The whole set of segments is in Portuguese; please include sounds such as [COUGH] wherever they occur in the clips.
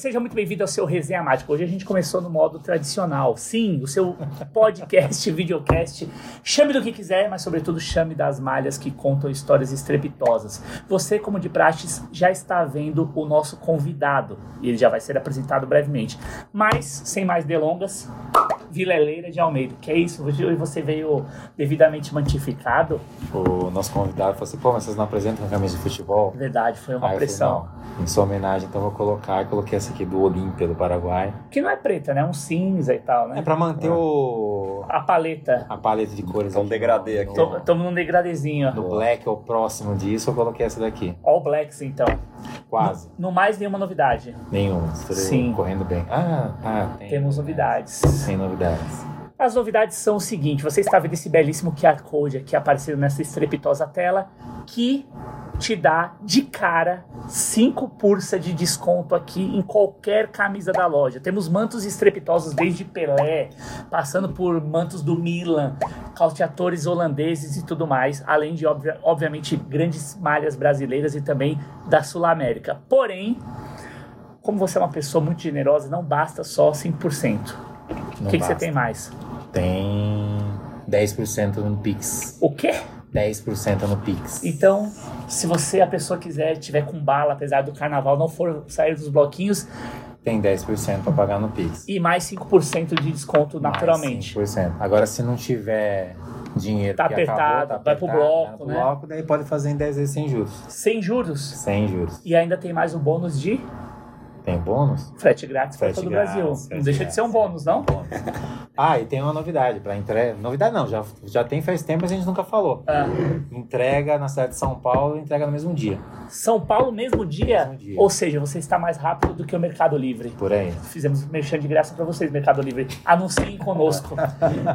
seja muito bem-vindo ao seu Resenha Mágica. Hoje a gente começou no modo tradicional. Sim, o seu podcast, [LAUGHS] videocast. Chame do que quiser, mas sobretudo chame das malhas que contam histórias estrepitosas. Você, como de praxes, já está vendo o nosso convidado. E ele já vai ser apresentado brevemente. Mas, sem mais delongas, Vileleira de Almeida. Que é isso? Hoje você veio devidamente mantificado. O nosso convidado falou assim, pô, mas vocês não apresentam camisa de futebol? Verdade, foi uma Aí falei, pressão. não, em sua homenagem, então vou colocar, coloquei essa aqui do Olímpia, do Paraguai. Que não é preta, né? É um cinza e tal, né? É pra manter o... A paleta. a paleta de cores. Então, aqui degradê no- aqui. No, Estamos num degradezinho. no black ou próximo disso, eu coloquei essa daqui. All Blacks, então. Quase. No mais nenhuma novidade. Nenhum. Estou Sim. correndo bem. Ah, ah tem. Temos novidades. Tem novidades. As novidades são o seguinte: você está vendo esse belíssimo QR Code aqui aparecendo nessa estrepitosa tela que te dá de cara 5 pursa de desconto aqui em qualquer camisa da loja. Temos mantos estrepitosos desde Pelé, passando por mantos do Milan, calteadores holandeses e tudo mais, além de, obvia- obviamente, grandes malhas brasileiras e também da Sul-América. Porém, como você é uma pessoa muito generosa, não basta só 5%. O que, que você tem mais? Tem 10% no Pix. O quê? 10% no Pix. Então, se você, a pessoa quiser, tiver com bala, apesar do carnaval, não for sair dos bloquinhos, Tem 10% pra pagar no Pix. e mais 5% de desconto Mais naturalmente. 5%. Agora, se não tiver dinheiro Tá apertado, acabou, vai pro apertado, bloco, vai pro né? bloco, daí pode fazer em 10 vezes sem juros. Sem juros. Sem juros. E ainda tem mais o bônus de Tem bônus? frete grátis para todo o grátis, Brasil. Não deixa de ser um bônus, não? Bônus. [LAUGHS] Ah, e tem uma novidade para entrega. Novidade não, já, já tem faz tempo, mas a gente nunca falou. Ah, Entrega na cidade de São Paulo, entrega no mesmo dia. São Paulo, mesmo dia? Mesmo dia. Ou seja, você está mais rápido do que o Mercado Livre. Por aí. Fizemos merchan de graça para vocês, Mercado Livre. Anunciem conosco. [LAUGHS]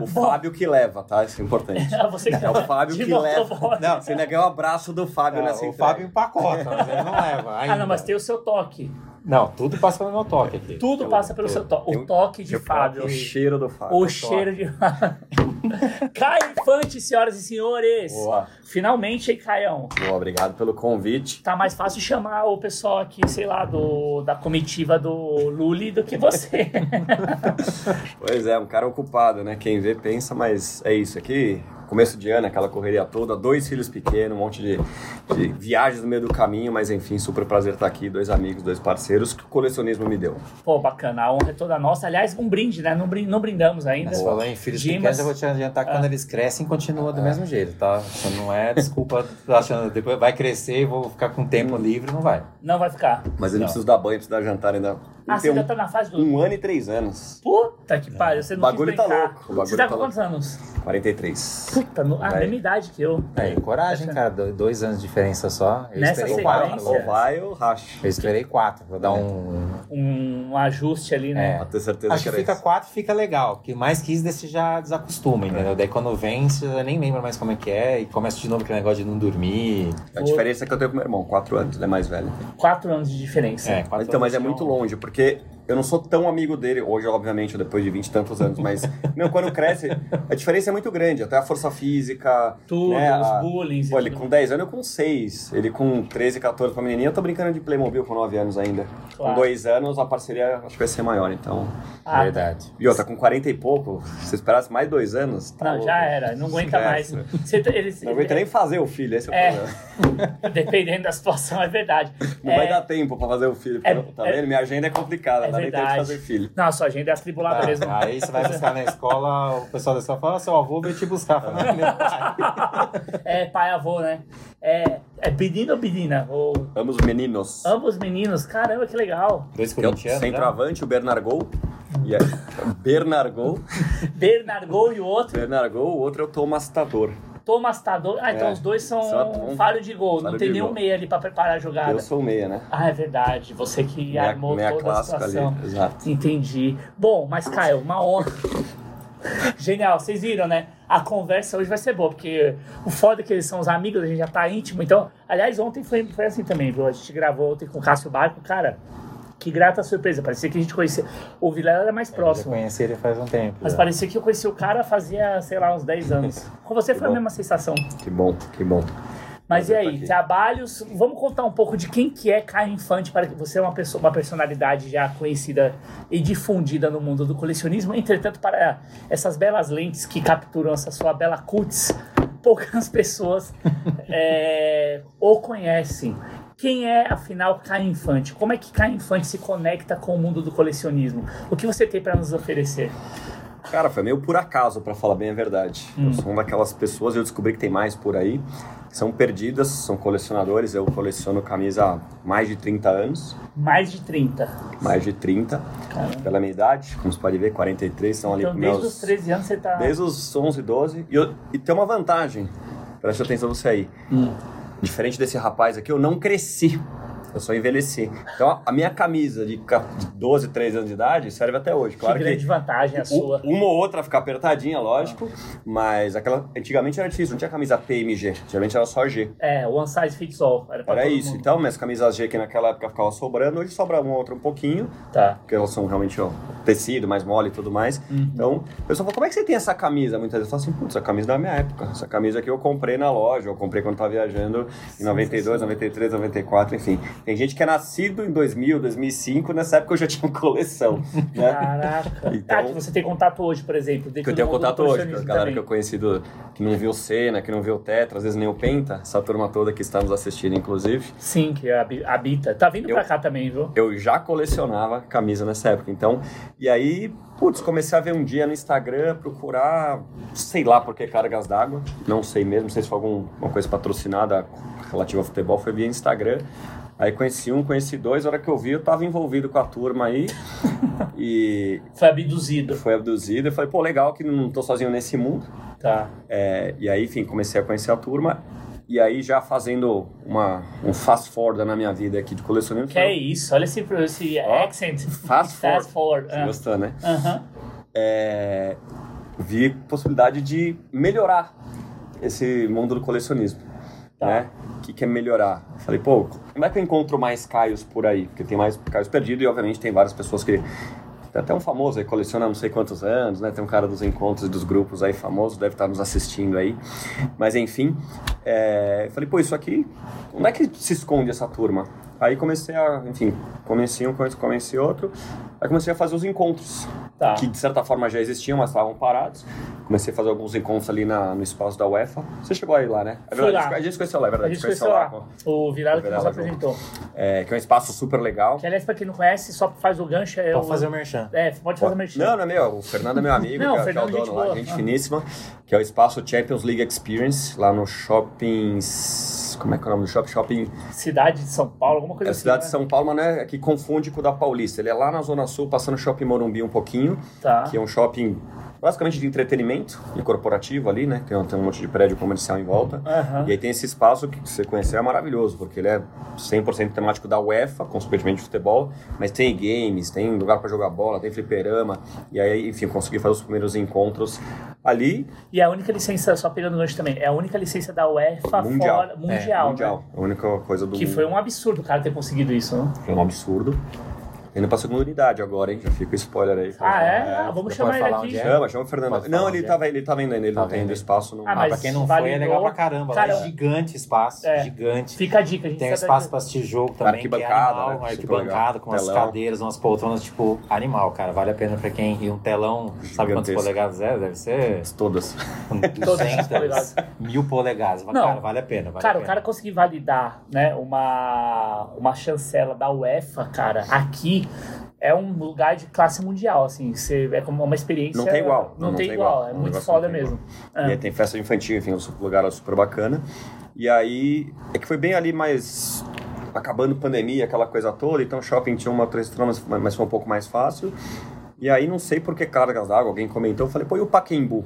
O Fábio que leva, tá? Isso é importante. Ah, [LAUGHS] você que É o Fábio que leva. Não, você ainda ganhou o abraço do Fábio Não, nessa o entrega. Fábio empacota, mas ele não leva. Ah, ainda. não, mas tem o seu toque. Não, tudo passa pelo meu toque aqui. Tudo passa pelo seu toque. O toque de Fábio. O cheiro do Fábio. O cheiro de. [LAUGHS] Caio Infante, senhoras e senhores. Boa. Finalmente, hein, Caião? Boa, obrigado pelo convite. Tá mais fácil chamar o pessoal aqui, sei lá, do, da comitiva do Luli do que você. [LAUGHS] Pois é, um cara ocupado, né? Quem vê pensa, mas é isso aqui. Começo de ano, aquela correria toda, dois filhos pequenos, um monte de, de viagens no meio do caminho, mas enfim, super prazer estar aqui, dois amigos, dois parceiros que o colecionismo me deu. Pô, bacana. A honra é toda nossa. Aliás, um brinde, né? Não, brin- não brindamos ainda. Mas falou em filhos Dimas. pequenos, eu vou te adiantar que quando eles crescem, continua do mesmo jeito, tá? Isso não é desculpa achando depois vai crescer e vou ficar com tempo livre, não vai. Não vai ficar. Mas ele Não. precisa dar banho, precisa dar jantar ainda. Ah, você tem ainda tá na fase do. um, um ano e três anos. Puta que pariu, você não O bagulho quis tá brincar. louco, o bagulho Você tá tá com louco. quantos anos? 43. Puta, no... ah, Vai. mesma idade que eu. É, coragem, cara. do- Dois anos de diferença só. Eu Nessa esperei sequência. quatro. Ou vai ou racha. Eu esperei quatro. Vou dar um. Um ajuste ali, né? É. Pra ter certeza Acho que era fica isso. quatro fica legal. Que mais 15 desse já desacostuma, entendeu? Daí quando vem, você já nem lembra mais como é que é. E começa de novo aquele negócio de não dormir. A diferença é que eu tenho com meu irmão, 4 anos, ele é mais velho. Quatro anos de diferença. É, quatro Então, mas é anos muito não- longe, porque Ok. Eu não sou tão amigo dele, hoje, obviamente, depois de 20 e tantos anos, mas, [LAUGHS] meu, quando cresce, a diferença é muito grande, até a força física, Tudo, né, os bullying. Pô, ele com 10 anos, eu com 6. Ele com 13, 14 pra menininha, eu tô brincando de Playmobil com 9 anos ainda. Claro. Com 2 anos, a parceria acho que vai ser maior, então... Ah, Verdade. E outra, com 40 e pouco, se esperasse mais 2 anos... tá Não, louco. já era, não aguenta mais. Você, ele, [LAUGHS] Não aguenta nem fazer o filho, esse é o É. problema. [LAUGHS] Dependendo da situação, é verdade. Não é, vai dar tempo pra fazer o filho, É- tá é- vendo? Minha agenda é complicada, é não dá nem tempo de verdade. fazer filho. Não, a sua agenda é atribulada Tá, mesmo. Aí você vai buscar na escola, o pessoal da escola fala, "Ah, seu avô veio te buscar. Fala, "Não, meu pai." [LAUGHS] É pai avô, né? É, é menino ou menina? Ou Ambos meninos. ambos meninos? Caramba, que legal. Dois é o corintianos. né? centroavante, o Bernargol. E é, [LAUGHS] Bernargol. Bernardo e o outro, Bernargol, o outro é o Thomas Tador. Thomas Tador. Ah, então É. os dois são um falho de gol. Não falho tem de nenhum gol. meia ali pra preparar a jogada. Eu sou o meia, né? Ah, é verdade. Você que Meia, armou meia toda a situação. ali. Exato. Entendi. Bom, mas Caio, uma honra. [LAUGHS] Genial, vocês viram, né? A conversa hoje vai ser boa, porque o foda é que eles são os amigos, a gente já tá íntimo. Então, aliás, ontem foi, foi assim também, viu? A gente gravou ontem com o Cássio Barco, cara. Que grata surpresa. Parecia que a gente conhecia. O Vilela era mais Eu próximo. conheci ele faz um tempo. Mas já. parecia que eu conheci o cara fazia, sei lá, uns 10 anos. Com você foi a bom. mesma sensação. Que bom, que bom. Mas e aí, trabalhos. Vamos contar um pouco de quem que é Caio Infante, para que você é uma pessoa, uma personalidade já conhecida e difundida no mundo do colecionismo. Entretanto, para essas belas lentes que capturam essa sua bela cutis, poucas [LAUGHS] pessoas é, o conhecem. Quem é, afinal, Caio Infante? Como é que Caio Infante se conecta com o mundo do colecionismo? O que você tem para nos oferecer? Cara, foi meio por acaso, pra falar bem a verdade. Hum. Eu sou uma daquelas pessoas, eu descobri que tem mais por aí, que são perdidas, são colecionadores. Eu coleciono camisa há mais de 30 anos, Mais de 30. mais de 30, Caramba. pela minha idade, como você pode ver, 43, são ali Então, com desde meus... os 13 anos você tá. Desde os 11, 12. E, eu- e tem uma vantagem, preste atenção você aí. Hum. Diferente desse rapaz aqui, eu não cresci. Eu só envelheci. Então, a minha camisa de ca- de 12, 13 anos de idade serve até hoje. Claro que que, grande vantagem a u- sua. uma ou outra fica apertadinha, lógico. Mas aquela antigamente era difícil, não tinha camisa PMG. Geralmente era só G. É, one size fits all. Era, Era isso. mundo. Então, minhas camisas G que naquela época ficavam sobrando, hoje sobra uma ou outra um pouquinho. Tá. Porque elas são realmente ó, tecido, mais mole e tudo mais. Uhum. Então, o pessoal fala, como é que você tem essa camisa? Muitas vezes eu falo assim, putz, essa camisa da minha época. Essa camisa aqui eu comprei na loja, eu comprei quando estava viajando em 92, 93, 94, enfim. Tem gente que é nascido em 2000, 2005, nessa época eu já [LAUGHS] tinha coleção, né? Caraca. Então- ah, que você tem contato hoje, por exemplo. Que eu tenho contato hoje, com a galera também. que eu conheci do, que não viu Cena, que não viu Tetra, às vezes nem o Penta, essa turma toda que está nos assistindo, inclusive. Sim, que habi- habita. Tá vindo Eu- pra cá também, viu? eu já colecionava camisa nessa época. Então, e aí, putz, comecei a ver um dia no Instagram, procurar, sei lá por que cargas d'água, não sei mesmo, não sei se foi alguma coisa patrocinada relativa ao futebol, foi via Instagram. Aí conheci um, conheci dois, a hora que eu vi, eu tava envolvido com a turma aí [LAUGHS] e Foi abduzido. foi abduzido. Eu falei, pô, legal que não tô sozinho nesse mundo. Tá. É, e aí, enfim, comecei a conhecer a turma. E aí, já fazendo uma, um fast forward na minha vida aqui de colecionismo. Que é isso? Olha esse, esse Ó, accent. Fast Fast forward. Ah. gostou, né? Aham. é, vi possibilidade de melhorar esse mundo do colecionismo. Tá. Né? Que, que é melhorar? Falei, pô, como é que eu encontro mais Caios por aí? Porque tem mais Caios perdidos e, obviamente, tem várias pessoas que. Tem até um famoso aí, coleciona não sei quantos anos, né? Tem um cara dos encontros e dos grupos aí famoso, deve estar nos assistindo aí. Mas, enfim, é, falei, pô, isso aqui, onde é que se esconde essa turma? Aí comecei a, enfim, comecei um, comecei outro. Aí comecei a fazer os encontros, Tá. que de certa forma já existiam, mas estavam parados. Comecei a fazer alguns encontros ali na, no espaço da UEFA. Você chegou aí lá, né? É Fui verdade, lá. a gente conheceu lá, é A verdade. gente conheceu lá. O Virado que nos apresentou. É, que é um espaço super legal. Que, aliás, pra quem não conhece, só faz o gancho. É Pode o... fazer o merchan. É, pode fazer o merchan. Não, não é meu. O Fernando é meu amigo, [LAUGHS] Não, que, é- o que é o Fernando, gente dono lá, boa. gente Ah. finíssima. Que é o espaço Champions League Experience, lá no shopping. Como é que é o nome do shopping? Shopping. Cidade de São Paulo, alguma É coisa a assim. cidade de né? São Paulo, mas não é que confunde com o da Paulista. Ele é lá na Zona Sul, passando o shopping Morumbi um pouquinho. Tá. que é um shopping basicamente de entretenimento e corporativo ali, né? Tem um, tem um monte de prédio comercial em volta. Aham. E aí tem esse espaço que você conhecer é maravilhoso, porque ele é 100% temático da UEFA, consequentemente de futebol, mas tem games, tem lugar para jogar bola, tem fliperama. E aí, enfim, consegui fazer os primeiros encontros ali, E a única licença, só pegando gancho também, é a única licença da UEFA Mundial. fora, mundial, É, mundial. A única coisa do Né? Que foi um absurdo o cara ter conseguido isso, né? Foi um absurdo. Indo pra segunda unidade agora, hein? Já fica o spoiler aí. Ah, é? Ah, vamos chamar ele aqui. onde é? Chama, chama o Fernando. Pode Não, ele é? tava, ele tá vendo ainda, ele Tá não tem ainda espaço. Não. Ah, Ah, mas pra quem não validou. foi, é legal pra caramba. Cara, é gigante espaço, É. gigante. Fica a dica, a gente Tem sabe- espaço pra assistir jogo também, que é Arquibancada, animal, né? uma arquibancada com umas Telão. cadeiras, umas poltronas, tipo, animal, cara. Vale a pena pra quem... E um telão, sabe quantas Gigantesco. polegadas é? Deve ser Todas. [LAUGHS] Todas polegadas. 200, mil polegadas. Mas, Não. Cara, vale a pena. Vale Cara, a o cara conseguir validar, né, uma, uma chancela da UEFA, cara, aqui é um lugar de classe mundial, assim, você, é como uma experiência... Não tem igual. Não, tem, igual, é Um muito foda não tem mesmo. E É. aí tem festa infantil, enfim, um lugar super bacana. E aí, é que foi bem ali, mas acabando pandemia, aquela coisa toda, então o shopping tinha uma outra restrição, mas, mas foi um pouco mais fácil. E aí, não sei por que cargas d'água, alguém comentou, eu falei, pô, e o Paquembu?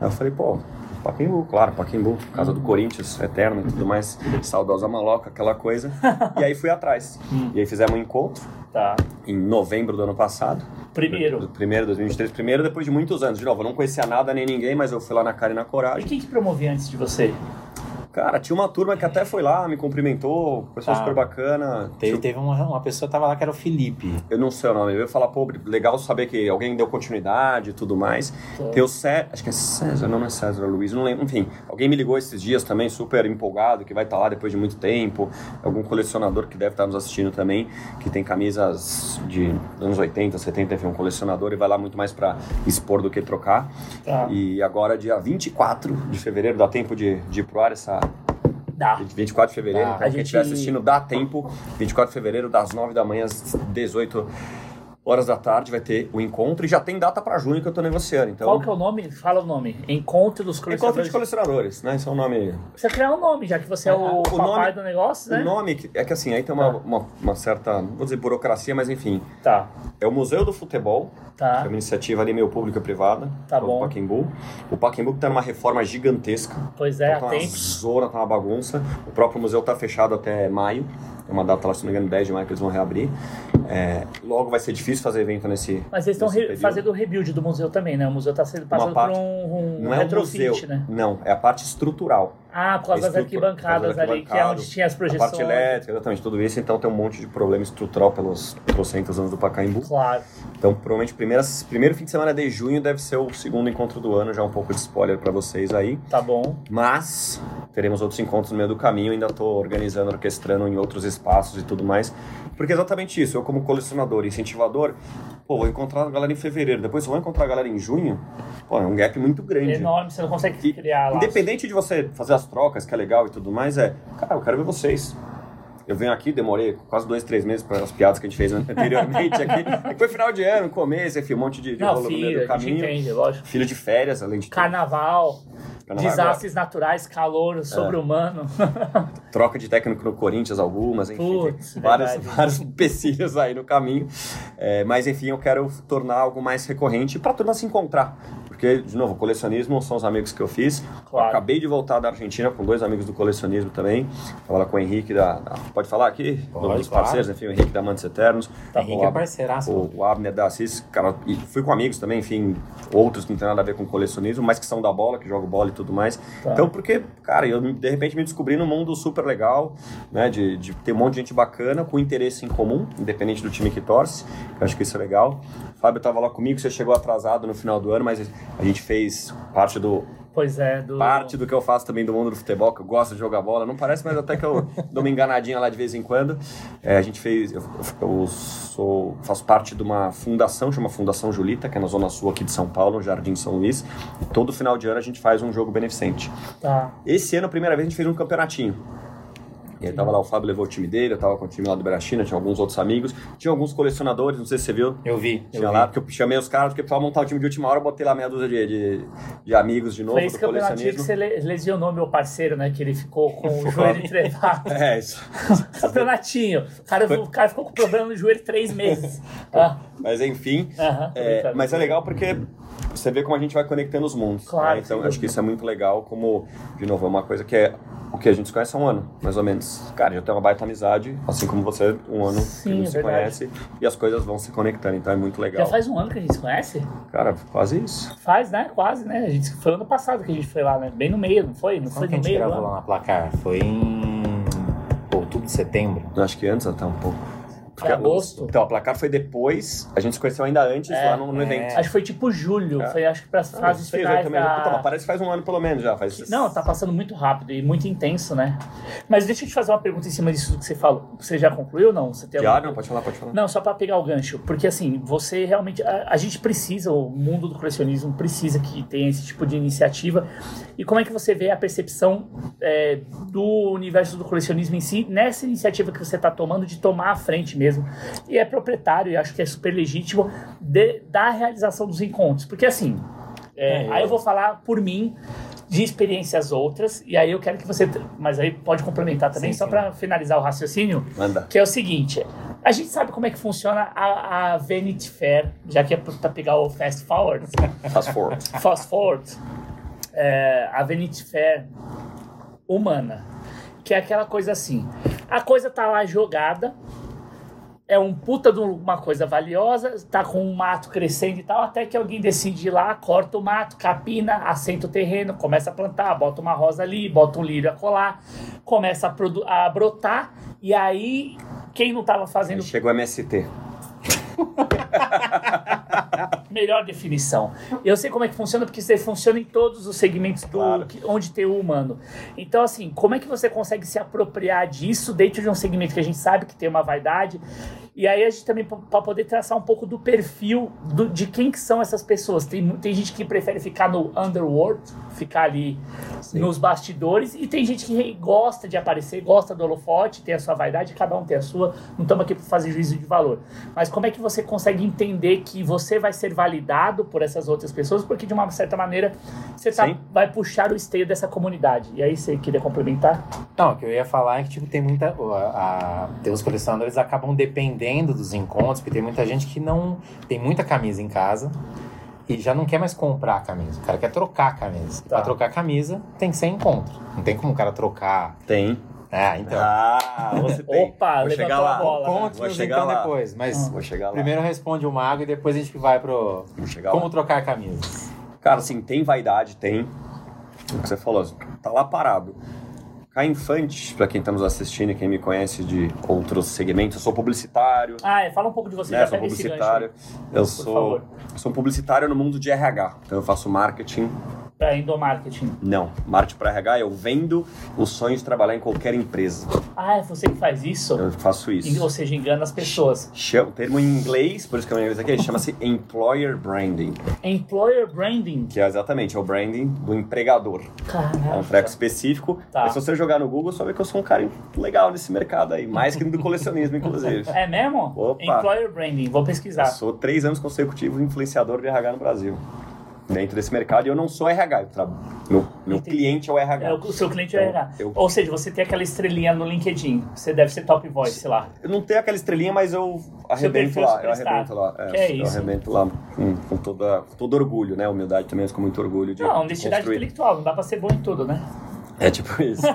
Aí eu falei, pô, Paquembu, claro, Paquembu, casa do Corinthians, eterno e tudo mais, [LAUGHS] saudosa maloca, aquela coisa. [LAUGHS] e aí fui atrás. E aí fizemos um encontro Tá. em novembro do ano passado. Primeiro. Primeiro, 2023. Primeiro, depois de muitos anos. De novo, eu não conhecia nada nem ninguém, mas eu fui lá na cara e na E coragem. quem que promovia antes de você? Cara, tinha uma turma que até foi lá, me cumprimentou, pessoal Ah. super bacana. Teve, teve uma, uma pessoa que tava lá que era o Felipe. Eu não sei o nome, eu ia falar, pô, legal saber que alguém deu continuidade e tudo mais. Tem o César, acho que é César, não, é César, é Luiz, não lembro. Enfim, alguém me ligou esses dias também, super empolgado, que vai estar lá depois de muito tempo. Algum colecionador que deve estar nos assistindo também, que tem camisas de anos 80, 70, enfim, um colecionador e vai lá muito mais pra expor do que trocar. Tá. E agora, dia 24 de fevereiro, dá tempo de, de ir pro ar essa, Dá. 24 de fevereiro, Tá. então A quem gente- estiver assistindo dá tempo. 24 de fevereiro, das 9 da manhã às 18 horas da tarde, vai ter o encontro e já tem data para junho que eu tô negociando. Então, Qual que é o nome? Fala o nome. Encontro dos Encontro colecionadores. de colecionadores, né? Esse é o nome. Você criar um nome, já que você é o, O papai nome- do negócio, né? O nome é que assim, aí tem uma, Tá. uma, uma certa, vou dizer burocracia, mas enfim. Tá, É o Museu do Futebol, que é tá. uma iniciativa ali meio pública e privada. Tá bom. Pacaembu. O Pacaembu que tá numa reforma gigantesca. Pois é, tá há uma zona, tá uma bagunça. O próprio museu tá fechado até maio. Tem uma data lá, se não me engano, 10 de maio que eles vão reabrir. É, logo vai ser difícil fazer evento nesse. Mas eles estão re- fazendo o rebuild do museu também, né? O museu está sendo passando parte- por um, um Não é o retrofit, museu, né? não, é a parte estrutural. Ah, por causa das arquibancadas ali, que é onde tinha as A projeções. parte elétrica, exatamente, tudo isso. Então tem um monte de problema estrutural pelos trocentos anos do Pacaembu. Claro. Então, provavelmente, primeiras, primeiro fim de semana de junho deve ser o segundo encontro do ano, já um pouco de spoiler para vocês aí. Tá bom. Mas teremos outros encontros no meio do caminho, ainda estou organizando, orquestrando em outros espaços e tudo mais. Porque é exatamente isso, eu como colecionador e incentivador, pô, vou encontrar a galera em fevereiro, depois eu vou encontrar a galera em junho, pô, é um gap muito grande. Enorme, você não consegue criar lá. independente de você fazer as trocas, que é legal e tudo mais, é, cara, eu quero ver vocês. Eu venho aqui, demorei quase dois, três meses para as piadas que a gente fez [LAUGHS] anteriormente aqui. E foi final de ano, começo, enfim, um monte de, de Não, rolo no meio filho, do a gente caminho. entende, lógico. Filho de férias, além de tudo. Carnaval, Carnaval desastres naturais, calor É. sobre-humano. [LAUGHS] troca de técnico no Corinthians, algumas, enfim, Putz, verdade. vários empecilhos aí no caminho. É, mas enfim, eu quero tornar algo mais recorrente para a turma se encontrar. Porque, de novo, colecionismo são os amigos que eu fiz. Claro. Eu acabei de voltar da Argentina com dois amigos do colecionismo também. Tava lá com o Henrique da. da- pode falar aqui? Pode, dos claro. parceiros, enfim, o Henrique da Amantes Eternos. Tá Henrique o é parceiraço. O, o Abner da Assis, cara, e fui com amigos também, enfim, outros que não tem nada a ver com colecionismo, mas que são da bola, que jogam bola e tudo mais. Tá. Então, porque, cara, eu de repente me descobri num mundo super legal, né, de, de ter um monte de gente bacana, com interesse em comum, independente do time que torce, eu acho que isso é legal. Fábio tava lá comigo, você chegou atrasado no final do ano, mas a gente fez parte do, Pois é, do. parte do que eu faço também do mundo do futebol, que eu gosto de jogar bola. Não parece, mas até que eu [LAUGHS] dou uma enganadinha lá de vez em quando. É, a gente fez. Eu, eu sou, faço parte de uma fundação, chama Fundação Julita, que é na Zona Sul aqui de São Paulo, no Jardim São Luís. E todo final de ano a gente faz um jogo beneficente. Tá. Esse ano, a primeira vez, a gente fez um campeonatinho. E aí tava lá, o Fábio levou o time dele, eu tava com o time lá do Berachina, tinha alguns outros amigos, tinha alguns colecionadores, não sei se você viu. Eu vi. Eu Tinha vi. lá, porque eu chamei os caras, porque precisava montar o time de última hora, eu botei lá meia dúzia de, de, de amigos de novo Foi campeonatinho que colecionismo. você le- lesionou meu parceiro, né? Que ele ficou com o [LAUGHS] joelho trevado. [LAUGHS] É, isso. [LAUGHS] Campeonatinho. O cara, o cara ficou com problema no joelho três meses. Ah, Mas enfim, aham, tô é, mas é legal porque você vê como a gente vai conectando os mundos. Claro, né? Então acho que isso é muito legal, como, de novo, é uma coisa que é o que a gente se conhece há um ano, mais ou menos. Cara, já tem uma baita amizade, assim como você, um ano Sim, que a gente é se verdade. conhece, e as coisas vão se conectando, então é muito legal. Já faz um ano que a gente se conhece? Cara, quase isso. Faz, né? Quase, né? A gente, foi ano passado que a gente foi lá, né? Bem no meio, não foi? Não Quando foi a no gente meio do gravou ano? lá na placar? Foi em outubro, setembro. Eu acho que antes até um pouco. Foi agosto? Então, a placar foi depois, a gente se conheceu ainda antes, É, lá no, no é. evento. Acho que foi tipo julho. É. Foi acho que para as Ah, fases fez finais aí também. da... Puta, mas parece que faz um ano pelo menos já. Faz... Não, tá passando muito rápido e muito intenso, né? Mas deixa eu te fazer uma pergunta em cima disso que você falou. Você já concluiu ou não? Você tem Já, alguma- não, pode falar, pode falar. Não, só para pegar o gancho, porque assim, você realmente. A, a gente precisa, o mundo do colecionismo precisa que tenha esse tipo de iniciativa. E como é que você vê a percepção é, do universo do colecionismo em si, nessa iniciativa que você está tomando de tomar a frente mesmo? E é proprietário, e acho que é super legítimo, de, da realização dos encontros. Porque assim, é, É, aí eu vou falar por mim. De experiências outras, e aí eu quero que você. Mas aí pode complementar também, Sim, só para finalizar o raciocínio. Manda. Que é o seguinte, a gente sabe como é que funciona a, a Vanity Fair, já que é pra pegar o fast forward, Fast forward. [LAUGHS] fast forward, é, a Vanity Fair humana, que é aquela coisa assim, a coisa tá lá jogada, é um puta de uma coisa valiosa, tá com um mato crescendo e tal, até que alguém decide ir lá, corta o mato, capina, assenta o terreno, começa a plantar, bota uma rosa ali, bota um lírio a colar, começa a, a brotar, e aí quem não tava fazendo Chegou o MST. [LAUGHS] [LAUGHS] melhor definição. Eu sei como é que funciona, porque isso aí funciona em todos os segmentos do, Claro. que- onde tem o humano. Então, assim, como é que você consegue se apropriar disso dentro de um segmento que a gente sabe que tem uma vaidade? E aí a gente também, para poder traçar um pouco do perfil do- de quem que são essas pessoas. Tem, tem gente que prefere ficar no underworld, ficar ali nos bastidores, e tem gente que gosta de aparecer, gosta do holofote, tem a sua vaidade, cada um tem a sua. Não estamos aqui para fazer juízo de valor. Mas como é que você consegue entender que você vai ser validado por essas outras pessoas? Porque de uma certa maneira você tá- Sim. vai puxar o esteio dessa comunidade. E aí você queria complementar? Não, o que eu ia falar é que tipo, tem muita. A, a, tem os colecionadores acabam dependendo dos encontros, porque tem muita gente que não tem muita camisa em casa e já não quer mais comprar a camisa. O cara quer trocar a camisa. Tá. Pra trocar a camisa tem que ser encontro. Não tem como o cara trocar. Tem. É, então. Ah, você [LAUGHS] tem. Opa, Vou chegar lá. bola. Conte Vou chegar então lá. depois. Mas Vou chegar lá. primeiro responde o mago e depois a gente vai pro. Vou chegar Como lá. trocar a camisa. Cara, assim, tem vaidade, tem. O que você falou, tá lá parado. Caio Infante, pra quem tá nos assistindo e quem me conhece de outros segmentos, eu sou publicitário, Ah, é, fala um pouco de você, né? já Sou gancho. publicitário. Eu sou, eu sou um publicitário no mundo de RH. Então eu faço marketing. Pra endomarketing. Não, marketing para RH, eu vendo o sonho de trabalhar em qualquer empresa. Ah, é você que faz isso? Eu faço Ou isso. seja, engana as pessoas. O termo em inglês, por isso que eu inglês aqui, chama-se Employer Branding, Employer Branding. que é exatamente é o branding do empregador. É um treco Caraca. específico. Tá. Mas se você jogar no Google, você vai ver que eu sou um cara legal nesse mercado aí. Mais que no do colecionismo, inclusive. [LAUGHS] É mesmo? Opa. Employer Branding, vou Eu pesquisar. sou três anos consecutivos influenciador de RH no Brasil. Dentro desse mercado, e eu não sou RH. Eu trabo... Meu, meu Entendi. cliente é o RH. É, o seu cliente é Então, RH. eu- Ou seja, você tem aquela estrelinha no LinkedIn. Você deve ser top voice lá. Eu não tenho aquela estrelinha, mas eu arrebento lá. Eu arrebento lá. É, Que é eu arrebento lá com, com toda, com todo orgulho, né? Humildade também, mas com muito orgulho de, Não, de honestidade construir. intelectual. Não dá pra ser bom em tudo, né? É tipo isso. [LAUGHS]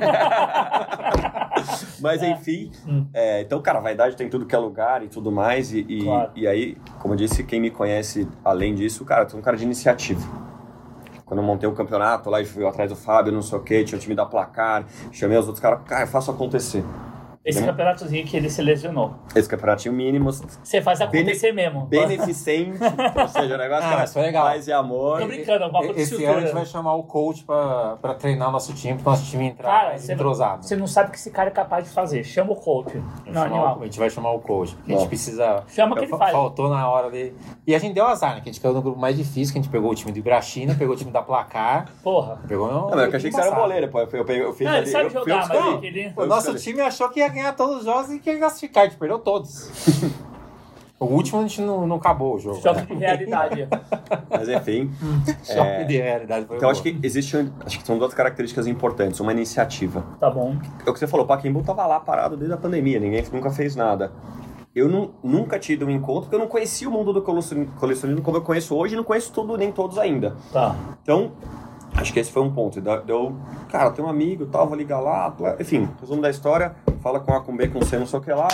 Mas enfim, é, então, cara, vaidade tem tudo que é lugar e tudo mais. E, e, Claro. e aí, como eu disse, quem me conhece além disso, cara, eu sou um cara de iniciativa. Quando eu montei o campeonato lá e fui atrás do Fábio, não sei o que, tinha o time da placar, chamei os outros caras, cara, eu faço acontecer. Esse Demon- campeonatozinho que ele selecionou. Esse campeonatinho mínimo, Você faz acontecer mesmo. beneficente, [LAUGHS] ou seja, o negócio Ah, cara, isso é legal. paz e amor. Tô brincando, é um papo de Esse estrutura. ano a gente vai chamar o coach pra, pra treinar o nosso time, pro nosso time entrar Cara, você, entrosado. você não sabe o que esse cara é capaz de fazer. Chama o coach. Não, chamar o- animal. a gente vai chamar o coach, porque a Bom. gente precisa. Chama que ele Fa- faz. Faltou na hora dele. E a gente deu azar, né? Que a gente caiu no grupo mais difícil, que a gente pegou o time do Ibrachina, pegou o time da Placar, Porra. pegou no. Não, mas eu achei que você era boleiro, pô. Eu, eu, eu fiz Não, ele ali, sabe eu, fui eu jogar, mas ele... O nosso time achou que ia ganhar todos os jogos e que ia classificar, a gente perdeu todos. [LAUGHS] o último a gente não, não acabou o jogo. Choque né? de realidade. [LAUGHS] Mas enfim. [LAUGHS] Choque de realidade. Foi Então boa. acho que existe, acho que são duas características importantes. Uma iniciativa. tá bom. É o que você falou, o Pacaembu tava lá parado desde a pandemia, ninguém nunca fez nada. Eu nu- nunca tive um encontro porque eu não conhecia o mundo do colecion- colecionismo como eu conheço hoje e não conheço tudo, nem todos ainda. Tá. Então, acho que esse foi um ponto. Deu, cara, tem um amigo e tal, vou ligar lá. Enfim, resumo da história, fala com A, com B, com C, não sei o que lá.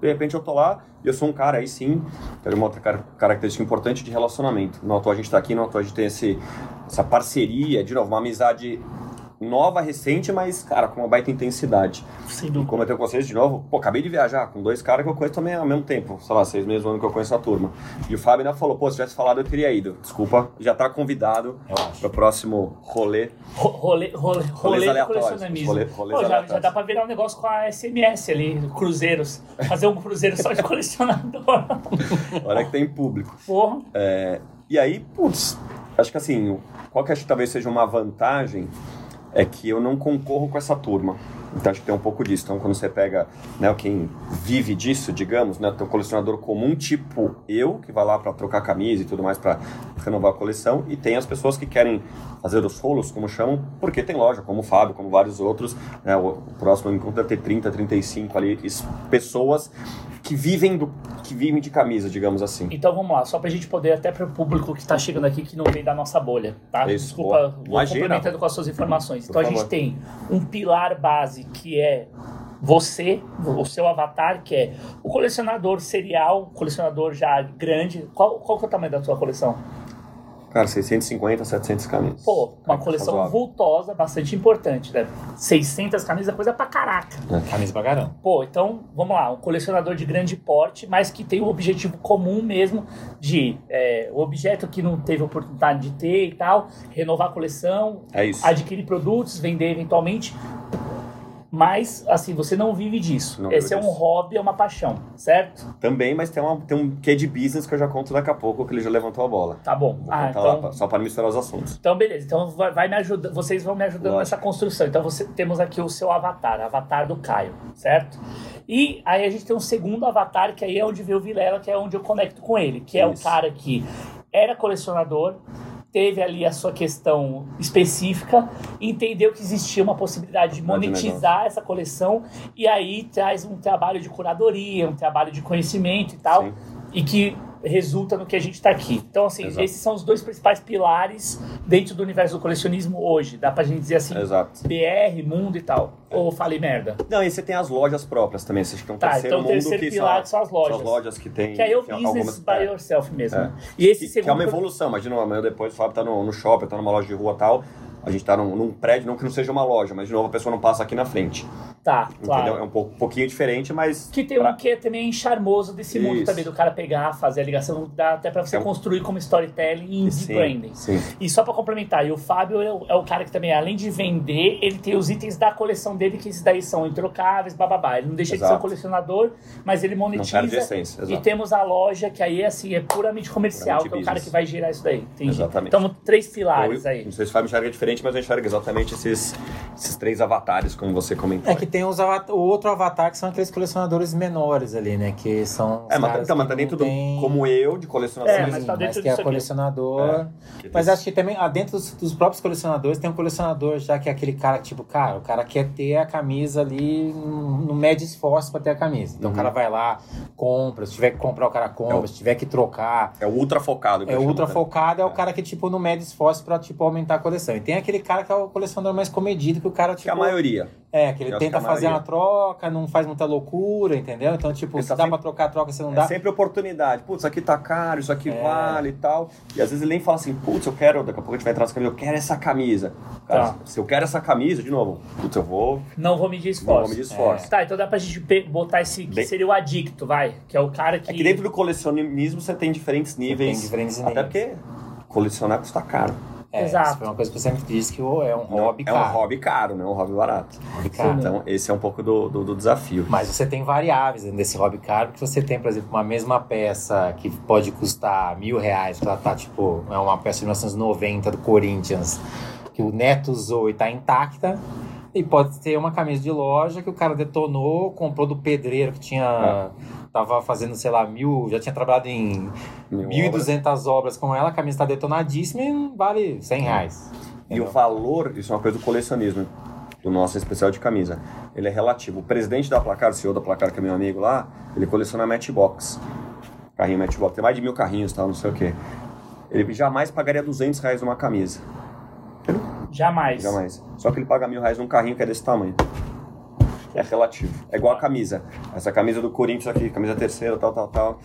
De repente eu tô lá e eu sou um cara aí sim, quero uma outra car- característica importante de relacionamento. No atual a gente tá aqui, no atual a gente tem esse, essa parceria, de novo, uma amizade nova, recente, mas, cara, com uma baita intensidade. Sem E dúvida. como eu tenho com vocês, de novo, pô, acabei de viajar com dois caras que eu conheço também ao mesmo tempo, sei lá, seis meses, um ano que eu conheço a turma. E o Fábio ainda falou, pô, se tivesse falado eu teria ido. Desculpa, já tá convidado para o próximo rolê. Ro- Rolê, rolê, rolê do aleatórios, colecionamismo. rolê- rolês Pô, já, já dá pra virar um negócio com a SMS ali, cruzeiros. Fazer um cruzeiro só de colecionador. [LAUGHS] Olha que tem público. Porra. E aí, putz, acho que assim, qual que acho que talvez seja uma vantagem é que eu não concorro com essa turma. Então acho que tem um pouco disso. Então quando você pega né, quem vive disso, digamos, né, tem um colecionador comum, tipo eu, que vai lá para trocar camisa e tudo mais para renovar a coleção, e tem as pessoas que querem fazer os rolos, como chamam, porque tem loja, como o Fábio, como vários outros. Né, o, o próximo encontro deve ter 30, 35 ali, es- pessoas que vivem, do, que vivem de camisa, digamos assim. Então vamos lá, só pra gente poder, até pro público que tá chegando aqui que não vem da nossa bolha, tá? Isso, Desculpa, boa. vou Imagina. complementando com as suas informações. Por Então a gente favor. tem um pilar base que é você, o seu avatar, que é o colecionador serial, colecionador já grande. Qual, qual que é o tamanho da sua coleção? Cara, 650, 700 camisas. Pô, uma É, coleção razoável. vultosa, bastante importante, né? 600 camisas é coisa pra caraca. Camisa pra caramba. Pô, então, vamos lá, um colecionador de grande porte, mas que tem o objetivo comum mesmo de é, o objeto que não teve oportunidade de ter e tal, renovar a coleção, É isso. adquirir produtos, vender eventualmente. Mas, assim, você não vive disso. Não Esse é um disso. hobby, é uma paixão, certo? Também, mas tem, uma, tem um quê de business que eu já conto daqui a pouco, que ele já levantou a bola. Tá bom. Vou Ah, lá, então, pra- só para misturar os assuntos. Então, beleza. Então, vai, vai me ajudar, vocês vão me ajudando Lógico. nessa construção. Então, você, temos aqui o seu avatar, avatar do Caio, certo? E aí a gente tem um segundo avatar, que aí é onde vê o Vilela, que é onde eu conecto com ele, que é o cara que era colecionador, teve ali a sua questão específica, entendeu que existia uma possibilidade de monetizar essa coleção, e aí traz um trabalho de curadoria, um trabalho de conhecimento e tal, Sim. e que resulta no que a gente está aqui. Então, assim, Exato. esses são os dois principais pilares dentro do universo do colecionismo hoje. Dá pra gente dizer assim, Exato. BR, mundo e tal. Ou falei merda? Não, e você tem as lojas próprias também. Você acha que é um Tá, terceiro então o mundo terceiro que pilar são, que são as lojas. São as lojas que tem. Que aí é o business algumas- by é. yourself mesmo. É. E esse Que, que segundo... é uma evolução. Imagina, amanhã depois o Fábio tá no, no shopping, tá numa loja de rua e tal. A gente tá num, num prédio, não que não seja uma loja, mas de novo a pessoa não passa aqui na frente. Tá, Entendeu? É claro. um pouco, pouquinho diferente, mas. Que tem pra- um que também charmoso desse mundo Isso. também, do cara pegar, fazer a ligação, dá até pra você É um- construir como storytelling e Sim, branding. sim. E só pra complementar, e o Fábio é o, é o cara que também, além de vender, ele tem os itens da coleção dele, que esses daí são introcáveis, bababá. Ele não deixa de ser um Exato. colecionador, mas ele monetiza. perde a essência, e exato. temos a loja, que aí assim, é puramente comercial, Puramente que é o cara business. que vai gerar isso daí. Entendi. Exatamente. Então, três pilares Eu- aí. Não sei se o Fábio enxerga diferente, mas eu enxergo exatamente esses, esses três avatares, como você comentou. É que tem os o outro avatar que são aqueles colecionadores menores ali, né? Que são. os É, mas, caras tá, mas que tá dentro não do. tem- Como eu, de colecionador. É, mas tá dentro que é colecionador. É, que Mas tem- acho que também, ah, dentro dos, dos próprios colecionadores, tem um colecionador já que é aquele cara, tipo, cara, o cara quer ter a camisa ali, não mede esforço pra ter a camisa. Então Uhum. o cara vai lá, compra, se tiver que comprar, o cara compra, É o- se tiver que trocar. É o ultra focado. que É eu o chamo, ultra né? focado, é o É. cara que, tipo, não mede esforço pra, tipo, aumentar a coleção. E tem aquele cara que é o colecionador mais comedido, que o cara, Que é a tipo... maioria. É, que ele Eu tenta que a fazer maioria. uma troca, não faz muita loucura, entendeu? Então, tipo, Ele se tá dá sempre- pra trocar, troca, se não É dá. sempre oportunidade. Putz, isso aqui tá caro, isso aqui É. vale e tal. E às vezes ele nem fala assim, putz, eu quero, daqui a pouco a gente vai entrar nessa camisa, eu quero essa camisa. Cara, Tá. se eu quero essa camisa, de novo, putz, eu vou, Não vou medir não esforço. vou medir esforço. Tá, então dá pra gente botar esse que Bem- seria o adicto, vai. Que é o cara que. É que dentro do colecionismo você tem diferentes níveis. tem diferentes Até níveis. porque colecionar custa caro. É, Exato. isso foi uma coisa que eu sempre disse que o- é um Não- hobby é caro. um hobby caro, não é um hobby barato. hobby caro. Então, esse é um pouco do, do, do desafio. Mas você tem variáveis dentro desse hobby caro, porque você tem, por exemplo, uma mesma peça que pode custar mil reais, que ela tá, tipo, é uma peça de 1990 do Corinthians, que o Neto usou e tá intacta. E pode ter uma camisa de loja que o cara detonou, comprou do pedreiro que tinha. Tava fazendo, sei lá, mil. Já tinha trabalhado em Mil 1.200 obras com ela, a camisa tá detonadíssima e vale 100 reais. E o valor, isso é uma coisa do colecionismo, do nosso especial de camisa. Ele é relativo. O presidente da Placar, o CEO da Placar, que é meu amigo lá, ele coleciona Matchbox. Carrinho Matchbox. Tem mais de mil carrinhos, tal, não sei o quê. Ele jamais pagaria 200 reais numa camisa. Jamais. Jamais. Só que ele paga mil reais num carrinho que é desse tamanho. É relativo. É igual a camisa. Essa camisa do Corinthians aqui, camisa terceira, tal, tal, tal.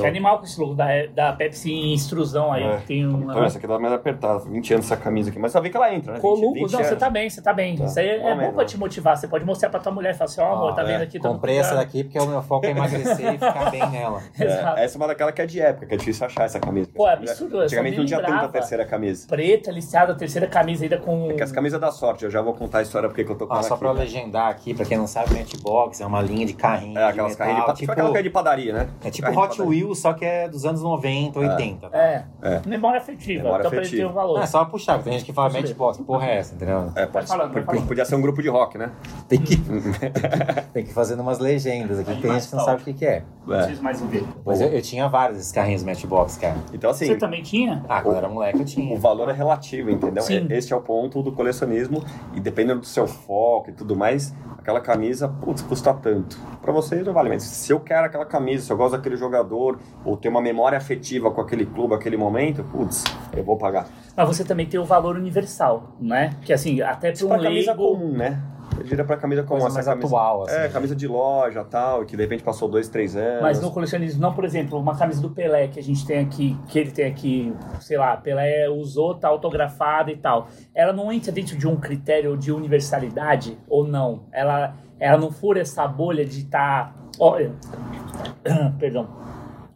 Que animal com esse logo da, da Pepsi em extrusão aí. É. que Tem um. Então, essa aqui tá mais apertada. 20 anos essa camisa aqui. Mas só vê que ela entra, né? 20, Colugo, 20 não, você anos. tá bem, você tá bem. Tá. Isso aí é, é mas bom pra te motivar. Você pode mostrar pra tua mulher e falar assim: ó, amor, tá é. vendo aqui? Comprei essa procurando. daqui porque o meu foco é emagrecer e ficar bem nela. [LAUGHS] É, Exato. essa é uma daquela que é de época, que é difícil achar essa camisa. Pô, é absurdo, Antigamente me não tinha tanta lembrava. terceira camisa. Preta, listada, terceira camisa ainda com. É que as camisas da sorte, eu já vou contar a história porque que eu tô com Ah, ela só aqui. pra eu legendar aqui, pra quem não sabe, Matchbox é uma linha de carrinho. É, aquelas de carrinhas de, metal, pa- tipo aquela que é de padaria, né? É tipo Carrinho Hot. Wheels, só que é dos anos 90, 80. tá? É. É. Memória afetiva. Memória então pra ele afetiva. ter o valor. Não, é só puxar, porque tem gente que fala? Matchbox, que porra é essa, entendeu? É, pode, falando, vai p- falando. podia ser um grupo de rock, né? Tem que, [LAUGHS] tem que fazer umas legendas aqui, tem gente que não sabe o que, que é. Não É. preciso mais ver. Mas eu, eu tinha vários desses carrinhos Matchbox, cara. Então, assim, Você também tinha? Ah, quando era moleque eu tinha. o valor é relativo, entendeu? Sim. É- Este é o ponto do colecionismo. E dependendo do seu foco e tudo mais, aquela camisa, putz, custa tanto. Pra vocês não vale mais. Se eu quero aquela camisa, se eu gosto daquele jogador, ou ter uma memória afetiva com aquele clube, aquele momento, putz, eu vou pagar. Mas você também tem o valor universal, né? Que assim, até pra um pra camisa leigo. comum, né? Diria pra camisa como Coisa essa mais camisa, atual, assim, É, né? camisa de loja tal, que de repente passou dois, três anos. Mas no colecionismo, não, por exemplo, uma camisa do Pelé que a gente tem aqui, que ele tem aqui, sei lá, Pelé usou, tá autografada e tal. Ela não entra dentro de um critério de universalidade ou não? Ela, ela não fura essa bolha de estar. [CLEARS THROAT] Olha. Perdão.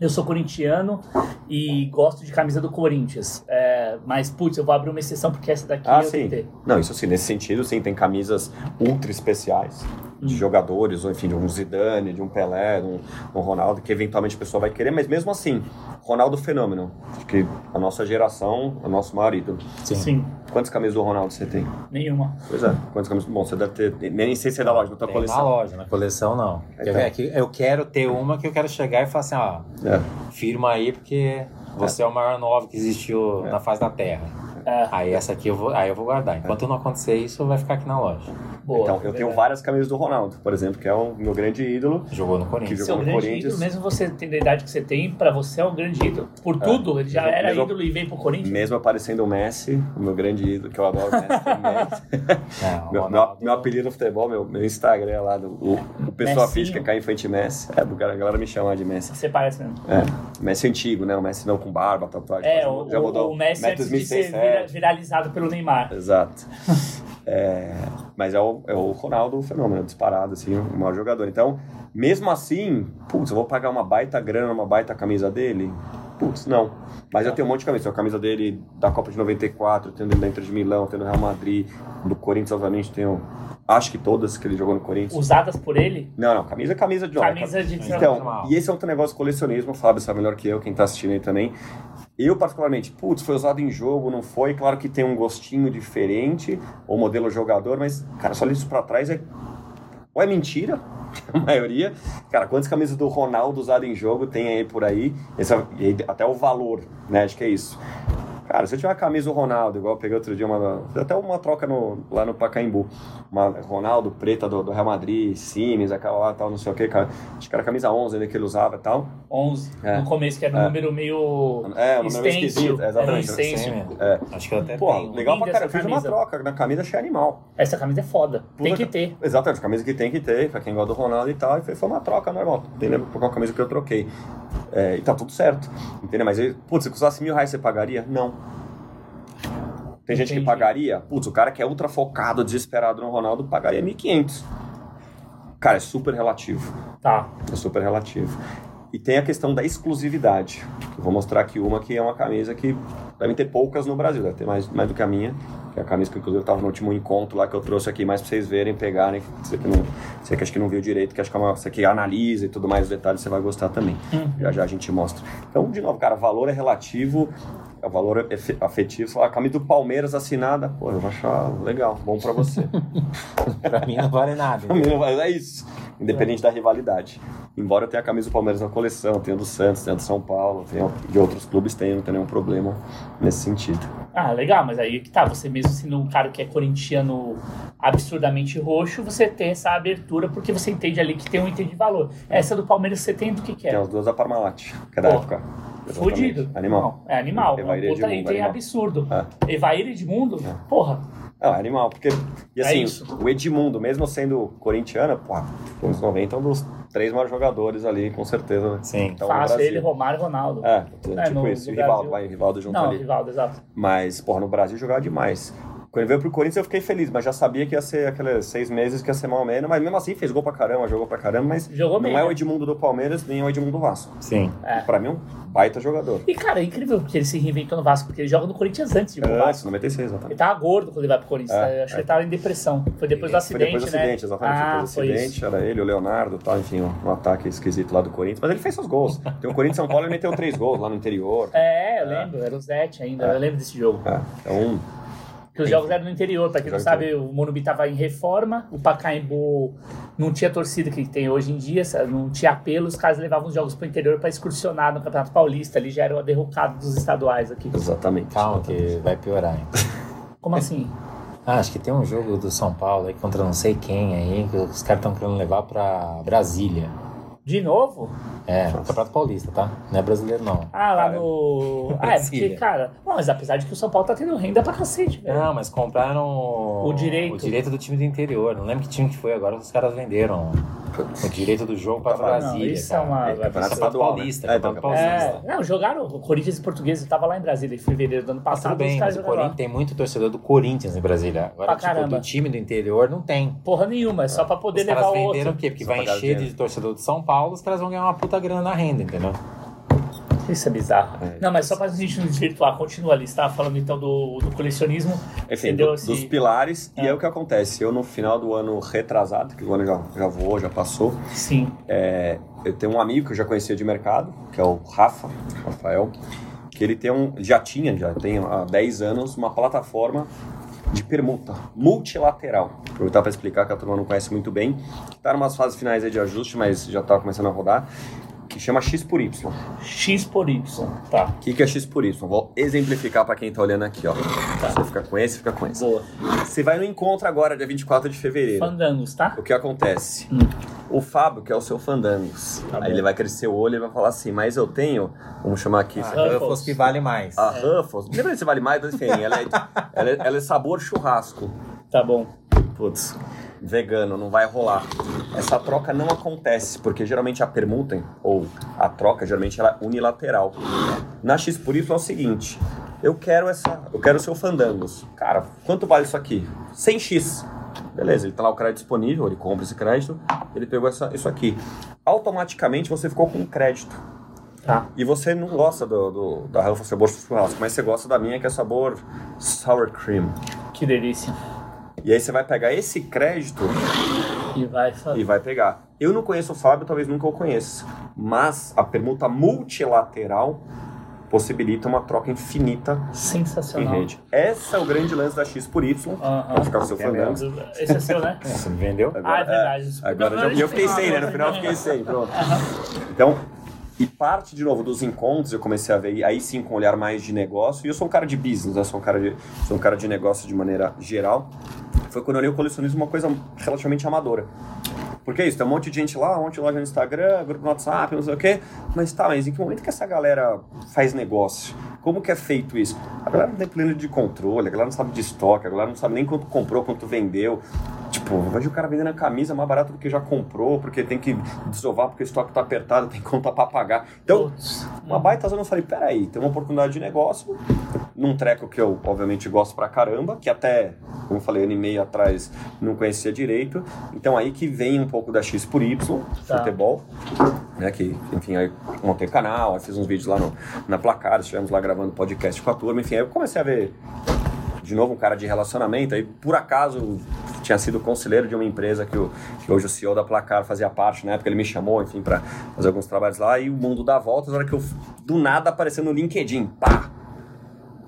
Eu sou corintiano e gosto de camisa do Corinthians. É, mas, putz, eu vou abrir uma exceção porque essa daqui Ah, eu sim. ter. Não, isso sim, nesse sentido, sim, tem camisas ultra especiais. De jogadores, ou enfim, de um Zidane, de um Pelé, de um, um Ronaldo, que eventualmente a pessoa vai querer, mas mesmo assim, Ronaldo fenômeno. Acho que a nossa geração, é o nosso maior ídolo. Sim. Sim, Quantas camisas do Ronaldo você tem? nenhuma. Pois é, quantas camisas? Bom, você deve ter, nem sei se é da loja, da tua Tem na coleção. loja, na coleção não. Então. É que eu quero ter uma que eu quero chegar e falar assim, ó, É. firma aí porque você é, o maior nove que existiu na face da Terra. É, Aí essa aqui eu vou, aí eu vou guardar. Enquanto não acontecer isso, vai ficar aqui na loja. boa. Então, eu tenho várias camisas do Ronaldo, por exemplo, que é o meu grande ídolo. Jogou no Que Corinthians. jogou Seu no grande Corinthians. ídolo, mesmo você tendo a idade que você tem, pra você é um grande ídolo. Por tudo, ele já Mesmo- era mesmo- ídolo e veio pro Corinthians. Mesmo aparecendo o Messi, o meu grande ídolo, que eu adoro o Messi também. [LAUGHS] É, o [LAUGHS] Meu, meu, meu apelido no futebol, meu, meu Instagram é lá, do, o, o pessoa Messinho. física cai em frente Messi. É, do cara, a galera me chama de Messi. Você parece mesmo. É, Messi antigo, né? O Messi não com barba, tatuagem. É, Já o, já mudou. o, Messi antes de ser 2006, vira- é. viralizado pelo Neymar. Exato. [LAUGHS] É, mas é o, é o Ronaldo o fenômeno, disparado, assim, o maior jogador. Então, mesmo assim, putz, eu vou pagar uma baita grana, uma baita camisa dele? Putz, não. Mas eu tenho um monte de camisa. Tenho a camisa dele da Copa de 94, tenho da Inter de Milão, tenho do Real Madrid, do Corinthians, obviamente, tenho acho que todas que ele jogou no Corinthians. Usadas por ele? Não, não, camisa é camisa de jogo. Camisa de Então, normal. e esse é outro negócio colecionismo, o Fábio sabe melhor que eu, quem tá assistindo aí também. Eu, particularmente, putz, foi usado em jogo, não foi. Claro que tem um gostinho diferente, o modelo jogador, mas, cara, só isso pra trás é. Ou é mentira, [LAUGHS] a maioria. Cara, quantas camisas do Ronaldo usado em jogo tem aí por aí? Esse é- até o valor, né? Acho que é isso. Cara, se eu tiver uma camisa do Ronaldo, igual eu peguei outro dia, uma, fiz até uma troca no, lá no Pacaembu. Uma Ronaldo preta do, do Real Madrid, Simes, aquela lá tal, não sei o que, cara. Acho que era a camisa 11 ainda que ele usava e tal. 11. É. No começo, que era um É. número meio. É, um número meio esquisito, Era um exatamente. stencil. Sim, mesmo. É. Acho que eu até Pô, tenho. legal pra linda cara. Eu essa fiz uma troca na camisa, achei animal. Essa camisa é foda. Tem Puta que ter. Exatamente, camisa que tem que ter, pra quem gosta do Ronaldo e tal. E foi, foi uma troca normal. Tem lembro uma camisa que eu troquei. É, e tá tudo certo. Entendeu? Mas, ele, putz, se custasse mil reais, você pagaria? Não. Tem gente que pagaria. Putz, o cara que é ultra focado, desesperado no Ronaldo, pagaria 1.500. Cara, é super relativo. Tá. É super relativo. E tem a questão da exclusividade. Eu vou mostrar aqui uma que é uma camisa que devem ter poucas no Brasil, deve ter mais, mais do que a minha. Que é a camisa que inclusive estava no último encontro lá que eu trouxe aqui, mais pra vocês verem, pegarem. Você que, não, você que acho que não viu direito, que acho que é uma, você que analisa e tudo mais, os detalhes você vai gostar também. Já já a gente mostra. Então, de novo, cara, valor é relativo, o valor afetivo. A camisa do Palmeiras assinada, pô, eu vou achar legal, bom pra você. [LAUGHS] Pra mim não vale nada. Mas é isso. Independente da rivalidade. Embora eu tenha a camisa do Palmeiras na coleção, tenha do Santos, tenha do São Paulo, tenha de outros clubes, tenha, não tem nenhum problema nesse sentido. Ah, legal, mas aí que tá. Você mesmo sendo um cara que é corintiano absurdamente roxo, você tem essa abertura porque você entende ali que tem um item de valor. Essa do Palmeiras você tem do que que Tem é? as duas da Parmalat, que é da Pô, época. Fudido. Animal. Não, é animal. Evair É um puta Edmundo, item animal. absurdo. É. Evair Edmundo? Porra. Não, é animal, porque. E É assim, isso. o Edmundo, mesmo sendo corintiano, pô, nos 90 é um dos três maiores jogadores ali, com certeza. né? Sim. Então, Fácil, ele, Romário e Ronaldo. É, É, tipo no- isso. no E Rivaldo, vai, Rivaldo junto Não, ali. Rivaldo, exato. Mas, porra, no Brasil jogava demais. Quando ele veio pro Corinthians eu fiquei feliz, mas já sabia que ia ser aqueles seis meses que ia ser mal menos, mas mesmo assim fez gol pra caramba, jogou pra caramba, mas Jogou não bem, é né? o Edmundo do Palmeiras, nem é o Edmundo do Vasco. Sim. É. Pra mim, é um baita jogador. E, cara, é incrível que ele se reinventou no Vasco, porque ele joga no Corinthians antes de ir pro Antes, Vasco. 96, Ele exatamente. tava gordo quando ele vai pro Corinthians. É, né? Acho que é. ele tava em depressão. Foi depois do Foi acidente, depois do né? acidente, exatamente. Ah, depois do foi acidente, isso. era ele, o Leonardo, tal, enfim, um, um ataque esquisito lá do Corinthians. Mas ele fez seus gols. Tem o Corinthians São Paulo, ele meteu três gols lá no interior. É, eu lembro. Era o Zete ainda. Eu lembro desse jogo. É, então, Porque os jogos eram no interior, pra quem não sabe, o Morumbi tava em reforma, o Pacaembu não tinha torcida que tem hoje em dia, não tinha apelo, os caras levavam os jogos pro interior pra excursionar no Campeonato Paulista, ali já era o derrocado dos estaduais aqui. exatamente. Calma que vai piorar ainda. Como assim? [LAUGHS] Ah, acho que tem um jogo do São Paulo aí contra não sei quem aí, que os caras estão querendo levar pra Brasília. De novo? É, Campeonato Paulista, tá? Não é brasileiro, não. Ah, lá Cara, no. [LAUGHS] Ah, é porque, cara. Bom, mas apesar de que o São Paulo tá tendo renda pra cacete, velho. Não, mas compraram O direito. o direito do time do interior. Não lembro que time que foi agora, os caras venderam o direito do jogo para Não, Brasília. isso é uma- É, campeonato Campeonato estadual, Paulista, né? É, então, Paulista. É, não, jogaram o Corinthians e Português, eu tava lá em Brasília em fevereiro do ano passado, tudo bem, mas o. Corinthians tem muito torcedor do Corinthians em Brasília. Agora, Pra tipo, caramba. do time do interior não tem. Porra nenhuma, é só pra poder Os levar caras o venderam outro. o quê? Porque Só vai encher dinheiro. de torcedor de São Paulo, os caras vão ganhar uma puta grana na renda, entendeu? Isso é bizarro. É. Não, mas só pra gente não desvirtuar, continua ali. Você tava falando então do, do colecionismo. Enfim, do- esse- dos pilares. É. E é o que acontece. Eu, no final do ano retrasado, que o ano já, já voou, já passou, Sim. é, eu tenho um amigo que eu já conhecia de mercado, que é o Rafa, Rafael, que ele tem um, já tinha, já tem há 10 anos, uma plataforma de permuta multilateral. Aproveitar para explicar que a turma não conhece muito bem. Está em umas fases finais de ajuste, mas já está começando a rodar. Que chama X por Y. X por Y. Tá. O que, que é X por Y? Vou exemplificar para quem está olhando aqui. Ó. Você fica com esse, fica com esse. Boa. Você vai no encontro agora, dia 24 de fevereiro. Fandangos, tá? O que acontece? Hum. O Fábio, que é o seu fandangos, Tá aí bom. ele vai crescer o olho e vai falar assim, mas eu tenho, vamos chamar aqui, Ah, Ruffles. Ruffles que vale mais. a Ruffles, lembra se vale mais, mas enfim, ela é, ela, é, ela é sabor churrasco. Tá bom. Putz, vegano, não vai rolar. Essa troca não acontece, porque geralmente a permuta, ou a troca, geralmente ela é unilateral. Na X por Y é o seguinte, eu quero essa, eu quero o seu fandangos. Cara, quanto vale isso aqui? 100x. Beleza, ele tá lá o crédito disponível, ele compra esse crédito, ele pegou essa, isso aqui. Automaticamente você ficou com um crédito. Tá. E você não gosta do, do, da Ruffles sabor churrasco, mas você gosta da minha que é sabor sour cream. Que delícia. E aí você vai pegar esse crédito E vai fazer. e vai pegar. Eu não conheço o Fábio, talvez nunca o conheça. Mas a permuta multilateral possibilita uma troca infinita em Sensacional. rede. Esse é o grande lance da X por Y. Aham. Vai ficar com o seu é fandango. Esse é seu, né? É, [LAUGHS] Você me vendeu? Ah, é verdade. Agora já, eu fiquei sem, né? No final eu fiquei sem. Pronto. Então, e parte de novo dos encontros, eu comecei a ver aí sim com um olhar mais de negócio. E eu sou um cara de business, né? Sou um cara de, sou um cara de negócio de maneira geral. Foi quando eu olhei o colecionismo uma coisa relativamente amadora. Porque é isso, tem um monte de gente lá, um monte de loja no Instagram, grupo no WhatsApp, não sei o quê. Mas tá, mas em que momento que essa galera faz negócio? Como que é feito isso? A galera não tem pleno de controle, a galera não sabe de estoque, a galera não sabe nem quanto comprou, quanto vendeu. Tipo, eu vejo o cara vendendo a camisa mais barato do que já comprou, porque tem que desovar porque o estoque tá apertado, [LAUGHS] tem conta pra pagar. Então, Putz. uma baita zona, eu falei, peraí, tem uma oportunidade de negócio, num treco que eu, obviamente, gosto pra caramba, que até, como eu falei, ano e meio atrás não conhecia direito. Então aí que vem um pouco da X por Y, Tá. futebol, né, que, enfim, aí montei canal, aí fiz uns vídeos lá no, na Placar, estivemos lá gravando podcast com a turma, enfim, aí eu comecei a ver de novo um cara de relacionamento, aí por acaso tinha sido conselheiro de uma empresa que, o, que hoje o CEO da Placar fazia parte, na época ele me chamou, enfim, para fazer alguns trabalhos lá, e o mundo dá voltas, na hora que eu, do nada, apareceu no LinkedIn, pá!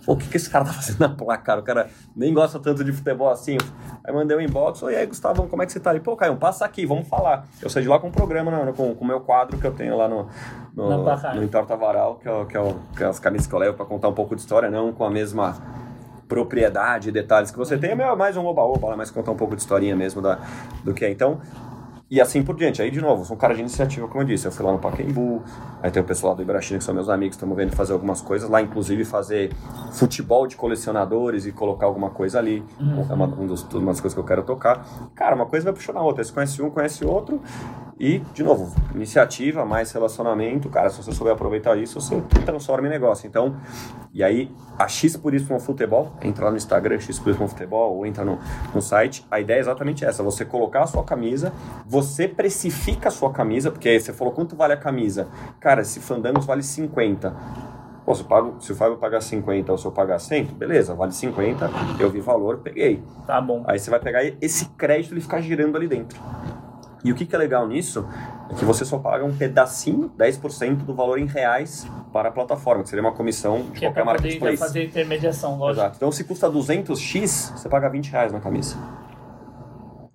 O que, que esse cara tá fazendo na Placar? O cara nem gosta tanto de futebol assim. Aí mandei um inbox, oi, aí, Gustavo, como é que você tá? Ele, pô, Caio, passa aqui, vamos falar. Eu saí de lá com um programa, né, com com o meu quadro que eu tenho lá no, no, no Entorta Varal, que é, o- que, é o- que é as camisas que eu levo para contar um pouco de história, não com a mesma propriedade e detalhes que você tem, é meio- mais um oba-oba, mas contar um pouco de historinha mesmo da, do que é. Então, e assim por diante. Aí, de novo, sou um cara de iniciativa, como eu disse. Eu fui lá no Pacaembu, aí tem o pessoal lá do Ibrachina, que são meus amigos, estamos vendo fazer algumas coisas lá, inclusive fazer futebol de colecionadores e colocar alguma coisa ali. É uma, um dos, uma das coisas que eu quero tocar. Cara, uma coisa vai puxando a outra. Você conhece um, conhece outro. E, de novo, iniciativa, mais relacionamento. Cara, se você souber aproveitar isso, você transforma em negócio. Então, e aí, a X por isso no futebol, entra lá no Instagram, X por isso no futebol, ou entra no, no site. A ideia é exatamente essa: você colocar a sua camisa, você precifica a sua camisa, porque aí você falou quanto vale a camisa. Cara, esse Fandangos vale 50. Pô, se, eu pago, se o Fábio pagar 50 ou se eu pagar 100, beleza, vale 50, eu vi valor, peguei. Tá bom. Aí você vai pegar esse crédito e ele ficar girando ali dentro. E o que, que é legal nisso é que você só paga um pedacinho, 10% do valor em reais para a plataforma, que seria uma comissão de Que é qualquer poder marketplace. fazer intermediação, lógico. Exato. Então, se custa 200x, você paga 20 reais na camisa.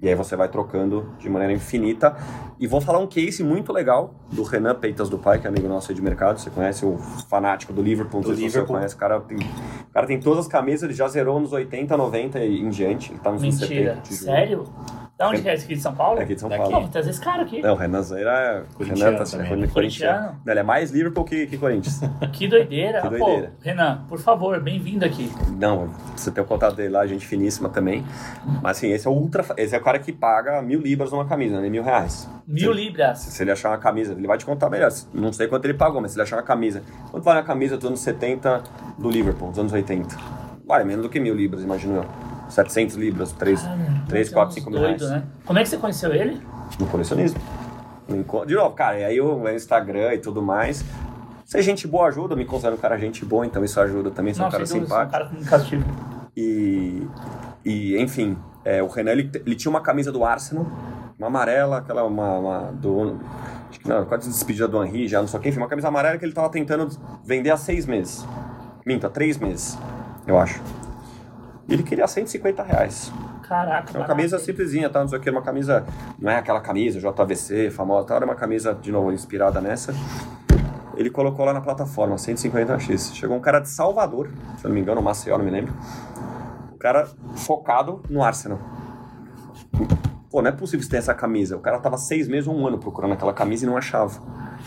E aí você vai trocando de maneira infinita. E vou falar um case muito legal do Renan Peitas do Pai, que é amigo nosso aí de mercado. Você conhece o fanático do Liverpool, não Do se você Liverpool. conhece. O cara tem, o cara tem todas as camisas, ele já zerou nos 80, 90 e em diante. Ele tá nos Mentira. 70. te juro. Sério? Da onde que é esse aqui de São Paulo? É aqui de São Daqui. Pô, Paulo. vou trazer esse cara aqui. Não, o Renan Zeira é. Corintiano Renan tá também, né? corintiano. Não, ele é mais Liverpool que, que Corinthians. [LAUGHS] Que doideira. Que Pô, doideira. Renan, por favor, bem-vindo aqui. Não, você tem o contato dele lá, gente finíssima também. Mas assim, esse é o ultra. Esse é o cara que paga mil libras numa camisa, né? Mil reais. Mil Se- libras. Se ele achar uma camisa, ele vai te contar melhor. Não sei quanto ele pagou, mas se ele achar uma camisa. Quanto vale a camisa dos anos 70 do Liverpool, dos anos 80? Vale menos do que mil libras, imagino eu. 700 libras, 3, Cara, 3 tem 4, uns 5 mil doido, reais. né? Como é que você conheceu ele? No colecionismo. De novo, cara, e aí o Instagram e tudo mais. Ser gente boa ajuda, me considero um cara gente boa, então isso ajuda também, sou um cara é um simpático. cara comunicativo. E, e enfim, é, o Renan ele, ele tinha uma camisa do Arsenal, uma amarela, aquela uma, uma do acho que não, quase despedida do Henry, já não sei o que, enfim, uma camisa amarela que ele tava tentando vender há seis meses. Minto, há três meses, eu acho. E ele queria 150 reais. Caraca, É uma camisa simplesinha, tá? Não sei o que, uma camisa. Não é aquela camisa JVC famosa, tá? Era uma camisa, de novo, inspirada nessa. Ele colocou lá na plataforma, 150x. Chegou um cara de Salvador, se eu não me engano, Maceió, não me lembro. Cara focado no Arsenal. Pô, não é possível você ter essa camisa. O cara tava seis meses ou um ano procurando aquela camisa e não achava.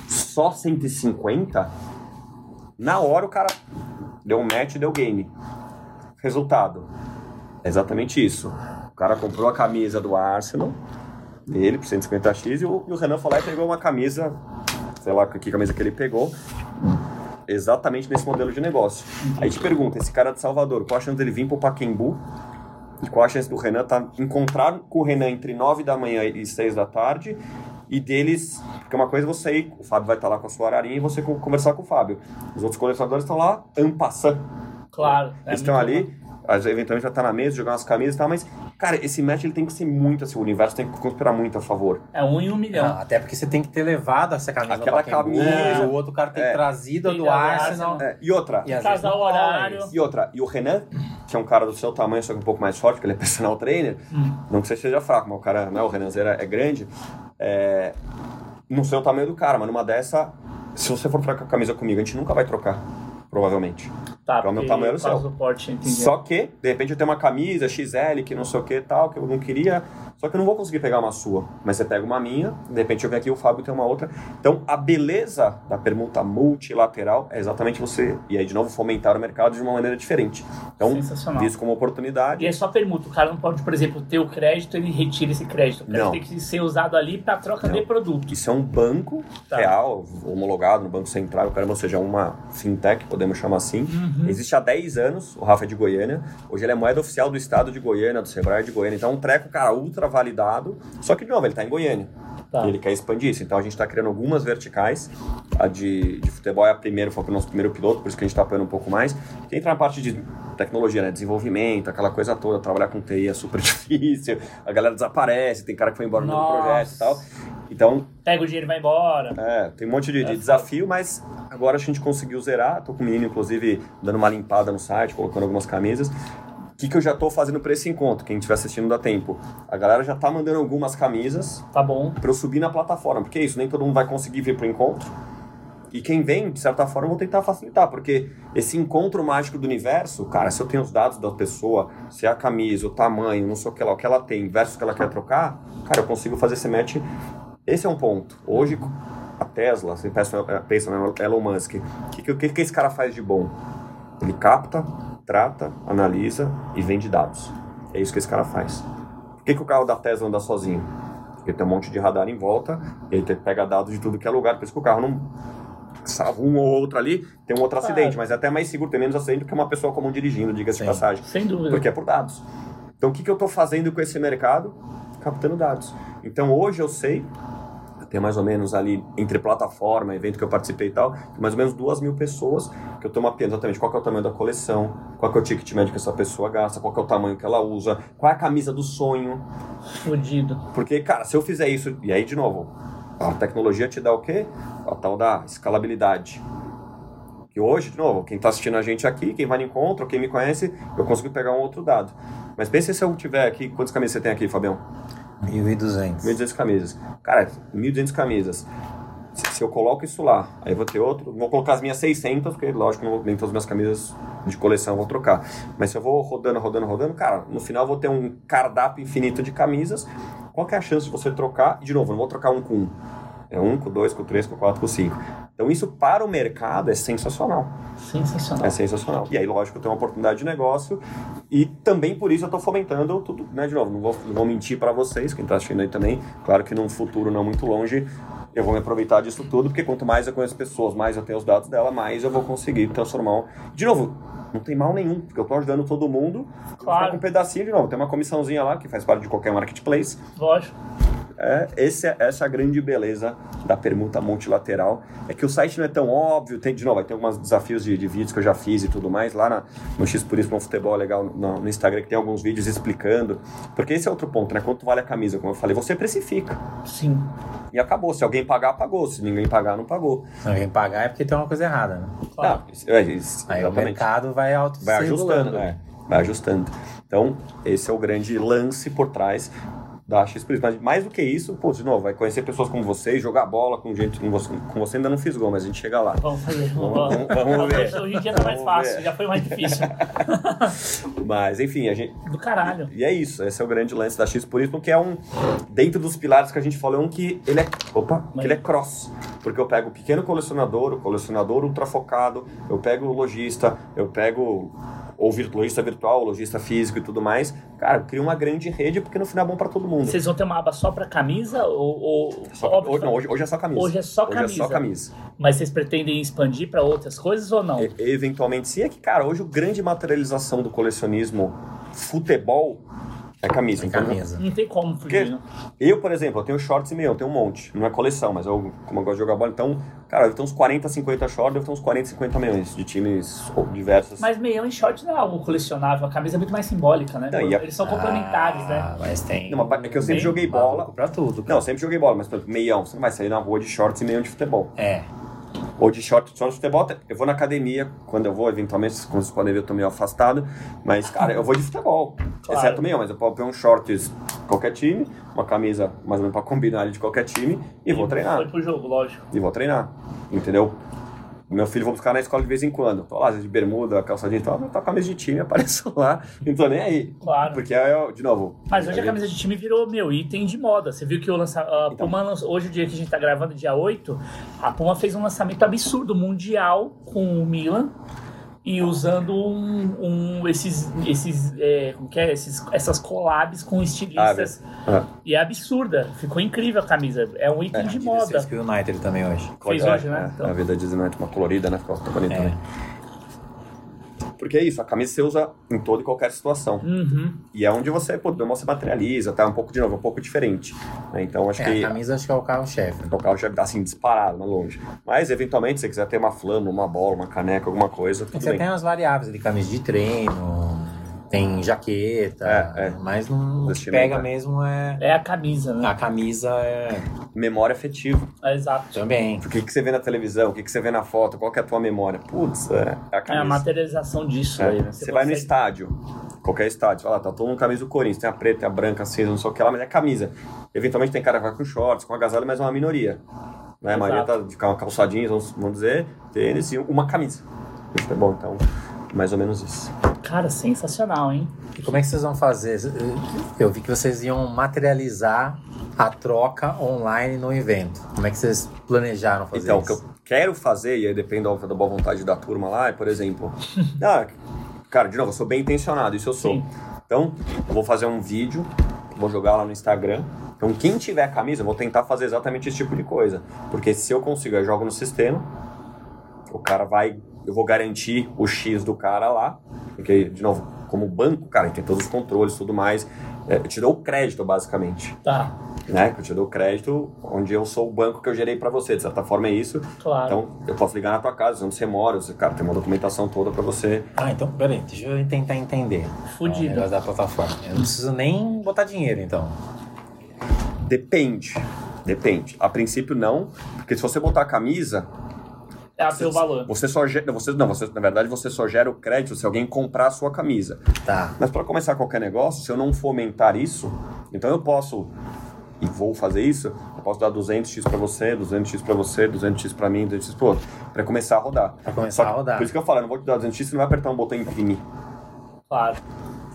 Só 150? Na hora o cara deu um match e deu game. Resultado. É exatamente isso. O cara comprou a camisa do Arsenal, dele, por 150x, e o, e o Renan e pegou uma camisa, sei lá que camisa que ele pegou, exatamente nesse modelo de negócio. Aí te pergunta, esse cara de Salvador, qual a chance dele vir pro Paquembu? E qual a chance do Renan tá, encontrar com o Renan entre 9 da manhã e 6 da tarde? E deles, porque uma coisa é você ir, o Fábio vai estar lá com a sua ararinha e você co- conversar com o Fábio. Os outros colecionadores estão lá, ampassando. Claro. é Eles estão ali, vezes, eventualmente vai estar na mesa, jogar umas camisas e tal, mas, cara, esse match ele tem que ser muito assim, o universo tem que conspirar muito a favor. É um em um milhão. Não, até porque você tem que ter levado essa camisa Aquela camisa. o outro cara tem É. trazido a do Arsenal. Arsenal. É, e outra, E Casar o horário. e outra, e o Renan, que é um cara do seu tamanho, só que um pouco mais forte, porque ele é personal trainer, Hum. não que você seja fraco, mas o cara, né, o Renan Zera é grande, é, não sei o tamanho do cara, mas numa dessa, se você for trocar a camisa comigo, a gente nunca vai trocar, provavelmente. Tá, Qual é o meu tamanho do por causa seu? porte. Só que, de repente, eu tenho uma camisa XL que não sei o que tal, que eu não queria. Só que eu não vou conseguir pegar uma sua. Mas você pega uma minha, de repente eu venho aqui o Fábio tem uma outra. Então, a beleza da permuta multilateral é exatamente você, e aí de novo, fomentar o mercado de uma maneira diferente. Então, visto como oportunidade. E é só permuta. O cara não pode, por exemplo, ter o crédito ele retira esse crédito. O crédito Não. tem que ser usado ali para troca Não. de produto. Isso é um banco Tá. real, homologado no Banco Central, caramba, ou seja, uma fintech, podemos chamar assim. Uhum. Existe há 10 anos, o Rafa é de Goiânia. Hoje ele é moeda oficial do estado de Goiânia, do Sebrae de Goiânia. Então é um treco, cara, ultra validado. Só que, de novo, ele tá em Goiânia. Tá. E ele quer expandir isso. Então a gente está criando algumas verticais. A de, de futebol é a primeira, foi o nosso primeiro piloto, por isso que a gente está apoiando um pouco mais. Que entra na parte de tecnologia, né? Desenvolvimento, aquela coisa toda. Trabalhar com TI é super [LAUGHS] difícil. A galera desaparece, tem cara que foi embora no projeto e tal. Então, Pega o dinheiro e vai embora. é, tem um monte de, de É desafio, mas agora a gente conseguiu zerar. Tô com o menino, inclusive, dando uma limpada no site, colocando algumas camisas. O que, que eu já tô fazendo para esse encontro? Quem estiver assistindo dá tempo. A galera já tá mandando algumas camisas Tá bom. para eu subir na plataforma, porque é isso, nem todo mundo vai conseguir vir pro encontro. E quem vem, de certa forma, eu vou tentar facilitar, porque esse encontro mágico do universo, cara, se eu tenho os dados da pessoa, se é a camisa, o tamanho, não sei o que lá, o que ela tem, versus o que ela quer trocar, cara, eu consigo fazer esse match. Esse é um ponto. Hoje, a Tesla, você pensa, pensa no Elon Musk, o que, que, que esse cara faz de bom? Ele capta, trata, analisa e vende dados. É isso que esse cara faz. Por que, que o carro da Tesla anda sozinho? Porque tem um monte de radar em volta, e ele pega dados de tudo que é lugar, por isso que o carro não salva um ou outro ali, tem um outro Claro. acidente, mas é até mais seguro, tem menos acidente do que uma pessoa comum dirigindo, diga-se de passagem. Sem dúvida. Porque é por dados. Então o que, que eu estou fazendo com esse mercado? Captando dados. Então hoje eu sei, tem mais ou menos ali, entre plataforma, evento que eu participei e tal, tem mais ou menos duas mil pessoas que eu estou mapeando exatamente qual é o tamanho da coleção, qual que é o ticket médio que essa pessoa gasta, qual que é o tamanho que ela usa, qual é a camisa do sonho. Fudido. Porque, cara, se eu fizer isso, e aí de novo, a tecnologia te dá o quê? A tal da escalabilidade. Que hoje, de novo, quem está assistindo a gente aqui, quem vai no encontro, quem me conhece, eu consigo pegar um outro dado. Mas pense se eu tiver aqui, quantas camisas você tem aqui, Fabião? 1.200. 1.200 camisas. Cara, 1.200 camisas. Se, se eu coloco isso lá, aí vou ter outro. Vou colocar as minhas 600, porque lógico, não, nem todas as minhas camisas de coleção eu vou trocar. Mas se eu vou rodando, rodando, rodando, cara, no final eu vou ter um cardápio infinito de camisas. qual que é a chance de você trocar? E, de novo, eu não vou trocar um com um. É um com dois, com três, com quatro, com cinco. Então isso para o mercado é sensacional. Sensacional. É sensacional. E aí, lógico, tem uma oportunidade de negócio e também por isso eu estou fomentando tudo, né? De novo, não vou, não vou mentir para vocês, quem está assistindo aí também. Claro que num futuro não muito longe eu vou me aproveitar disso tudo, porque quanto mais eu conheço pessoas, mais eu tenho os dados dela, mais eu vou conseguir transformar. De novo, não tem mal nenhum, porque eu estou ajudando todo mundo. Claro. Com um pedacinho de novo, tem uma comissãozinha lá que faz parte de qualquer marketplace. Lógico. É, esse, é- essa é a grande beleza da permuta multilateral. É que o site não é tão óbvio, tem, de novo, vai ter alguns desafios de, de vídeos que eu já fiz e tudo mais. Lá na, no X Por Isso no Futebol é Legal, no, no Instagram, que tem alguns vídeos explicando. Porque esse é outro ponto, né? Quanto vale a camisa? Como eu falei, você precifica. Sim. E acabou. Se alguém pagar, pagou. Se ninguém pagar, não pagou. Não, quem pagar é porque tem uma coisa errada, né? Claro. Não, é, isso, Aí o mercado vai auto vai se ajustando, regulando. é, vai ajustando. Então, esse é o grande lance por trás da X por isso. Mas mais do que isso, pô, de novo, vai conhecer pessoas como vocês, jogar bola com gente com você, com você ainda não fiz gol, mas a gente chega lá. Vamos fazer. Vamos- Vamos, vamos- vamos ver. Hoje em dia tá mais fácil, ver. já foi mais difícil. [LAUGHS] Mas, enfim, a gente. Do caralho. E é isso, esse é o grande lance da X por isso, que é um. Dentro dos pilares que a gente falou, é um que ele é. Opa, que ele é cross. Porque eu pego o pequeno colecionador, o colecionador ultra focado, eu pego o lojista, eu pego ou lojista virtual, lojista físico e tudo mais. Cara, eu crio uma grande rede porque no final é bom pra todo mundo. Vocês vão ter uma aba só pra camisa? Ou, ou- Só- óbvio, hoje, não, hoje, hoje é só camisa. Hoje é só Hoje é só camisa. camisa. Mas vocês pretendem expandir pra outras coisas ou não? E- eventualmente sim. É que, cara, hoje o grande materialização do colecionismo futebol é camisa. Tem Então, camisa. Não tem como Porque fugir. né? eu, por exemplo, eu tenho shorts e meio, eu tenho um monte. Não é coleção, mas eu, como eu gosto de jogar bola, então, cara, eu tenho uns 40, 50 shorts, eu tenho uns 40, 50 milhões de times diversos. Mas meião e short não é algo colecionável. A camisa é muito mais simbólica, né? Não, a- Eles são complementares, né? Ah, Mas tem. Não, mas é que eu sempre joguei bola. pra tudo. Não, eu sempre joguei bola, mas, por exemplo, meião, você não vai sair na rua de shorts e meião de futebol. É. Ou de short, short de futebol, eu vou na academia, quando eu vou, eventualmente, como vocês podem ver, eu tô meio afastado, mas, cara, eu vou de futebol. Claro. Exceto meião, mas eu posso ter um shorts de qualquer time, uma camisa mais ou menos pra combinar de qualquer time, e vou treinar. Foi pro jogo, lógico. e vou treinar, entendeu? Meu filho vou buscar na escola de vez em quando. Tô lá, de bermuda, calçadinha e tal, tô com a camisa de time, [LAUGHS] apareço lá, não tô nem aí. Claro. Porque, é, de novo... Mas hoje a gente- camisa de time virou, meu, item de moda. Você viu que o lança... a Então. Puma, lançou- hoje, o dia que a gente tá gravando, dia 8, a Puma fez um lançamento absurdo, mundial, com o Milan. E usando um, um- esses, esses, é, como que é? esses, essas collabs com estilistas. Ah, E é absurda. Ficou incrível a camisa. É um item de moda. Fez o United também hoje. Fez é, hoje, né? é, Então. A vida dizem, uma colorida, né? Ficou bonito É. também. Porque é isso, a camisa você usa em toda e qualquer situação. Uhum. E é onde você, pô, você materializa, tá? Um pouco, de novo, um pouco diferente. né? Então, acho É, que... a camisa acho que é o carro-chefe. O carro já dá assim disparado, mas longe. Mas, eventualmente, se você quiser ter uma flama, uma bola, uma caneca, alguma coisa, tudo Você bem. tem as variáveis ali, camisa de treino, tem jaqueta, É, é. mas não o que pega mesmo é É a camisa, né? a camisa é Memória afetiva. É, exato. também. O que, que você vê na televisão, o que, que você vê na foto, qual que é a tua memória? Putz, é, é a É a camisa. materialização disso É. aí, né? Você vai no estádio, qualquer estádio, fala, tá todo mundo com camisa do Corinthians, tem a preta, tem a branca, a cinza, não sei o que lá, mas é camisa. Eventualmente tem cara que vai com shorts, com agasalho, mas é uma minoria. Né? A maioria tá de uma calçadinha, vamos, vamos dizer, tênis e uma camisa. Isso é bom, então, mais ou menos isso. Cara, sensacional, hein? E como é que vocês vão fazer? Eu vi que vocês iam materializar a troca online no evento. Como é que vocês planejaram fazer Então, o que isso? eu quero fazer, e aí depende óbvio, da boa vontade da turma lá, é, por exemplo. [LAUGHS] ah, cara, de novo, eu sou bem intencionado, isso eu sou. Sim. Então, eu vou fazer um vídeo, vou jogar lá no Instagram. Então, quem tiver camisa, eu vou tentar fazer exatamente esse tipo de coisa. Porque se eu consigo, eu jogo no sistema, o cara vai. Eu vou garantir o X do cara lá. Porque, de novo, como banco, cara, tem todos os controles e tudo mais. É, eu te dou o crédito, basicamente Tá, né? Que eu te dou crédito onde eu sou o banco que eu gerei para você. De certa forma é isso. claro. Então, eu posso ligar na tua casa, onde você mora, você, cara, tem uma documentação toda para você. Ah, então, peraí, deixa eu tentar entender. Fudido. O negócio da plataforma. Eu não preciso nem botar dinheiro, então. Depende. Depende. A princípio não, porque se você botar a camisa, é a teu valor. você só gera, você não, você na verdade você só gera o crédito se alguém comprar a sua camisa. Tá. Mas para começar qualquer negócio, se eu não fomentar isso, então eu posso e vou fazer isso, eu posso dar 200x para você, 200x para você, 200x para mim, 200x para outro, para começar a rodar. Pra começar Só a rodar. Por isso que eu falo, eu não vou te dar 200x, você não vai apertar um botão e imprimir. Claro.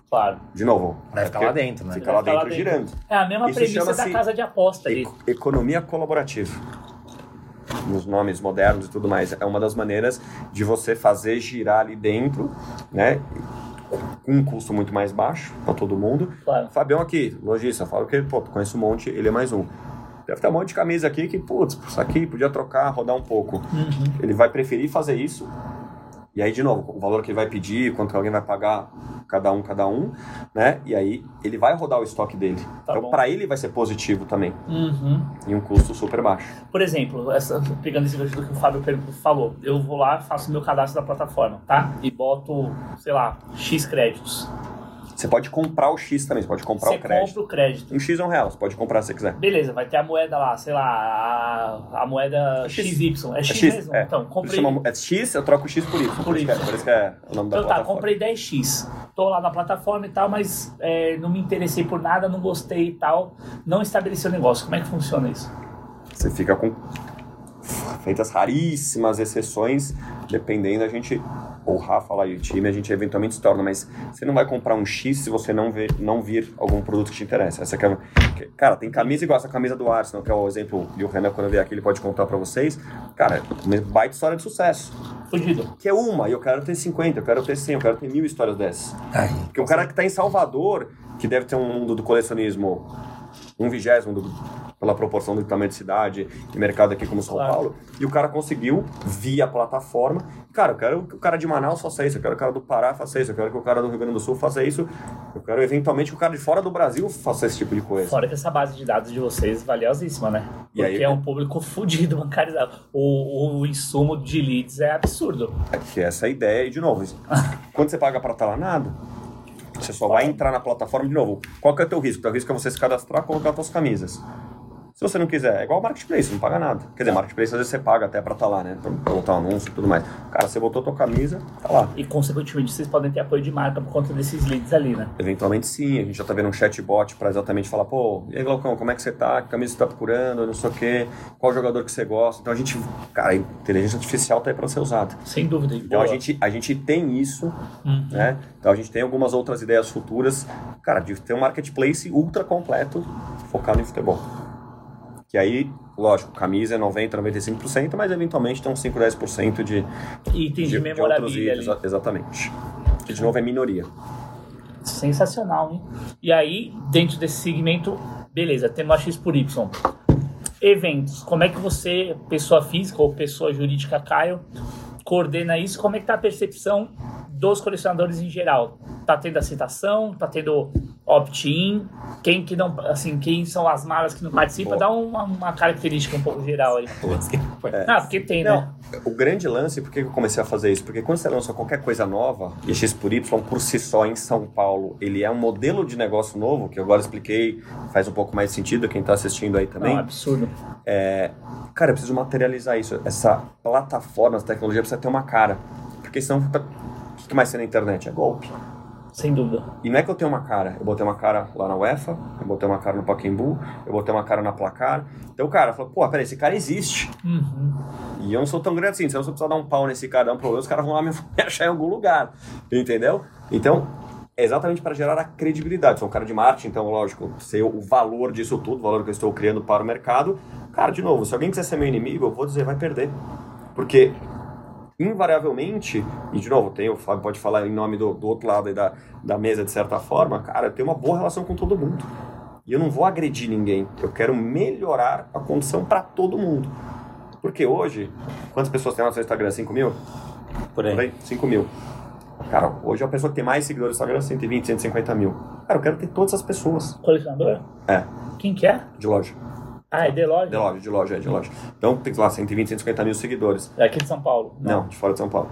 Claro. De novo. Vai ficar lá dentro, né? Fica lá ficar lá dentro dentro. girando. É a mesma Isso premissa da casa de aposta ali. Eco- economia colaborativa. Nos nomes modernos e tudo mais. É uma das maneiras de você fazer girar ali dentro, né? Com um custo muito mais baixo para todo mundo. Claro. Fabião aqui, lojista, falo que pô, conheço um monte, ele é mais um. Deve ter um monte de camisa aqui que, putz, isso aqui podia trocar, rodar um pouco. Uhum. Ele vai preferir fazer isso. E aí, de novo, o valor que ele vai pedir, quanto que alguém vai pagar, cada um, cada um, né? E aí ele vai rodar o estoque dele. Tá então, para ele vai ser positivo também. Uhum. E um custo super baixo. Por exemplo, essa, pegando esse gancho do que o Fábio falou, eu vou lá, faço meu cadastro da plataforma, tá? E boto, sei lá, X créditos. Você pode comprar o X também, você pode comprar Você o crédito. compra o crédito. Um X é um real, você pode comprar se você quiser. Beleza, vai ter a moeda lá, sei lá, a, a moeda É X. XY. É É X, mesmo? é. Então, isso comprei. chama- é X, eu troco o X por Y. Por Por, isso, que é, por isso que é o nome da Então tá, plataforma. comprei 10x. Tô lá na plataforma e tal, mas é, não me interessei por nada, não gostei e tal. Não estabeleci o negócio. Como é que funciona isso? Você fica com feitas raríssimas exceções, dependendo a gente ou o Rafa lá e o time, a gente eventualmente se torna, mas você não vai comprar um X se você não ver, não vir algum produto que te interessa. Essa é, cara, tem camisa igual essa camisa do Arsenal, que é o exemplo, e o Renan quando vier aqui ele pode contar pra vocês. Cara, uma baita história de sucesso. Fugido. Que é uma, e eu quero ter 50, eu quero ter 100, eu quero ter mil histórias dessas. Ai, Porque o cara que está em Salvador, que deve ter um mundo do colecionismo um vigésimo do- pela proporção do tamanho de cidade e mercado aqui como São Claro. Paulo, e o cara conseguiu via plataforma. Cara, eu quero que o cara de Manaus faça isso, eu quero que o cara do Pará faça isso, eu quero que o cara do Rio Grande do Sul faça isso, eu quero eventualmente que o cara de fora do Brasil faça esse tipo de coisa. Fora que essa base de dados de vocês é valiosíssima, né? Porque aí- é um público [LAUGHS] fudido bancarizado. O, o insumo de leads é absurdo. É que essa é a ideia, e de novo, [LAUGHS] quando você paga para estar lá nada, você só vai entrar na plataforma de novo. Qual que é o teu risco? O teu risco é você se cadastrar e colocar as suas camisas. Se você não quiser, é igual o Marketplace, não paga nada. Quer dizer, Marketplace às vezes você paga até pra estar lá, né? Pra, pra botar um anúncio e tudo mais. Cara, você botou tua camisa, tá lá. E, consequentemente, vocês podem ter apoio de marca por conta desses leads ali, né? Eventualmente sim, a gente já tá vendo um chatbot pra exatamente falar, pô, e aí Glaucão, como é que você tá? Que camisa você tá procurando? Não sei o quê, qual jogador que você gosta. Então a gente, cara, a inteligência artificial tá aí pra ser usada. Sem dúvida. Então a gente, a gente tem isso, Uhum. né? Então a gente tem algumas outras ideias futuras, cara, de ter um marketplace ultra completo focado em futebol. Que aí, lógico, camisa é 90, 95%, mas eventualmente tem uns 5, 10% de, tem de, de, de outros memorabilia ali. itens. Exatamente. Que de novo é minoria. Sensacional, hein? E aí, dentro desse segmento, beleza, temos a X por Y. Eventos, como é que você, pessoa física ou pessoa jurídica, Caio, coordena isso? Como é que tá a percepção dos colecionadores em geral? Tá tendo aceitação? Tá tendo opt-in? Quem que não, assim, quem são as malas que não participam? Dá uma, uma característica um pouco geral aí. foi. Ah, porque tem, né? Não, o grande lance, por que eu comecei a fazer isso? Porque quando você lança qualquer coisa nova, e X por Y, por si só, em São Paulo, ele é um modelo de negócio novo, que eu agora expliquei, faz um pouco mais sentdo, quem está assistindo aí também. Não, absurdo. É, cara, eu preciso materializar isso. Essa plataforma, essa tecnologia precisa ter uma cara. Porque senão, fica- o que mais tem na internet? É golpe. Sem dúvida. E não é que eu tenho uma cara. Eu botei uma cara lá na UEFA, eu botei uma cara no Pacaembu, eu botei uma cara na Placar. Então o cara falou, pô, peraí, esse cara existe. Uhum. E eu não sou tão grande assim, se eu não precisar dar um pau nesse cara, dar um problema, os caras vão lá me me [LAUGHS] achar em algum lugar. Entendeu? Então, é exatamente para gerar a credibilidade. Sou um cara de marketing, então, lógico, sei o valor disso tudo, o valor que eu estou criando para o mercado. Cara, de novo, se alguém quiser ser meu inimigo, eu vou dizer, vai perder. Porque, invariavelmente, e de novo, tem, o Fábio pode falar em nome do, do outro lado aí da, da mesa, de certa forma, cara, eu tenho uma boa relação com todo mundo. E eu não vou agredir ninguém. Eu quero melhorar a condição para todo mundo. Porque hoje, quantas pessoas tem lá no seu Instagram? 5 mil? Por aí. Por aí? 5 mil. Cara, hoje a pessoa que tem mais seguidores no Instagram é 120, 150 mil. Cara, eu quero ter todas essas pessoas. Colecionador? É, Quem que é? de loja. Ah, é de loja? De loja, de loja, é de loja. Então tem lá 120, 150 mil seguidores. É aqui de São Paulo. Não, de fora de São Paulo.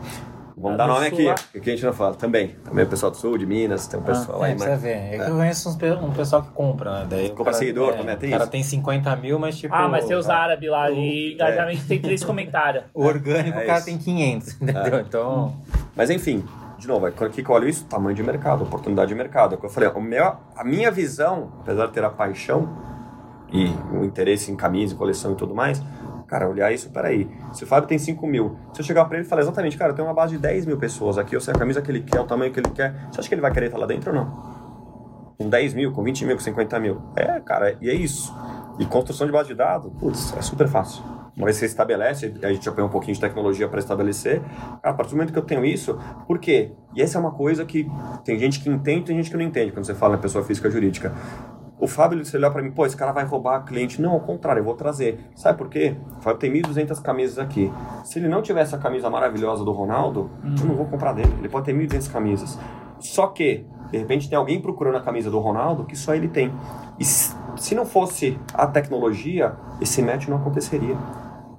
Vamos Ah, dar nome aqui, lá? que a gente não fala. Também. Também o pessoal do Sul, de Minas, tem um pessoal É, aí. pra mas- você ver. É que eu conheço um pessoal que compra, né? Daí o Compra cara- seguidor é, também, tem O cara isso? tem 50 mil, mas tipo... Ah, mas tem os tá- árabes lá e engajamento tem três comentários. [LAUGHS] O orgânico, É o cara isso. tem 500, entendeu? Então... Mas enfim, de novo, quando que eu olho isso, tamanho de mercado, oportunidade de mercado. É o que eu falei, o meu, a minha visão, apesar de ter a paixão e o interesse em camisa, coleção e tudo mais, Cara, olhar isso, peraí. Se o Fábio tem 5 mil, se eu chegar pra ele e falar exatamente, cara, eu tenho uma base de 10 mil pessoas aqui, eu sei a camisa que ele quer, o tamanho que ele quer, você acha que ele vai querer estar lá dentro ou não? Com 10 mil, com 20 mil, com 50 mil. É, cara, e é isso. E construção de base de dados, putz, é super fácil. Uma vez que você estabelece, a gente já põe um pouquinho de tecnologia para estabelecer. Cara, a partir do momento que eu tenho isso, por quê? E essa é uma coisa que tem gente que entende e tem gente que não entende quando você fala em pessoa física jurídica. O Fábio, se olhar para mim, pô, esse cara vai roubar cliente. Não, ao contrário, eu vou trazer. Sabe por quê? O Fábio tem 1.200 camisas aqui. Se ele não tivesse a camisa maravilhosa do Ronaldo, hum. eu não vou comprar dele. Ele pode ter 1.200 camisas. Só que, de repente, tem alguém procurando a camisa do Ronaldo que só ele tem. E se não fosse a tecnologia, esse match não aconteceria.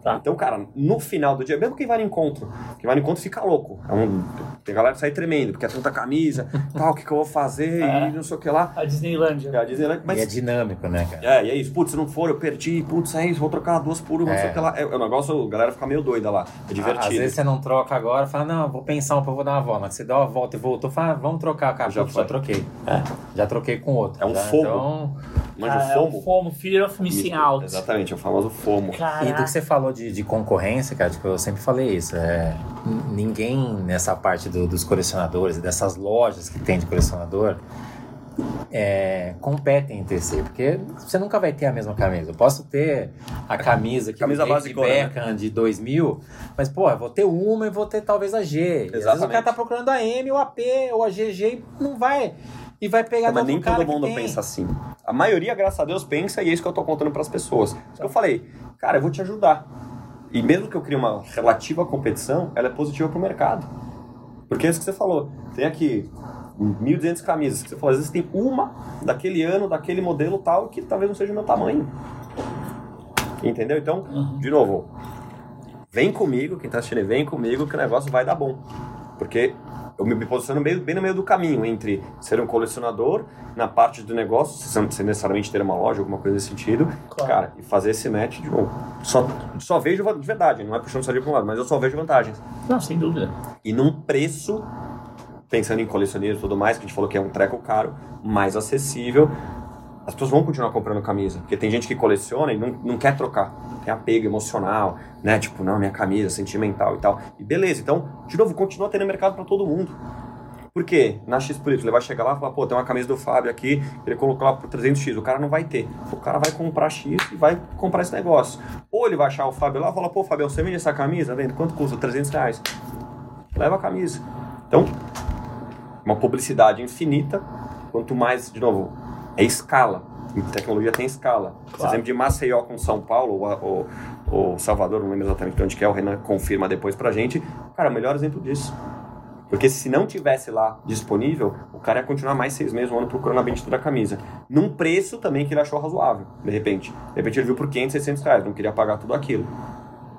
Tá. Então, cara, no final do dia, mesmo quem vai no encontro, quem vai no encontro fica louco. É um, tem galera que sai tremendo, porque é tanta camisa, [LAUGHS] tal, o que, que eu vou fazer é. e não sei o que lá. A Disneylandia. É, a Disneylandia. Mas... E é dinâmico, né, cara? É, e é isso. Putz, se não for, eu perdi, putz, é isso, vou trocar duas por uma, é. não sei o que lá. É, o negócio, a galera fica meio doida lá. É divertido. Às vezes você não troca agora, fala, não, vou pensar um pouco, vou dar uma volta. Mas você dá uma volta e voltou, fala, vamos trocar, cara. Já, já troquei. É. Já troquei com outro. É um já, fogo. Então... Mas ah, o FOMO? É o FOMO, Fear of Missing Out. Exatamente, é o famoso FOMO. Caraca. E do que você falou de, de concorrência, cara, tipo, eu sempre falei isso. É, ninguém nessa parte do, dos colecionadores, dessas lojas que tem de colecionador, é, competem entre si, porque você nunca vai ter a mesma camisa. Eu posso ter a camisa que camisa de Beckham né? de 2000, mas pô, eu vou ter uma e vou ter talvez a G. Exatamente. Às vezes o cara tá procurando a M ou a P ou a GG e não vai e vai pegar Mas nem todo mundo pensa assim. A maioria, graças a Deus, pensa e é isso que eu tô contando para as pessoas. Isso que eu falei, cara, eu vou te ajudar. E mesmo que eu crie uma relativa competição, ela é positiva para o mercado. Porque é isso que você falou. Tem aqui 1.200 camisas. Que você falou, às vezes tem uma daquele ano, daquele modelo tal, que talvez não seja o meu tamanho. Entendeu? Então, uhum. de novo, vem comigo, quem está assistindo, vem comigo que o negócio vai dar bom. Porque eu me posiciono bem, bem no meio do caminho entre ser um colecionador na parte do negócio, sem, sem necessariamente ter uma loja, alguma coisa nesse sentido, claro. cara, e fazer esse match de novo. Só, só vejo de verdade, não é puxando sardinha para um lado, mas eu só vejo vantagens. Não, sem dúvida. E num preço, pensando em colecionismo e tudo mais, que a gente falou que é um treco caro, mais acessível, as pessoas vão continuar comprando camisa. Porque tem gente que coleciona e não, não quer trocar. Tem apego emocional, né? Tipo, não, minha camisa, sentimental e tal. E beleza, então, de novo, continua tendo mercado para todo mundo. Por quê? Na X por ele vai chegar lá e falar, pô, tem uma camisa do Fábio aqui, ele colocou lá por 300X. O cara não vai ter. O cara vai comprar X e vai comprar esse negócio. Ou ele vai achar o Fábio lá e falar, pô, Fábio, você vende essa camisa? Vende. Quanto custa? 300 reais. Leva a camisa. Então, uma publicidade infinita. Quanto mais, de novo, é escala. E tecnologia tem escala. Claro. exemplo de Maceió com São Paulo, ou, ou, Salvador, não lembro exatamente onde que é, o Renan confirma depois pra gente. Cara, o melhor exemplo disso. Porque se não tivesse lá disponível, o cara ia continuar mais seis meses, um ano procurando a bendita da camisa. Num preço também que ele achou razoável, de repente. De repente ele viu por 500, 600 reais, não queria pagar tudo aquilo.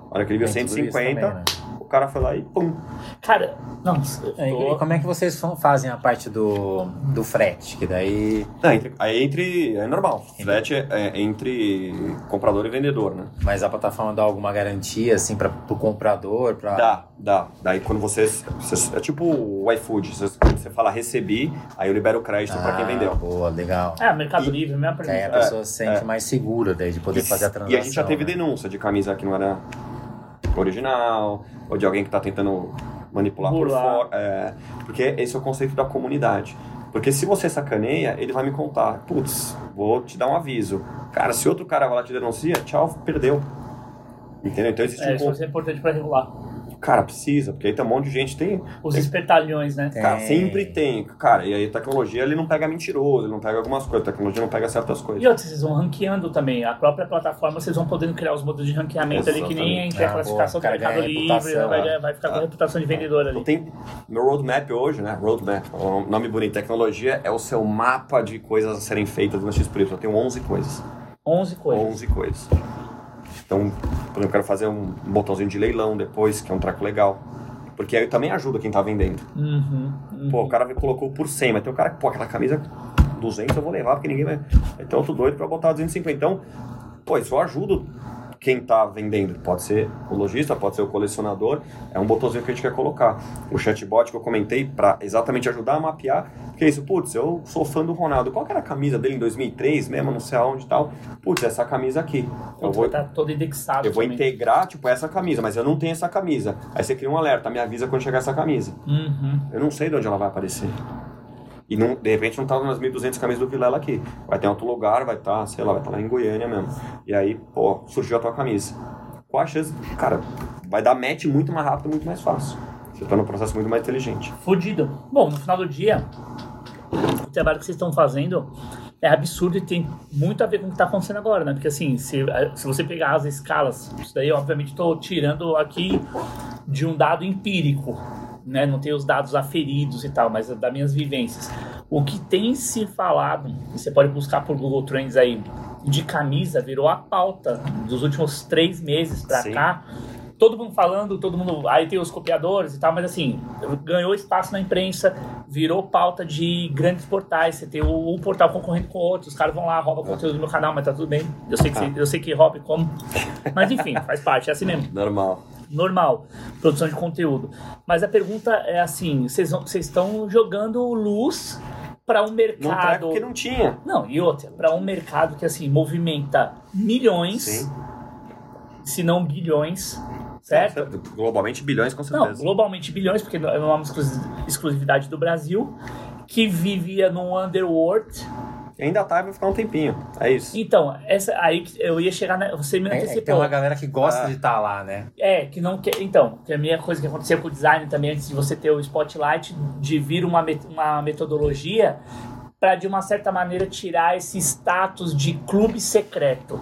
A hora que ele viu 150, também, né? O cara foi lá e pum. Cara, não. Tô... E como é que vocês fazem a parte do, do frete? Que daí. Não, entre, aí entre. É normal. Frete é, é, entre comprador e vendedor, né? Mas a plataforma dá alguma garantia, assim, para o comprador? Pra... Dá, dá. Daí quando você. você é tipo o iFood. Você, você fala recebi, aí eu libero o crédito ah, para quem vendeu. Boa, legal. É, Mercado e, Livre, mesmo Aí a pessoa é, se sente é. mais segura daí de poder e, fazer a transação. E a gente já teve né? denúncia de camisa que não era original, ou de alguém que está tentando manipular Burlar. por fora. É, porque esse é o conceito da comunidade. Porque se você sacaneia, ele vai me contar, putz, vou te dar um aviso. Cara, se outro cara vai lá te denuncia, tchau, perdeu. Entendeu? Então existe é, um... Isso é importante para regular. Cara, precisa, porque aí tem um monte de gente. Tem. Os tem, espertalhões, né? Cara, sempre tem. Cara, e aí a tecnologia ele não pega mentiroso, ele não pega algumas coisas, a tecnologia não pega certas coisas. E outros, vocês vão ranqueando também. A própria plataforma, vocês vão podendo criar os modelos de ranqueamento Exatamente. ali, que nem a classificação do Mercado Livre, vai, vai ficar com a reputação de vendedor ali. Então tem. Meu roadmap hoje, né? Roadmap, um nome bonito. Tecnologia é o seu mapa de coisas a serem feitas no X Eu tenho 11 coisas. 11 coisas. 11 coisas. Então, por exemplo, eu quero fazer um botãozinho de leilão depois, que é um traco legal. Porque aí também ajuda quem tá vendendo. Uhum, uhum. Pô, o cara colocou por 100, mas tem um cara que, pô, aquela camisa 200 eu vou levar, porque ninguém vai... Vai ter outro doido pra botar 250. Então, pô, isso eu ajudo quem está vendendo. Pode ser o lojista, pode ser o colecionador. É um botãozinho que a gente quer colocar. O chatbot que eu comentei para exatamente ajudar a mapear. Que é isso, putz, eu sou fã do Ronaldo. Qual que era a camisa dele em 2003 mesmo, não sei aonde e tal? Putz, essa camisa aqui. Eu vou, Tá todo indexado. eu vou também. integrar, tipo, essa camisa, mas eu não tenho essa camisa. Aí você cria um alerta, me avisa quando chegar essa camisa. Uhum. Eu não sei de onde ela vai aparecer. E não, de repente não tá nas 1.200 camisas do Vilela aqui. Vai ter outro lugar, vai estar, sei lá, vai estar lá em Goiânia mesmo. E aí, pô, surgiu a tua camisa. Qual a chance? Cara, vai dar match muito mais rápido, muito mais fácil. Você tá num processo muito mais inteligente. Fudido. Bom, no final do dia, o trabalho que vocês estão fazendo é absurdo e tem muito a ver com o que está acontecendo agora, né? Porque assim, se, se você pegar as escalas, isso daí obviamente estou tirando aqui de um dado empírico, né? Não tem os dados aferidos e tal, mas das minhas vivências. O que tem se falado, e você pode buscar por Google Trends aí, de camisa virou a pauta dos últimos três meses pra Sim. cá. Todo mundo falando, todo mundo. Aí tem os copiadores e tal, mas assim, ganhou espaço na imprensa, virou pauta de grandes portais. Você tem o- um portal concorrendo com o outro, os caras vão lá, roubam conteúdo do meu canal, mas tá tudo bem. Eu sei que, você- eu sei que rouba e como. Mas enfim, faz parte, é assim mesmo Normal. Normal, produção de conteúdo. Mas a pergunta é assim: vocês estão jogando luz para um Não mercado. porque não tinha. Não, e outra, para um mercado que assim movimenta milhões, Sim. se não bilhões, certo? Globalmente, bilhões com Não, certeza. globalmente bilhões, porque não é uma exclusi- exclusividade do Brasil, que vivia num underworld. Ainda tá e vai ficar um tempinho. É isso. Então, essa aí que eu ia chegar, na, você me É, é que antecipou. tem uma galera que gosta Ah. de estar lá, né? É, que não quer. Então, que a minha coisa que acontecia com o design também, antes de você ter o spotlight, de vir uma, met- uma metodologia para, de uma certa maneira, tirar esse status de clube secreto.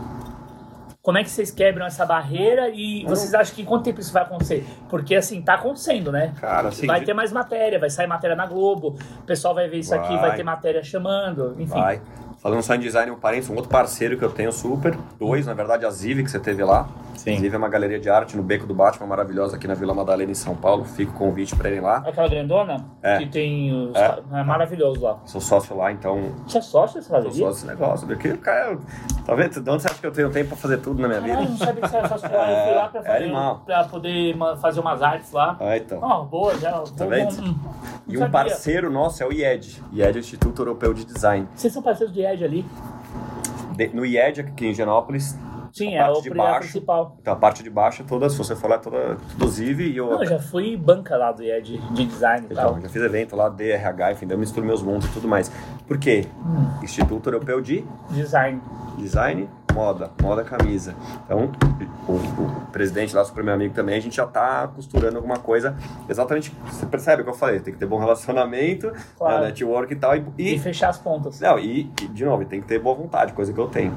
Como é que vocês quebram essa barreira e vocês acham que em quanto tempo isso vai acontecer? Porque assim, tá acontecendo, né? Cara, assim, vai ter mais matéria, vai sair matéria na Globo, o pessoal vai ver isso aqui, vai Vai. ter matéria chamando, enfim. Vai. Falando só em design, um parênteses, um outro parceiro que eu tenho super, dois, na verdade, a Ziv, que você teve lá. Sim. Ziv é uma galeria de arte no Beco do Batman, maravilhosa, aqui na Vila Madalena, em São Paulo. Fica o convite pra irem lá. Aquela grandona É. que tem os. É. É, maravilhoso lá. Sou sócio lá, então Você é sócio dessa sou galeria? sócio desse negócio. Porque, cara, tá vendo? De onde você acha que eu tenho tempo pra fazer tudo na minha vida? não sabia que você era sócio lá. Eu fui lá pra, [LAUGHS] É fazer, animal. pra poder fazer umas artes lá. Ah, então. Ó, boa, já. Tá vendo? E um parceiro nosso é o IED. IED é o Instituto Europeu de Design. Vocês são parceiros do IED ali? De- no IED, aqui em Genópolis, Sim, A é o de é a principal. então a parte de baixo é toda, se você for lá, é toda inclusive, e eu... Não, eu já fui banca lá do IED de design e Então, tal. já fiz evento lá, DRH, enfim, eu misturo meus mundos e tudo mais. Por quê? Hum. Instituto Europeu de Design. Design, moda, moda camisa. Então, o, o presidente lá, super meu amigo também, a gente já tá costurando alguma coisa. Exatamente, você percebe o que eu falei? Tem que ter bom relacionamento, Claro. né, network e tal. E, E, e, fechar as pontas. não, e, e, de novo, tem que ter boa vontade, coisa que eu tenho.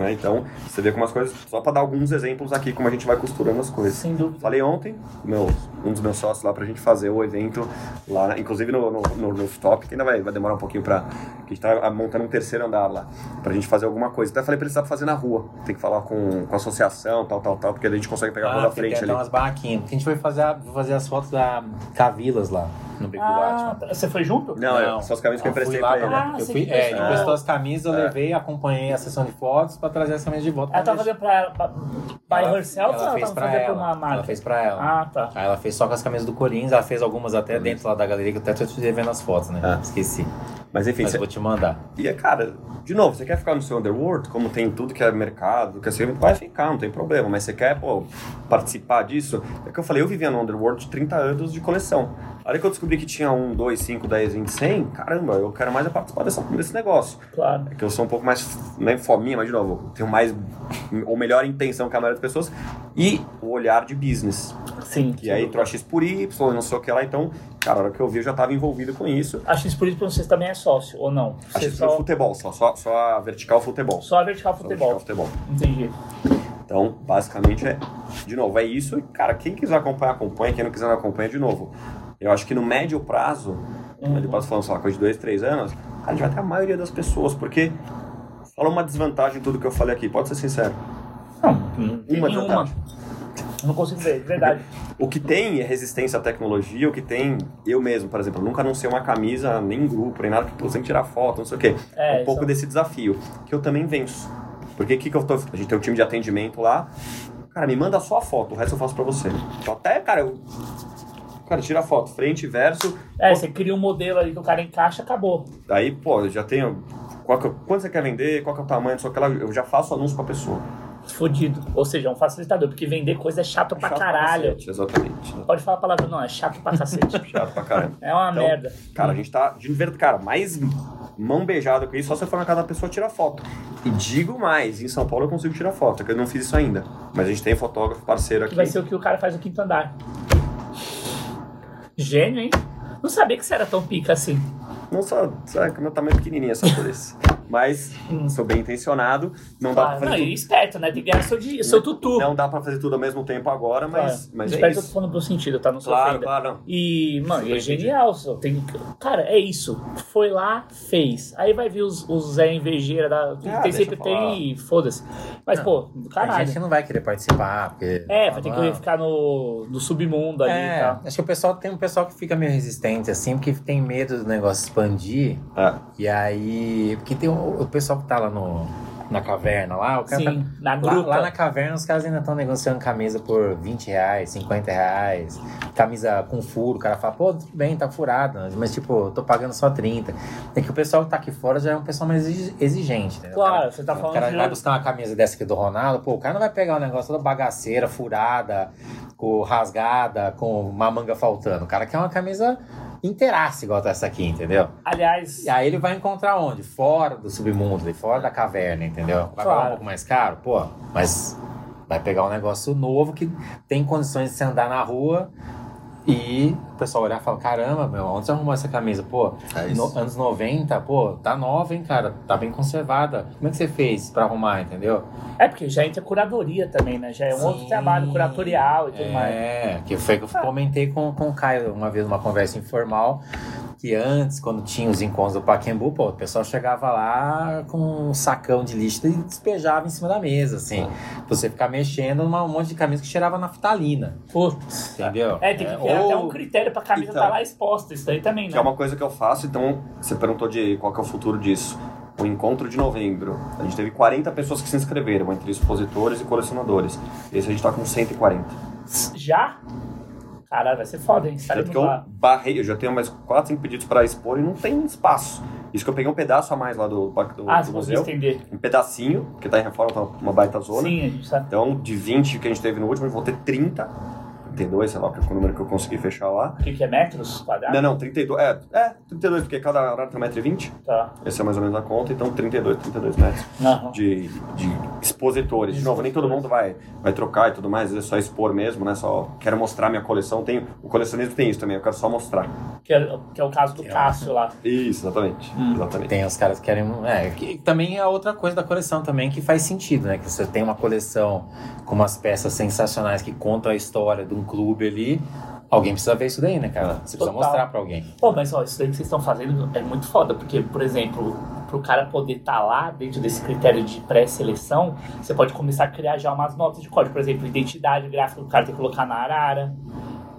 Né? Então, você vê como as coisas, só para dar alguns exemplos aqui, como a gente vai costurando as coisas. Sem dúvida. Falei ontem, meu, um dos meus sócios lá pra gente fazer o evento lá, inclusive no, no, no rooftop, que ainda vai, vai demorar um pouquinho pra. Que a gente tá montando um terceiro andar lá, pra gente fazer alguma coisa. Até falei pra eles pra fazer na rua. Tem que falar com, com a associação, tal, tal, tal, porque a gente consegue pegar a rua Ah, da tem frente ali. umas barraquinhas. Porque a gente foi fazer, a- fazer as fotos da Cavilas lá, no Beco do Ah, Batman. você foi junto? Não, eu, só as camisas que eu fui emprestei lá pra ele. Ah, eu fui, é, ele emprestou. emprestou as camisas, eu É. levei, acompanhei a sessão de fotos pra trazer essa camisa de volta. Ela deixar- fazendo pra, pra by Ela- herself ou ela ela fez tava pra fazendo ela. pra uma marca? Ela fez pra ela. Ah, tá. Aí ela fez só com as camisas do Corinthians, ela fez algumas até dentro lá da galeria, que eu até tô te devendo as fotos, né? Ah. Esqueci. Mas enfim, Mas eu vou te mandar. E, é, cara, de novo, você quer ficar no seu underworld, como tem tudo que é mercado, que assim, vai ficar, não tem problema. Mas você quer, pô, participar disso? É que eu falei, eu vivia no underworld de 30 anos de coleção. A hora que eu descobri que tinha 1, 2, 5, 10, 20, 100, caramba, eu quero mais é participar dessa, desse negócio. Claro. É que eu sou um pouco mais, nem fominha, mas de novo, tenho mais, ou melhor intenção que a maioria das pessoas. E o olhar de business. Sim. E aí entrou a X por Y, não sei o que lá. Então, cara, a hora que eu vi, eu já estava envolvido com isso. Acho que por isso vocês também é sócio, ou não? A Você X por só, futebol, só, só, só a vertical futebol. só a vertical Só a futebol. vertical futebol. Entendi. Então, basicamente é, de novo, é isso. E, cara, quem quiser acompanhar, acompanha. Quem não quiser, não acompanha de novo. Eu acho que no médio prazo, Uhum. médio prazo falando, sei lá, coisa de dois, três anos, a gente vai ter a maioria das pessoas, porque fala uma desvantagem em tudo que eu falei aqui, pode ser sincero. Não, não Uma desvantagem. Não consigo ver, de verdade. O que tem é resistência à tecnologia, o que tem, eu mesmo, por exemplo, eu nunca anunciei uma camisa, nem em grupo, nem nada, que tem que tirar foto, não sei o quê. É, um pouco desse desafio, que eu também venço. Porque que que eu tô. A gente tem um time de atendimento lá. Cara, me manda só a foto, o resto eu faço pra você. Então, até, cara, eu. Cara, tira a foto, frente e verso. É, você cria um modelo ali que o cara encaixa, acabou. Daí, pô, eu já tenho. Qual que, é- quanto você quer vender, qual que é o tamanho, só que ela, eu já faço anúncio pra pessoa. Fodido. Ou seja, é um facilitador, porque vender coisa é chato pra Chato caralho. cacete, exatamente. Pode falar a palavra não, é chato pra cacete. [LAUGHS] Chato pra caramba. É uma Então, merda. Cara, a gente tá de verdade, cara, mais mão beijada com isso, só se eu for na casa da pessoa tirar foto. E digo mais, em São Paulo eu consigo tirar foto, é que eu não fiz isso ainda. Mas a gente tem fotógrafo parceiro Que aqui. vai ser o que o cara faz no quinto andar. Gênio, hein? Não sabia que você era tão pica assim. Não só, sabe, que meu tamanho é pequenininho, é só por isso. Mas sou bem intencionado, não dá pra Não, fazer e esperto, né? Tem que ganhar seu, di- seu tutu. tudo. Não dá pra fazer tudo ao mesmo tempo agora, mas, mas é esperto eu tô isso. falando pro sentido, tá? Não sou Claro, ofenda. claro, não. E, mano, Super é genial. Só tem... Cara, é isso. Foi lá, fez. Aí vai vir os, os Zé Invejeira da. Ah, tem, deixa sempre eu falar. tem e foda-se. Mas, pô, do A caralho. gente não vai querer participar, porque... É, vai ter que ficar no, no submundo ali e É, tal. acho que o pessoal tem um pessoal que fica meio resistente, assim, porque tem medo do negócio expandir. É. E aí. Porque tem o, o pessoal que tá lá no, na caverna lá, o cara Sim, na tá. Lá, gruta. lá na caverna os caras ainda estão negociando camisa por 20 reais, 50 reais, camisa com furo, o cara fala, pô, tudo bem, tá furado, mas tipo, eu tô pagando só 30. É que o pessoal que tá aqui fora já é um pessoal mais exi- exigente, né? O Claro, cara- você tá o falando cara de- vai buscar uma camisa dessa aqui do Ronaldo, pô, o cara não vai pegar um negócio toda bagaceira, furada, com rasgada, com uma manga faltando. O cara quer uma camisa inteiraça igual tá essa aqui, entendeu? Aliás, E aí ele vai encontrar onde? Fora do submundo, fora da caverna, entendeu? Vai Claro. pagar um pouco mais caro? Pô, mas vai pegar um negócio novo que tem condições de você andar na rua e o pessoal olhar e falar, caramba, meu, onde você arrumou essa camisa? Pô, É no- anos 90, pô, tá nova, hein, cara? Tá bem conservada. Como é que você fez pra arrumar, entendeu? é porque já entra curadoria também, né? Já é um outro Sim. trabalho curatorial e tudo mais. É, que foi que eu comentei com, com o Caio uma vez numa conversa informal. Que antes, quando tinha os encontros do Paquembu, pô, o pessoal chegava lá com um sacão de lixo e despejava em cima da mesa, assim. Pra você ficar mexendo num monte de camisa que cheirava naftalina, Putz. entendeu? É, tem que criar ou- até um critério pra camisa Então. estar lá exposta. Isso daí também, né? Que é uma coisa que eu faço, então você perguntou de qual que é o futuro disso. O encontro de novembro. A gente teve 40 pessoas que se inscreveram, entre expositores e colecionadores. Esse a gente tá com 140. Já? Caralho, vai ser foda, hein? Tanto Estaremos que eu barrei, eu já tenho mais 4, 5 pedidos para expor e não tem espaço. Isso que eu peguei um pedaço a mais lá do, do, Ah, do museu. estender. Um pedacinho, que tá em reforma, tá uma baita zona. Sim, a gente sabe. Então, de 20 que a gente teve no último, eu vou ter 30. 32, sei lá, que é o número que eu consegui fechar lá. O que, que é metros quadrados? Não, não, 32. É, é, 32, porque cada horário tem 1,20m. Tá. Esse é mais ou menos a conta, então 32, 32 metros Não. de, de expositores. De novo, nem todo mundo vai, vai trocar e tudo mais, é só expor mesmo, né? Só quero mostrar minha coleção. Tem, o colecionismo tem isso também, eu quero só mostrar. Que é, que é o caso do Cássio lá. Isso, exatamente. Hum. Exatamente. Tem os caras que querem. É, que também é outra coisa da coleção também que faz sentido, né? Que você tem uma coleção com umas peças sensacionais que contam a história de um clube ali. Alguém precisa ver isso daí, né, cara? Você precisa Total. mostrar pra alguém. Pô, mas ó, isso daí que vocês estão fazendo é muito foda, porque, por exemplo, pro cara poder estar lá dentro desse critério de pré-seleção, você pode começar a criar já umas notas de código. Por exemplo, identidade gráfica que o cara tem que colocar na arara.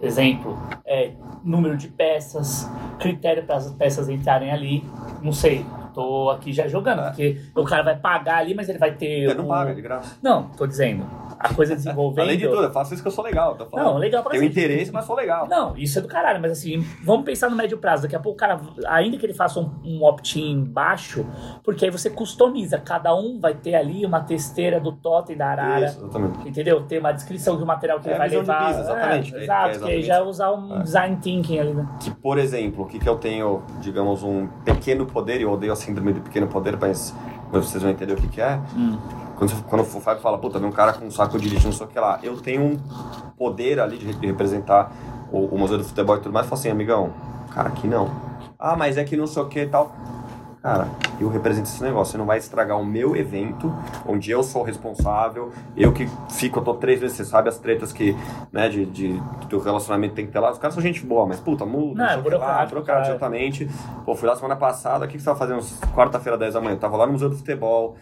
Exemplo, é, número de peças, critério para as peças entrarem ali. Não sei, tô aqui já jogando, porque o cara vai pagar ali, mas ele vai ter. Ele não um- paga, é de graça. Não, tô dizendo. A coisa desenvolvendo. [LAUGHS] Além de tudo, eu faço isso que eu sou legal. Tô falando. Não, legal pra Tenho cacete. interesse, mas sou legal. Não, isso é do caralho, mas assim, vamos pensar no médio prazo. Daqui a pouco o cara, ainda que ele faça um, um opt-in baixo, porque aí você customiza. Cada um vai ter ali uma testeira do totem da arara. Isso, exatamente. Entendeu? Tem uma descrição do material que É ele vai levar. business, exatamente. É, É, exato, é que aí já é usar um design thinking ali, né? Que, por exemplo, o que, que eu tenho, digamos, um pequeno poder, e eu odeio a síndrome do pequeno poder, mas vocês vão entender o que, que é. Hum. Quando, quando o Fábio fala, puta, vem um cara com um saco de lixo, não sei o que lá, eu tenho um poder ali de, de representar o, o museu do futebol e tudo mais, e falo assim, amigão, cara, aqui não. Ah, mas é que não sei o que e tal. Cara, eu represento esse negócio. Você não vai estragar o meu evento, onde eu sou o responsável, eu que fico, eu tô três vezes, você sabe as tretas que, né, de, de, do relacionamento tem que ter lá. Os caras são gente boa, mas puta, muda, Não, é lá, cara. exatamente. Pô, fui lá semana passada, o que, que você tava fazendo quarta-feira, 10 da manhã? Eu tava lá no Museu do Futebol,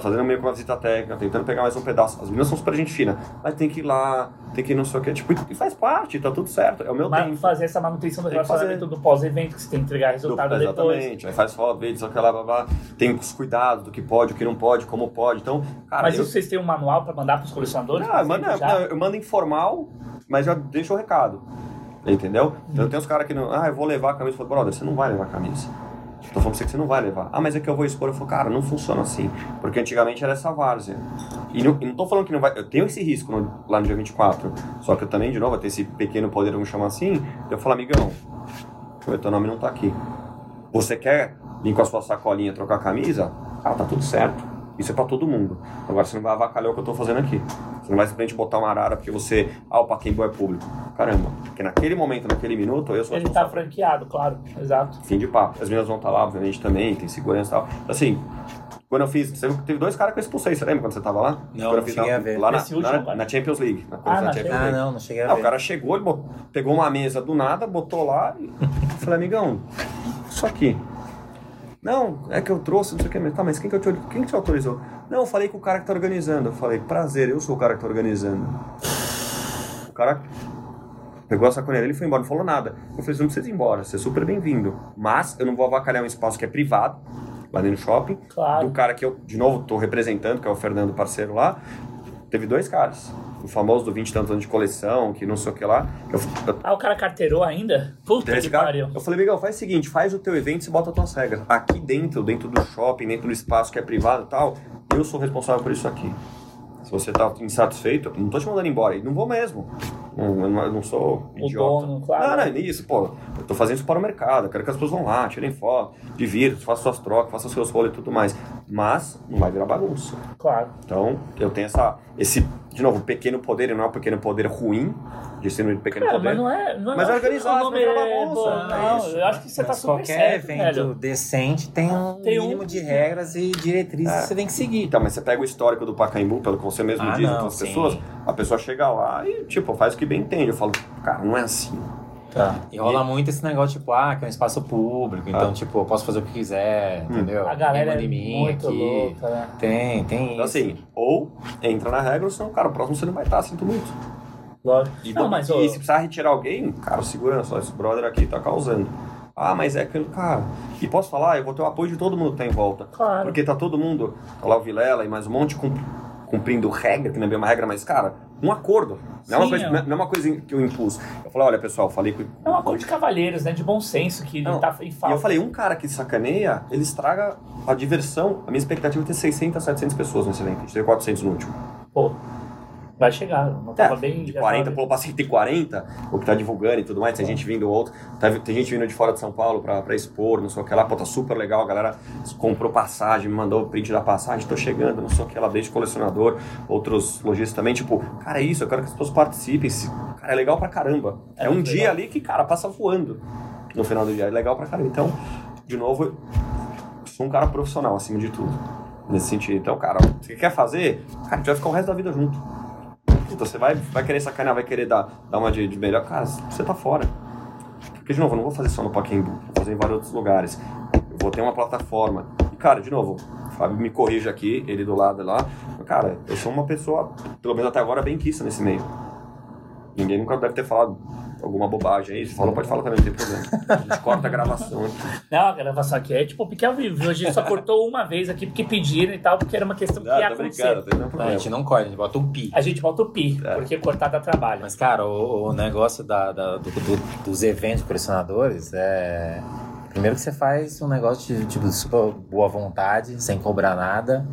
fazendo meio que uma visita técnica, tentando pegar mais um pedaço. As meninas são super gente fina, mas tem que ir lá, tem que ir não sei o que, tipo, e faz parte, tá tudo certo, é o meu Mas tempo. fazer essa manutenção do relacionamento do pós-evento, que você tem que entregar resultado Do- depois. Exatamente, aí faz foto, vídeo, sei lá, blá, blá. lá, tem os cuidados do que pode, o que não pode, como pode. Então, cara, Mas eu, isso vocês têm um manual pra mandar colecionadores? não, Por eu mando, exemplo, já? não, eu mando informal, mas já deixo o recado. Entendeu? Então tem uns caras que não. Ah, eu vou levar a camisa. Eu falo, brother, você não vai levar a camisa. Tô falando pra você que você não vai levar. Ah, mas é que eu vou expor. Eu falo, cara, não funciona assim. Porque antigamente era essa várzea. E não, e não tô falando que não vai. Eu tenho esse risco no- lá no dia 24. Só que eu também, de novo, tenho esse pequeno poder, vamos chamar assim. Eu falo, amigão, o teu nome não tá aqui. Você quer vir com a sua sacolinha trocar a camisa? Ah, tá tudo certo. Isso é pra todo mundo. Agora você não vai avacalhar o que eu tô fazendo aqui. Você não vai simplesmente botar uma arara porque você. Ah, o Paquembu é público. Caramba. Porque naquele momento, naquele minuto, eu sou Ele tá franqueado, claro. Exato. fim de papo. As meninas vão estar lá, obviamente, também, tem segurança e tal. Assim, quando eu fiz, você- teve dois caras que eu expulsei, você lembra quando você tava lá? Não, quando eu não fiz cheguei na, a ver. Lá na, último, na, na Champions League. Na, Ah, na Champions Champions Ah, League. não, não cheguei a Ah, ver. o cara chegou, ele bot- pegou uma mesa do nada, botou lá e falei, amigão, isso aqui. Não, é que eu trouxe, não sei o que, mas tá, mas quem que, eu te, quem que te autorizou? Não, eu falei com o cara que tá organizando. Eu falei, prazer, eu sou o cara que tá organizando. O cara pegou a e foi embora, não falou nada. Eu falei, você não precisa ir embora, você é super bem-vindo. Mas eu não vou avacalhar um espaço que é privado, lá dentro do shopping. Claro. Do cara que eu, de novo, tô representando, que é o Fernando, parceiro lá. Teve dois caras. O famoso do 20 e tantos anos de coleção, que não sei o que lá. Eu, eu, Ah, o cara carteirou ainda? Puta que cara, pariu. eu falei, Miguel, faz o seguinte, faz o teu evento e você bota as tuas regras. Aqui dentro, dentro do shopping, dentro do espaço que é privado e tal, eu sou responsável por isso aqui. Se você tá insatisfeito, não tô te mandando embora. E não vou mesmo. Não, eu, não, eu não sou O idiota. dono, claro. Não, não, é isso, pô. Eu tô fazendo isso para o mercado. Eu quero que as pessoas vão lá, tirem foto, divirtam, façam suas trocas, façam seus rolos e tudo mais. Mas não vai virar bagunça. Claro. Então, eu tenho essa, esse, de novo, pequeno poder, e não é um pequeno poder ruim, de ser um pequeno Cara, poder. mas não é. Não é Mas não é acho que organizado, o nome não vira é bagunça, é Não, isso. eu acho que você tá Mas super qualquer certo, evento velho. decente tem um Tem um- mínimo de regras e diretrizes É. que você tem que seguir. Então, mas você pega o histórico do Pacaembu, pelo que você mesmo Ah, diz, não, outras sim. pessoas, a pessoa chega lá e, tipo, faz o que bem entende. Eu falo, cara, não é assim. Tá. E rola muito esse negócio, tipo, ah, que é um espaço público, então, Ah. tipo, eu posso fazer o que quiser, entendeu? A galera é em mim muito aqui. louca, né? Tem, tem Então, isso. assim, ou entra na regra, ou senão, cara, o próximo você não vai estar, sinto muito. Lógico. E, Não, mas e se precisar retirar alguém, cara, segurança, ó, esse brother aqui tá causando. Ah, mas é aquele cara. E posso falar, eu vou ter o apoio de todo mundo que tá em volta. Claro. Porque tá todo mundo, tá lá o Vilela e mais um monte cum- cumprindo regra, que não é bem uma regra, mas, cara, um acordo. Não é, uma Sim, coisa, é. não é- não é uma coisa que eu impus. Eu falei, olha, pessoal, falei com. é uma coisa de cavalheiros, né? De bom senso que ele Não, tá em E falta. eu falei, um cara que sacaneia, ele estraga a diversão. A minha expectativa é ter 600, 700 pessoas nesse evento. A gente teve 400 no último. Pô, vai chegar. Não tava É, bem. de já 40, tava- pulou pra 140, o que tá divulgando e tudo mais. Tem gente vindo outro, tá- tem gente vindo de fora de São Paulo pra, pra expor, não sei o que lá. Pô, tá super legal, a galera comprou passagem, me mandou o print da passagem, tô chegando, não sei o que lá, desde colecionador, outros lojistas também. Tipo, cara, é isso, eu quero que as pessoas participem. Se- Cara, é legal pra caramba. É, É um dia legal. ali que, cara, passa voando no final do dia. É legal pra caramba. Então, de novo, sou um cara profissional acima de tudo. Nesse sentido. Então, cara, você quer fazer, cara, a gente vai ficar o resto da vida junto. Você vai, vai querer sacanear, vai querer dar, dar uma de, de melhor. Cara, você tá fora. Porque, de novo, eu não vou fazer só no Pacaembu, vou fazer em vários outros lugares. Eu vou ter uma plataforma. E, cara, de novo, o Fábio me corrige aqui, ele do lado lá. Cara, eu sou uma pessoa, pelo menos até agora, bem quista nesse meio. Ninguém nunca deve ter falado alguma bobagem aí. Se falou, pode falar também, não tem problema. A gente corta a gravação aqui. Não, a gravação aqui é tipo pique ao vivo. A gente só cortou uma vez aqui porque pediram e tal, porque era uma questão que ia acontecer. não a gente não corta, a gente bota um pi. A gente bota o pi, É. porque cortar dá trabalho. Mas, cara, o, o negócio da, da- do- do- dos eventos colecionadores é. Primeiro que você faz um negócio de, tipo, de super boa vontade, sem cobrar nada,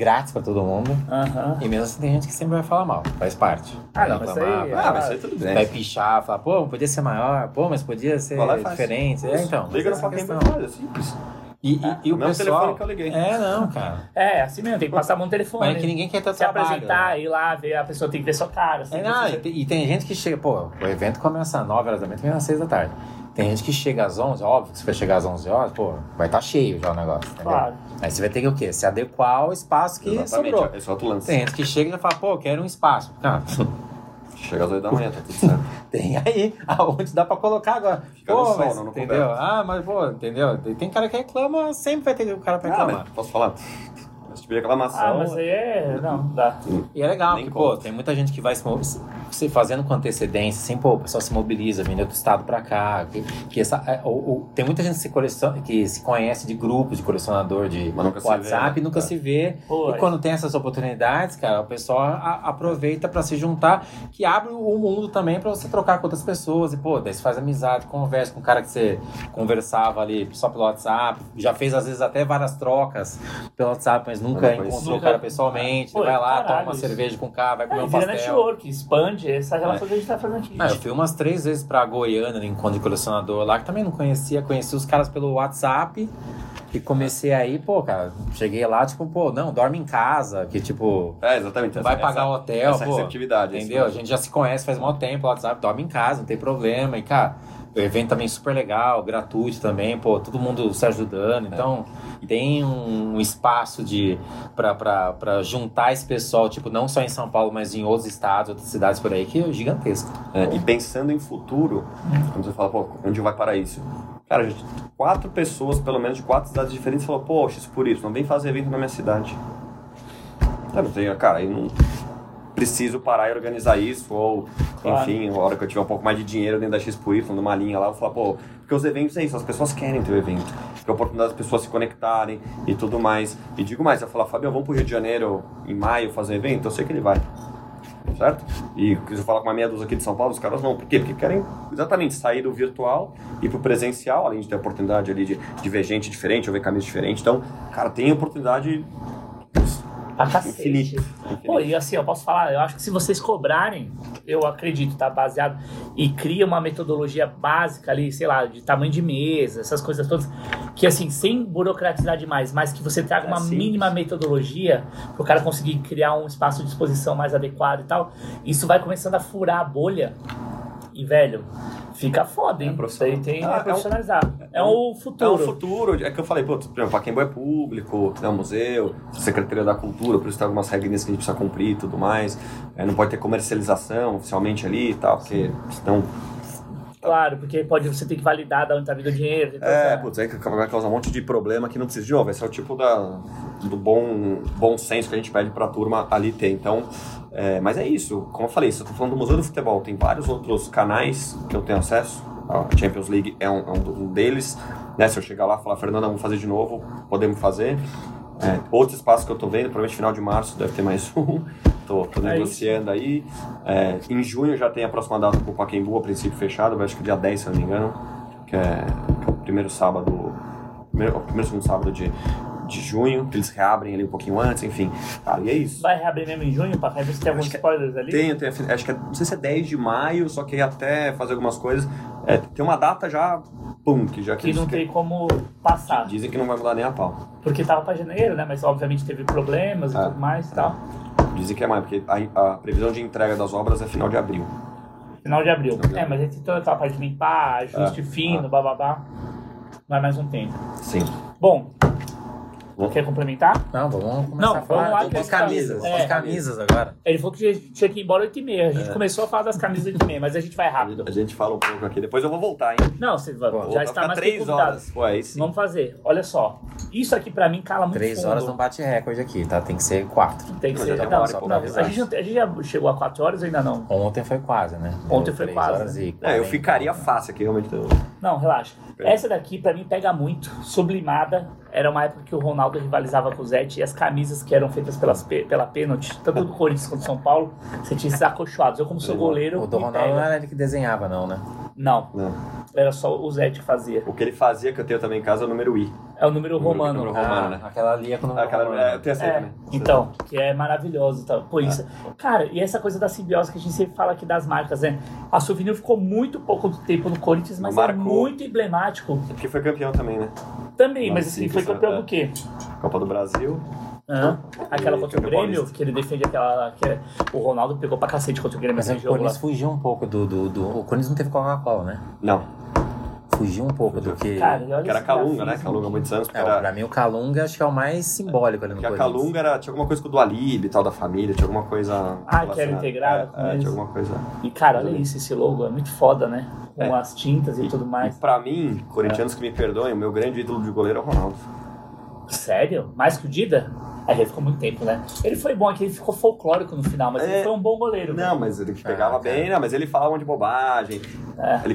grátis pra todo mundo. Aham. E mesmo assim tem gente que sempre vai falar mal, faz parte. Ah, não, Vai mas aí- vai- Ah, mas aí tudo bem. Vai pichar, falar, pô, podia ser maior, pô, mas podia ser faz. diferente. É, então. Liga no essa é e é simples. E, e, e o Mesmo pessoal... telefone que eu liguei. É, não, cara. É, assim mesmo, tem que passar a mão no telefone. Mas é que ninguém quer ter Se trabalho. apresentar, ir lá, ver, a pessoa tem que ver sua cara. assim, É, não, você- e, tem- e tem gente que chega, pô, o evento começa às 9 horas da manhã, termina às 6 da tarde. Tem gente que chega às 11, óbvio que se vai chegar às 11 horas, pô, vai estar cheio já o negócio, entendeu? Claro. Aí você vai ter que o quê? Se adequar ao espaço que Exatamente, sobrou. é só tu lança. Tem gente que chega e já fala, pô, quero um espaço. Ah, [LAUGHS] Chega às 8 da manhã, tá tudo certo. [LAUGHS] tem aí, aonde dá pra colocar agora. Fica pô, no sol, mas, não no entendeu? coberto. Ah, mas pô, entendeu? Tem- cara que reclama, sempre vai ter o cara pra Ah, reclamar. mas posso falar? Esse tipo de reclamação. Ah, mas aí é. Não, dá. E é legal, Nem porque, pô, tem muita gente que vai se você fazendo com antecedência, assim, pô, o pessoal se mobiliza, vem de outro estado pra cá. Que, que essa, é, o, o- tem muita gente que se, coleciona, que se conhece de grupos de colecionador de se WhatsApp vê, e nunca né? se vê. Pô, e quando tem essas oportunidades, cara, o pessoal a- aproveita pra se juntar, que abre o mundo também pra você trocar com outras pessoas. E, pô, daí você faz amizade, conversa com o cara que você conversava ali só pelo WhatsApp. Já fez, às vezes, até várias trocas pelo WhatsApp, mas Mas não encontrou o cara pessoalmente. Pô, vai lá, caralho, toma uma isso. cerveja com o cara, vai comer É, um pastel. network, expande essa relação que a gente tá fazendo aqui. Ah, eu fui umas três vezes pra Goiânia, no encontro de colecionador lá, que também não conhecia. Conheci os caras pelo WhatsApp e comecei aí, pô, cara, cheguei lá, tipo, pô, não, dorme em casa, que tipo, É, exatamente. vai essa- pagar o hotel, essa pô. receptividade. Entendeu? A gente já se conhece faz muito tempo, o WhatsApp, dorme em casa, não tem problema. E, cara, o evento também é super legal, gratuito também, pô, todo mundo se ajudando. Então, tem um espaço de pra juntar esse pessoal, tipo, não só em São Paulo, mas em outros estados, outras cidades por aí, que é gigantesco. É, e pensando em futuro, quando você fala, pô, onde vai parar isso? Cara, gente, quatro pessoas, pelo menos de quatro cidades diferentes, falaram, poxa, isso por isso, não vem fazer evento na minha cidade. Tenho, cara, eu não preciso parar e organizar isso, ou, Claro. enfim, a hora que eu tiver um pouco mais de dinheiro dentro da XPY, numa linha lá, eu vou falar, pô, porque os eventos é isso, as pessoas querem ter o evento, porque é a oportunidade das pessoas se conectarem e tudo mais. E digo mais, eu falar, Fabião, vamos pro Rio de Janeiro em maio fazer um evento? Eu sei que ele vai certo? E se eu falar com uma meia dúzia aqui de São Paulo, os caras não. Por quê? Porque querem exatamente sair do virtual e pro presencial, além de ter a oportunidade ali de, de ver gente diferente, ou ver camisa diferente. Então, cara, tem oportunidade Pra cacete. infinita. Pô, e assim, eu posso falar, eu acho que se vocês cobrarem, eu acredito, tá? Baseado e cria uma metodologia básica ali, sei lá, de tamanho de mesa, essas coisas todas, que assim, sem burocratizar demais, mas que você traga É uma simples. mínima metodologia pro cara conseguir criar um espaço de exposição mais adequado e tal, isso vai começando a furar a bolha. E, velho, fica foda, hein? É isso aí tem Ah, é é um-. É, é o É futuro. o futuro. É que eu falei, pô, por exemplo, é público, é um museu, Secretaria da Cultura, por isso tem algumas regrinhas que a gente precisa cumprir e tudo mais. É, não pode ter comercialização oficialmente ali e tal, porque senão Claro, porque pode, você tem que validar de onde tá vindo o dinheiro. então, É, putz, aí vai causar um monte de problema que não precisa de novo. Esse é o tipo da, do bom, bom senso que a gente pede pra turma ali ter. Então, é, mas é isso. Como eu falei, se eu tô falando do Museu do Futebol, tem vários outros canais que eu tenho acesso. A Champions League é um, é um deles. Né? Se eu chegar lá e falar, Fernanda, vamos fazer de novo, podemos fazer. É, outro espaço que eu tô vendo, provavelmente final de março deve ter mais [LAUGHS] um. Tô, tô É negociando aí. É, em junho já tem a próxima data pro Pacaembu, a princípio fechado, mas acho que dia 10, se eu não me engano, que é, que é o primeiro sábado, primeiro, o primeiro segundo sábado de, de junho, que eles reabrem ali um pouquinho antes, enfim. Cara, e é isso. Vai reabrir mesmo em junho, ver se tem alguns que é- spoilers ali? Tem, tem, acho que é, não sei se é 10 de maio, só que até fazer algumas coisas. É, tem uma data já, pum, que já Que eles não tem como passar. dizem que não vai mudar nem a pau. Porque tava pra janeiro, né? Mas obviamente teve problemas e É. tudo mais e tal. Dizem que é mais, porque a, a previsão de entrega das obras é final de abril. Final de abril. Final de É, mas aí tem toda aquela parte de limpar, ajuste É, fino, é. bababá. Vai mais um tempo. Sim. Bom. Quer complementar? Não, vamos começar Não, a falar vamos lá das que a gente camisas. tá- As é. camisas agora. Ele falou que tinha que ir embora 8h30. A gente começou a falar das camisas 8h30, mas a gente vai rápido. A gente fala um pouco aqui, depois eu vou voltar, hein? Não, você vai, Vou já está mais três horas. Pô, aí sim. Vamos fazer. Olha só. Isso aqui pra mim cala muito Três fundo. horas não bate recorde aqui, tá? Tem que ser quatro. Tem que Não, ser. já tá Não, não, pouco, a, gente, não- a gente já chegou a 4 horas ou ainda não? Ontem foi quase, né? Ontem foi quase, horas né? e É, eu 40. ficaria fácil aqui, realmente. Não, relaxa. Essa daqui pra mim pega muito. Sublimada. Era uma época que o Ronaldo rivalizava com o Zete e as camisas que eram feitas pelas, pe- pela pênalti, tanto do Corinthians quanto do São Paulo, você tinha esses acolchoados. Eu, como sou goleiro. O do Ronaldo pega. não era ele que desenhava, não, né? Não, Não. era só o Zete que fazia. O que ele fazia, que eu tenho também em casa, é o número I. É o número Número- romano. número romano, né? Aquela ali é com o número Aquela, romano. é, eu tenho essa É, também. então, que é maravilhoso. Tá? Pô, isso. Cara, e essa coisa da simbiose que a gente sempre fala aqui das marcas, né? A Souvenir ficou muito pouco tempo no Corinthians, mas é muito emblemático É porque foi campeão também, né? também. Não, Mas assim, sim, foi é- campeão é. do quê? Copa do Brasil. Hã? Aquela E contra o Grêmio, que ele defende aquela. Que é- o Ronaldo pegou pra cacete contra o Grêmio Mas o. Corinthians fugiu um pouco do, do, do- O Corinthians não teve Coca-Cola, né? Não, Fugiu um pouco do que. Cara, e olha que era Calunga, né? Calunga há muitos anos. porque É, era, pra mim o Calunga acho que é o mais simbólico ali no que a. Calunga era, tinha alguma coisa com o do Alib e tal, da família, tinha alguma coisa. Ah, que era integrado com É, é, tinha alguma coisa. E cara, olha isso, esse logo é muito foda, né? Com É. as tintas e, tudo E mais. pra mim, corintianos que me perdoem, o meu grande ídolo de goleiro é o Ronaldo. Sério? Mais que o Dida? Aí ele ficou muito tempo, né? Ele foi bom, é que ele ficou folclórico no final, mas É. ele foi um bom goleiro. Não, mas ele pegava Ah, bem, não, mas ele falava de bobagem. É. Ele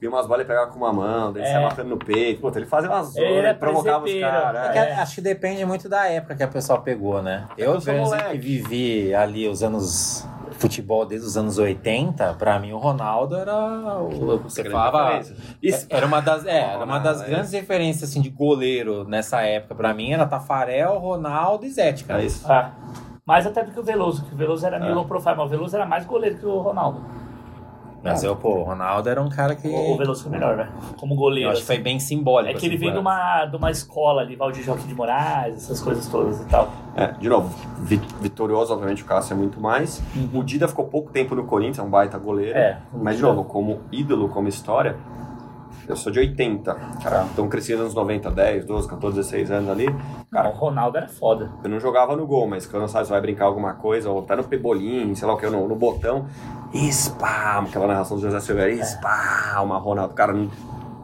via umas bolas e pegava com uma mão, daí É. saia matando no peito. Puta, ele fazia umas Ele ele provocava os caras. É que é. Acho que depende muito da época que a pessoa pegou, né? Eu, eu que vivi ali os anos futebol desde os anos 80, pra mim o Ronaldo era o você falava. Isso- era uma das é, era uma das é grandes referências assim de goleiro nessa época pra mim era Tafarel, Ronaldo e Zete, cara. É isso. Ah. Mais até do que o Veloso, que o Veloso era meio É. low profile, mas o Veloso era mais goleiro que o Ronaldo. Mas eu, pô, o Ronaldo era um cara que O, Veloso foi melhor, né? Como eu goleiro. acho que foi assim. bem simbólico. É que ele assim, vem de uma, de uma escola ali, Valdir Joaquim de Moraes, essas coisas todas e tal. É, de novo, vi- vitorioso, obviamente, o Cássio é muito mais. O Dida ficou pouco tempo no Corinthians, é um baita goleiro. É, Mas, de novo, como ídolo, como história, eu sou de 80. Caramba. Então, cresci nos anos 90, 10, 12, 14, 16 anos ali. Cara, o Ronaldo era foda. Eu não jogava no gol, mas quando sabe, você vai brincar alguma coisa, ou tá no pebolim, sei lá o que, no, no botão, spam, aquela narração do José Silveira, spam, uma Ronaldo. Cara, um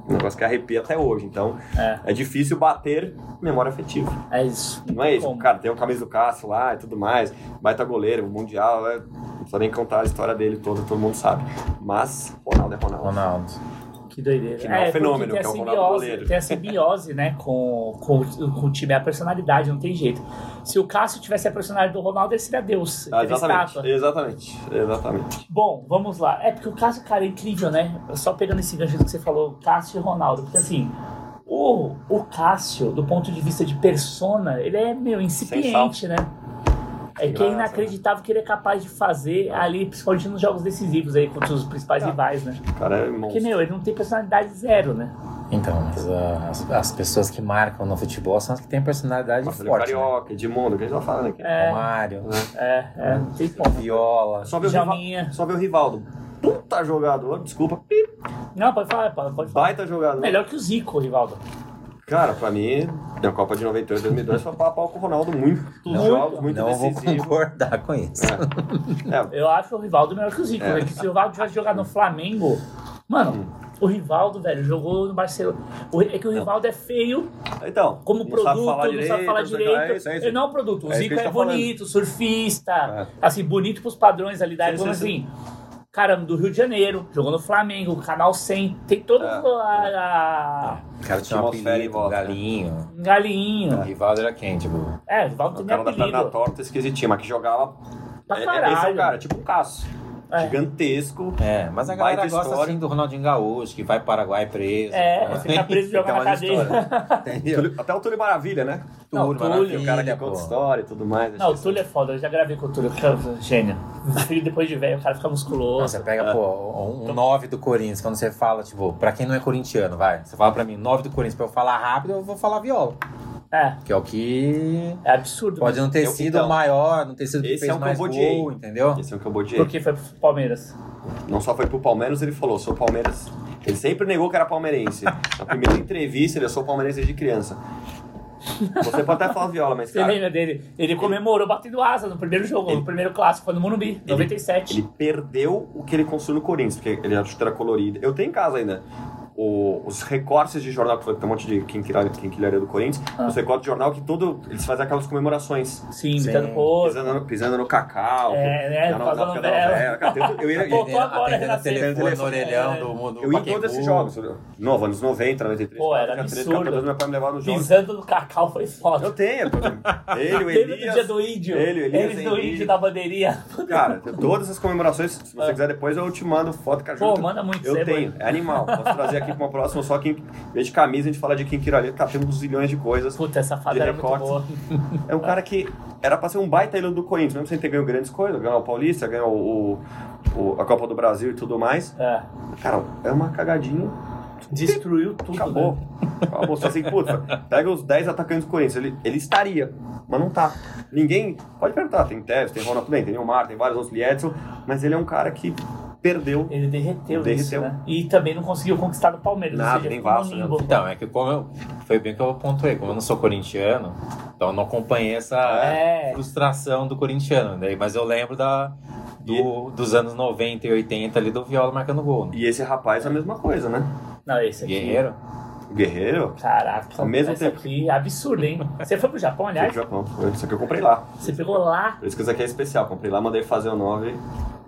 negócio que arrepia até hoje. Então, É, é difícil bater memória afetiva. é isso. Não é isso, Como? cara, tem o camisa do Cássio lá e tudo mais, baita goleiro, mundial, é, não precisa nem contar a história dele toda, todo mundo sabe. Mas Ronaldo é Ronaldo. Ronaldo. Que doideira. Que não é um porque fenômeno, tem que é o Ronaldo simbiose, goleiro. Tem a simbiose, né, com, com, com o time, é a personalidade, não tem jeito. Se o Cássio tivesse a personalidade do Ronaldo, ele seria Deus. Ah, exatamente, exatamente, exatamente. Bom, vamos lá. É porque o Cássio, cara, é incrível, né? Só pegando esse gancho que você falou, Cássio e Ronaldo. Porque assim, o, o Cássio, do ponto de vista de persona, ele é, meu, incipiente, né? É que é inacreditável que ele é capaz de fazer ali, principalmente nos jogos decisivos aí, contra os principais Tá. rivais, né? O cara é Porque, monstro. meu, ele não tem personalidade zero, né? Então, mas ah, as, as pessoas que marcam no futebol são as que têm personalidade Marcelo forte. Né? Carioca, Edmundo, que a gente tá falando aqui. É. Romário, É, é, não tem como. Viola. Só ver. Rival, só ver o Rivaldo. Puta jogador, desculpa, Não, pode falar, pode, pode falar. baita jogador. Melhor que o Zico, Rivaldo. Cara, pra mim, na Copa de 98 2002 foi pau a pau com o Ronaldo muito Não, jogos, muito não vou decisivo. concordar com isso. É, Eu acho o Rivaldo melhor que o Zico, É. né? Se o Rivaldo tivesse jogado no Flamengo. Mano, o Rivaldo, velho, jogou no Barcelona. É que o Rivaldo é feio então, como não produto, sabe falar não sabe falar não direito. É isso, é isso. Ele não é um produto. O É Zico é tá bonito, surfista. É. Assim, bonito pros padrões ali da época, sim, assim. Cara, do Rio de Janeiro, jogou no Flamengo, Canal 100, tem todo É. a, a- O cara tinha um apelido, volta, né? galinho. um galinho. O Rivaldo era quem, tipo... É, o Rivaldo O tem cara da perna apelido. torta esquisitinho, mas que jogava. Pra É- é- caralho. Esse é o cara, tipo um Cássio. É. Gigantesco. É, mas a galera gosta história. assim do Ronaldinho Gaúcho, que vai para Paraguai preso. É, fica preso e joga Tem na cadeia. [LAUGHS] Túlio- Até o Túlio Maravilha, né? Não, Túlio, Túlio, maravilha, O cara que pô. conta história e tudo mais. Não, o Túlio é foda, eu já gravei com o Túlio, que é um gênio. O filho depois de velho, o cara fica musculoso. Você pega, pô, um 9 do Corinthians, quando você fala, tipo, pra quem não é corintiano, vai. Você fala pra mim, 9 do Corinthians, pra eu falar rápido, eu vou falar viola. É, Que é o que é absurdo. pode não ter Eu- sido então, o maior, não ter sido que esse fez é o que eu mais odiei. gol, entendeu? Esse é o que eu odiei. Porque foi pro Palmeiras. Não só foi pro Palmeiras, ele falou, sou Palmeiras. Ele sempre negou que era palmeirense. Na primeira entrevista, ele eu sou palmeirense desde criança. Você pode até falar viola, mas Você cara, lembra dele? Ele comemorou batendo asa no primeiro jogo, no primeiro clássico, foi no Morumbi, 97. ele perdeu o que ele construiu no Corinthians, porque ele era chuteira colorida. Eu tenho em casa ainda. O- os recortes de jornal, que foi- tem um monte de quinquilharia, quinquilharia do Corinthians, Ah. os recortes de jornal que todo, eles fazem aquelas comemorações. Sim, Sim. imitando porco. Pisando no, pisando no cacau. É, né, na, na, na novela. Cara, eu ia, Pô, eu, Pô, agora renasceu. telefone no orelhão é. do mundo. eu ia em todos esses jogos. Novo, anos 90, 93. Pô, era 13, absurdo. 14, meu pai me levava nos jogos. Pisando no cacau foi foda. Eu tenho. Ele, o Lembra do Elias. dia do índio? Ele, o Elias Eles do índio da bandeirinha. Cara, todas as comemorações, se você quiser depois eu te mando foto com a Pô, manda muito, Eu tenho, é animal. Posso trazer aqui [LAUGHS] pra uma próxima, só que em vez de camisa a gente fala de quinquilharia, cara, tem uns zilhões de coisas. Puta, essa fada era muito recortes. boa. É um cara que era pra ser um baita ídolo do Corinthians, mesmo sem ter ganho grandes coisas, ganhou o Paulista, ganhou o, o- a Copa do Brasil e tudo mais. É, Cara, é uma cagadinha. destruiu tudo. Acabou. né? Acabou. Só assim, puta, pega os 10 atacantes do Corinthians, ele, ele estaria, mas não tá. Ninguém. Pode perguntar, tem Tevez, tem Ronaldo, bem, tem Neymar, tem vários outros, Liedson, mas ele é um cara que perdeu. Ele derreteu, Derreteu. isso, né? E também não conseguiu conquistar o Palmeiras. Nada, seja, nem Vasco, né? limbo. Então, é que como eu. Foi bem que eu pontuei, como eu não sou corintiano, então eu não acompanhei essa É. frustração do corintiano. Daí, mas eu lembro da, do- dos anos 90 e 80 ali do Viola marcando gol. Né? E esse rapaz é a mesma coisa, né? Não, esse aqui. Guerreiro. Guerreiro? Caraca, Ao mesmo essa tempo- aqui é absurdo, hein? Você foi pro Japão, Fui aliás? pro Japão. Foi Isso aqui eu comprei lá. Você pegou lá? Por isso que isso aqui é especial. Comprei lá, mandei fazer o 9.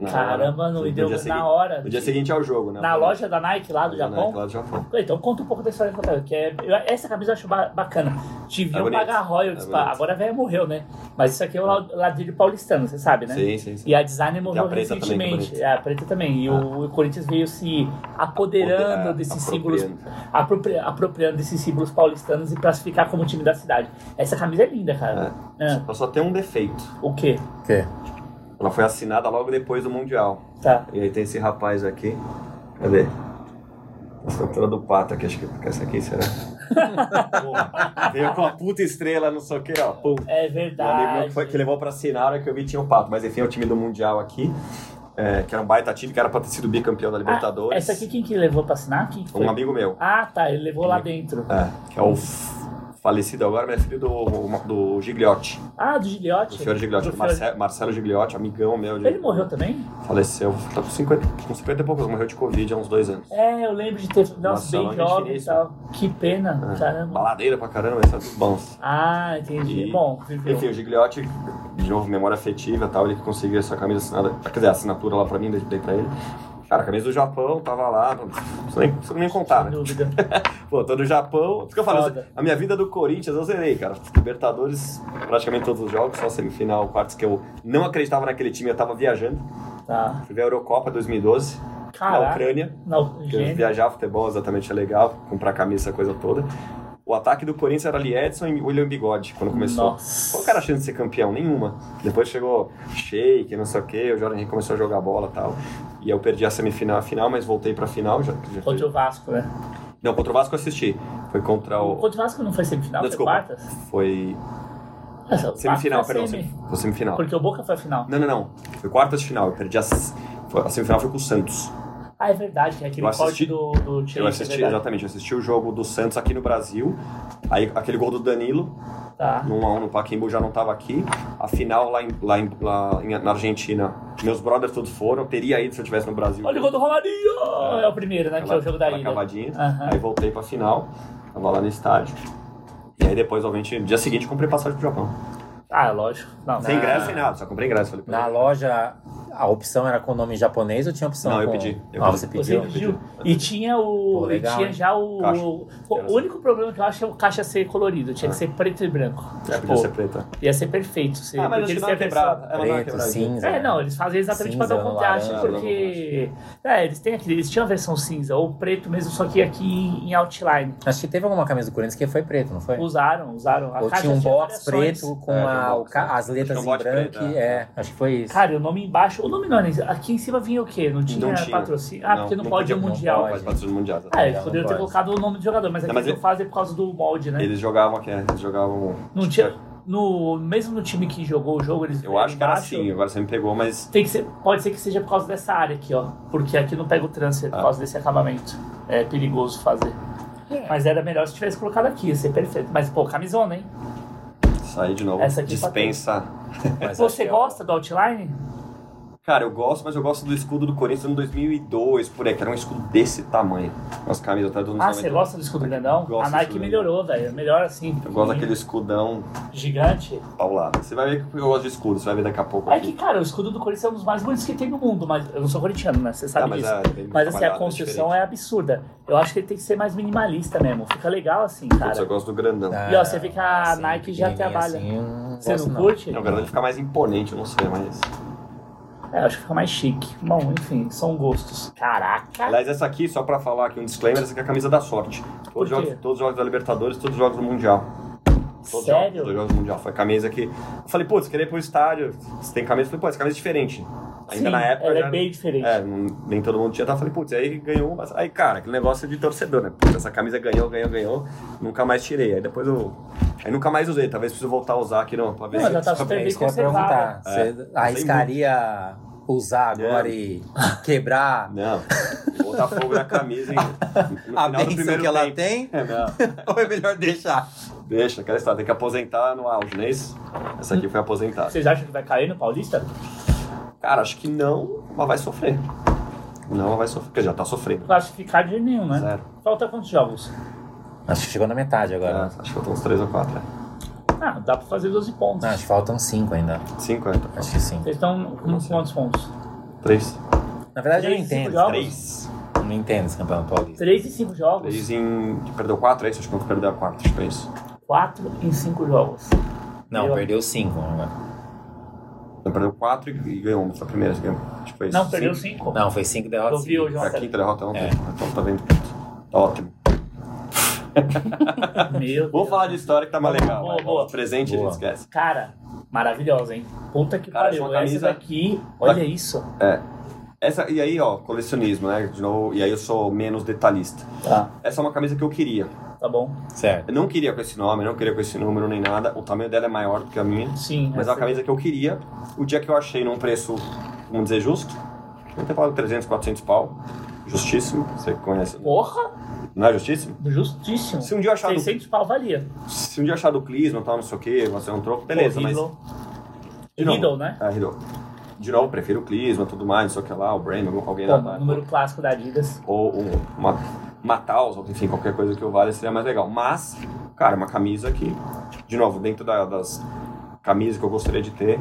Na Caramba, hora. não, e No deu na hora. No dia seguinte ao jogo, né? Na loja da Nike lá do Japão? Nike, Lá do Japão. Então conta um pouco da história Nike, que é, eu- essa camisa eu acho ba- bacana. Deviam É bonito. pagar royalties, É pra- agora a velha morreu, né? Mas isso aqui é o la- ladrilho paulistano, você sabe, né? Sim, sim, sim. E a designer morreu a preta também, é recentemente. É, a preta também. E o, o Corinthians veio se apoderando Apodera- desses apropriando. símbolos, apropri- apropriando desses símbolos paulistanos e pra se ficar como time da cidade. Essa camisa é linda, cara. É. Ela só tem um defeito. O quê? O quê? Ela foi assinada logo depois do Mundial. Tá. E aí tem esse rapaz aqui. Cadê? A estrutura do pato aqui, acho que essa aqui será. Porra, [LAUGHS] veio com a puta estrela, não sei o que, ó. Pum. É amigo verdade. meu que, foi, que levou pra assinar, a hora que eu vi tinha o pato. Mas enfim, é o time do Mundial aqui. é, que era um baita time, que era pra ter sido bicampeão da Libertadores. Ah, essa aqui quem que levou pra assinar? Quem? Um amigo meu. Ah, tá. Ele levou lá dentro. É, que é o falecido agora, meu filho do, do Gigliotti. Ah, do Giliotti? Do Fiore Gigliotti. Do Marce- Marcelo Gigliotti, amigão meu. de- Ele morreu também? Faleceu. Tá com 50, com 50 e poucos, morreu de Covid há uns dois anos. É, eu lembro de ter. Nossa, bem jovem e tal. Que pena, É, caramba. Baladeira pra caramba, mas tá tudo bons. Ah, entendi. E- Bom, viveu. Enfim, o Gigliotti, de novo, memória afetiva e tal, ele que conseguiu essa camisa assinada, quer dizer, a assinatura lá pra mim, dei pra ele. Cara, a camisa do Japão, tava lá, não preciso nem, preciso nem contar, Sem né? dúvida. [LAUGHS] Pô, tô no Japão, isso que eu Foda. a minha vida do Corinthians eu zerei, cara. Libertadores, praticamente todos os jogos, só semifinal, quartos que eu não acreditava naquele time, eu tava viajando. Tá. Fui ver a Eurocopa 2012, na Caraca. Ucrânia. Não, Porque gênio. viajar futebol exatamente é legal, comprar camisa, coisa toda. O ataque do Corinthians era ali Edson e William Bigode, quando começou. Nossa. Qual era a chance de ser campeão? Nenhuma. Depois chegou Sheik, não sei o quê, o Jordan Henrique começou a jogar bola e tal. E eu perdi a semifinal a final, mas voltei pra final. Já, já Contra o Vasco, né? Não, contra o Vasco eu assisti. Foi contra o... Contra o Vasco não foi semifinal, Não, foi desculpa. quartas? Foi Essa, Vasco semifinal, perdão. semi. sem- Foi semifinal. Porque o Boca foi a final. Não, não, não. Foi quartas de final. Eu perdi a... A semifinal foi com o Santos. Ah, é verdade, que é aquele assisti- do, do Chelsea, Eu é assisti, verdade. exatamente, eu assisti o jogo do Santos aqui no Brasil. Aí aquele gol do Danilo, Tá. no 1x1 no Pacaembu já não tava aqui. A final lá, em, lá, em- lá em- na Argentina, meus brothers todos foram. Eu teria ido se eu estivesse no Brasil. Olha o gol do Romarinho! É o primeiro, né? Que é o jogo da ilha. cavadinha. Aham. Aí voltei pra final, tava lá no estádio. E aí depois, obviamente, no dia seguinte comprei passagem pro Japão. Ah, lógico. Não, Sem Na- ingresso, sem nada, só comprei ingresso. Falei, Na loja, a opção era com nome japonês ou tinha opção Não, eu com... pedi, eu ah, pedi. você Você pediu? pediu. E tinha o. Pô, legal, e tinha hein? já o. Caixa. O, Era assim. único problema que eu acho é o caixa ser colorido. Tinha que ser preto e branco. é, Tipo, podia ser preta. ia ser perfeito. Ser, Ah, mas eles não é é Preto, quebradinha. cinza. É, não, eles fazem exatamente para dar o Cinza, contraste, porque. É, eles têm aquele. Eles tinham a versão cinza, ou preto mesmo, só que aqui em outline. Acho que teve alguma camisa do Corinthians que foi preto, não foi? Usaram, usaram. A Ou caixa tinha um box preto com É, o as letras em branco. preto, é. é, acho que foi isso. Cara, e o nome embaixo. O não era. Aqui em cima vinha o quê? Não tinha, Não tinha. patrocínio? Ah, porque não, pode podia- o não Mundial. pode. Pode patrocínio mundial, Ah, eles não poderiam ter pode. colocado o nome do jogador, mas aqui Não, mas não ele- fazem por causa do molde, né? Eles jogavam aqui, eles jogavam. Não tinha, no, mesmo no time que jogou o jogo, eles Eu acho que era embaixo, assim, agora você me pegou, mas. Tem que ser, pode ser que seja por causa dessa área aqui, ó. Porque aqui não pega o transfer por Ah. causa desse acabamento. É perigoso fazer. Mas era melhor se tivesse colocado aqui, ia ser perfeito. Mas, pô, camisona, hein? Sair de novo. Essa aqui dispensa. [LAUGHS] Mas acho Você que é- gosta do outline? Cara, eu gosto, mas eu gosto do escudo do Corinthians no 2002, por aí, que era um escudo desse tamanho. As camisas até dos anos Ah, 90. você gosta do escudo grandão? A do Nike melhorou, velho. Melhor assim. Eu gosto daquele escudão Gigante. ao lado. Você vai ver que eu gosto de escudo, você vai ver daqui a pouco. É aqui. que, cara, o escudo do Corinthians é um dos mais bonitos que tem no mundo, mas eu não sou corintiano, né? Você sabe Ah, mas disso. é mas assim, a é construção diferente. é absurda. Eu acho que ele tem que ser mais minimalista mesmo. Fica legal assim, Putz, cara. eu gosto do grandão. Ah, E, ó, você vê que a assim, Nike já trabalha. assim, não Você gosto, não curte? Não, o grandão fica mais imponente, eu não sei, mas. É, acho que fica mais chique. Bom, enfim, são gostos. Caraca! Aliás, essa aqui, só pra falar aqui um disclaimer, essa aqui é a camisa da sorte. Todos, os jogos, todos os jogos da Libertadores, todos os jogos do Mundial. Todos os Sério? jogos, todos os jogos do Mundial. Foi a camisa que. Eu falei, putz, queria ir pro estádio. Você tem camisa? Eu falei, pô, essa camisa é diferente. Ainda Sim, na época. ela já- é bem diferente. É, nem todo mundo tinha. Eu falei, putz, aí ganhou. Mas... Aí, cara, aquele negócio de torcedor, né? Putz, essa camisa ganhou, ganhou, ganhou. Nunca mais tirei. Aí depois eu. Aí nunca mais usei. Talvez preciso voltar a usar aqui não, pra ver Não, se. já tá só- super É bem. É. Você arriscaria usar agora É. e quebrar Não, botar fogo na camisa, hein? No a bênção que ela tempo. tem? É, não. [LAUGHS] Ou é melhor deixar? Deixa, aquela história, tem que aposentar no auge, não é isso? Essa aqui foi aposentada. Vocês acham que vai cair no Paulista? Cara, acho que não, mas vai sofrer. Não, mas vai sofrer, porque já tá sofrendo. Eu acho que ficar de nenhum, né? Zero. Falta quantos jogos? Acho que chegou na metade É, agora. acho que faltam uns 3 ou 4. É. Ah, dá pra fazer 12 pontos. Não, acho que faltam 5 ainda. 50. Acho que sim. Vocês estão com quantos pontos? 3. Na verdade, eu não entendo. jogos? 3. Eu Não entendo esse campeonato paulista. 3 e 5 jogos. 3 em. Perdeu 4, é isso? Acho que perdeu a 4, acho que é isso. 4 em 5 jogos. Não, Eu- perdeu 5 agora. Não, perdeu 4 e ganhou uma. Foi a primeira, ganhou. Foi isso. Não, perdeu Cinco. 5. Não, foi 5 derrotas. Eu vi hoje seguidas. A quinta derrota ontem. É. Então tá vendo. Tá ótimo. [LAUGHS] Meu Vamos Deus. falar de história que tá mais legal. Boa, boa. Presente a Boa. gente esquece. Cara, maravilhosa, hein? Puta que Cara, pariu. essa é uma camisa- Essa daqui, olha isso. É. Essa, e aí, ó, colecionismo, né? De novo, e aí eu sou menos detalhista. Tá, Essa é uma camisa que eu queria. Tá bom. Certo. Eu não queria com esse nome, não queria com esse número nem nada. O tamanho dela é maior do que a minha. Sim. Mas é uma camisa que eu queria. O dia que eu achei num preço, vamos dizer, justo, eu ter pago 300, 400 pau. Justíssimo, você conhece. Porra, Não é justíssimo? justíssimo. Se um dia eu achar do, 600 pau valia. se um dia eu achar do Clisma, tal, não sei o que, você é um troco, beleza, Pô, mas... Riddle. De novo, Riddle, né? É, Riddle. De novo, prefiro o Clisma, tudo mais, não sei o que lá, o Brandon, alguém Pô, lá. número clássico da Adidas. Ou um, uma, uma Taos, ou enfim, qualquer coisa que eu valha seria mais legal. Mas, cara, uma camisa que, de novo, dentro da- das camisas que eu gostaria de ter,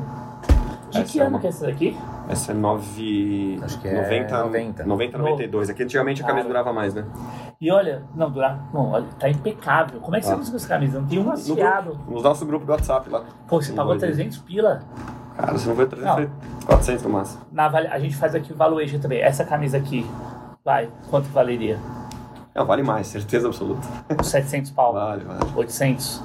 De que é ano uma- que é essa daqui? essa é 9... Acho que é 90, 90. 90, 92. Aqui antigamente a camisa Cara. durava mais, né? E olha, não, dura, não, olha, tá impecável. Como é que você Ah. conseguiu essa camisa? Não tem um No, afiado. grupo, no nosso grupo do WhatsApp lá. Pô, você pagou vou dizer. 300 pila. Cara, você não foi 300, Não. foi 400 no máximo. Na a gente faz aqui o valuation também. Essa camisa aqui, vai, quanto valeria? Não, vale mais, certeza absoluta. Uns 700 pau? Vale, vale. 800?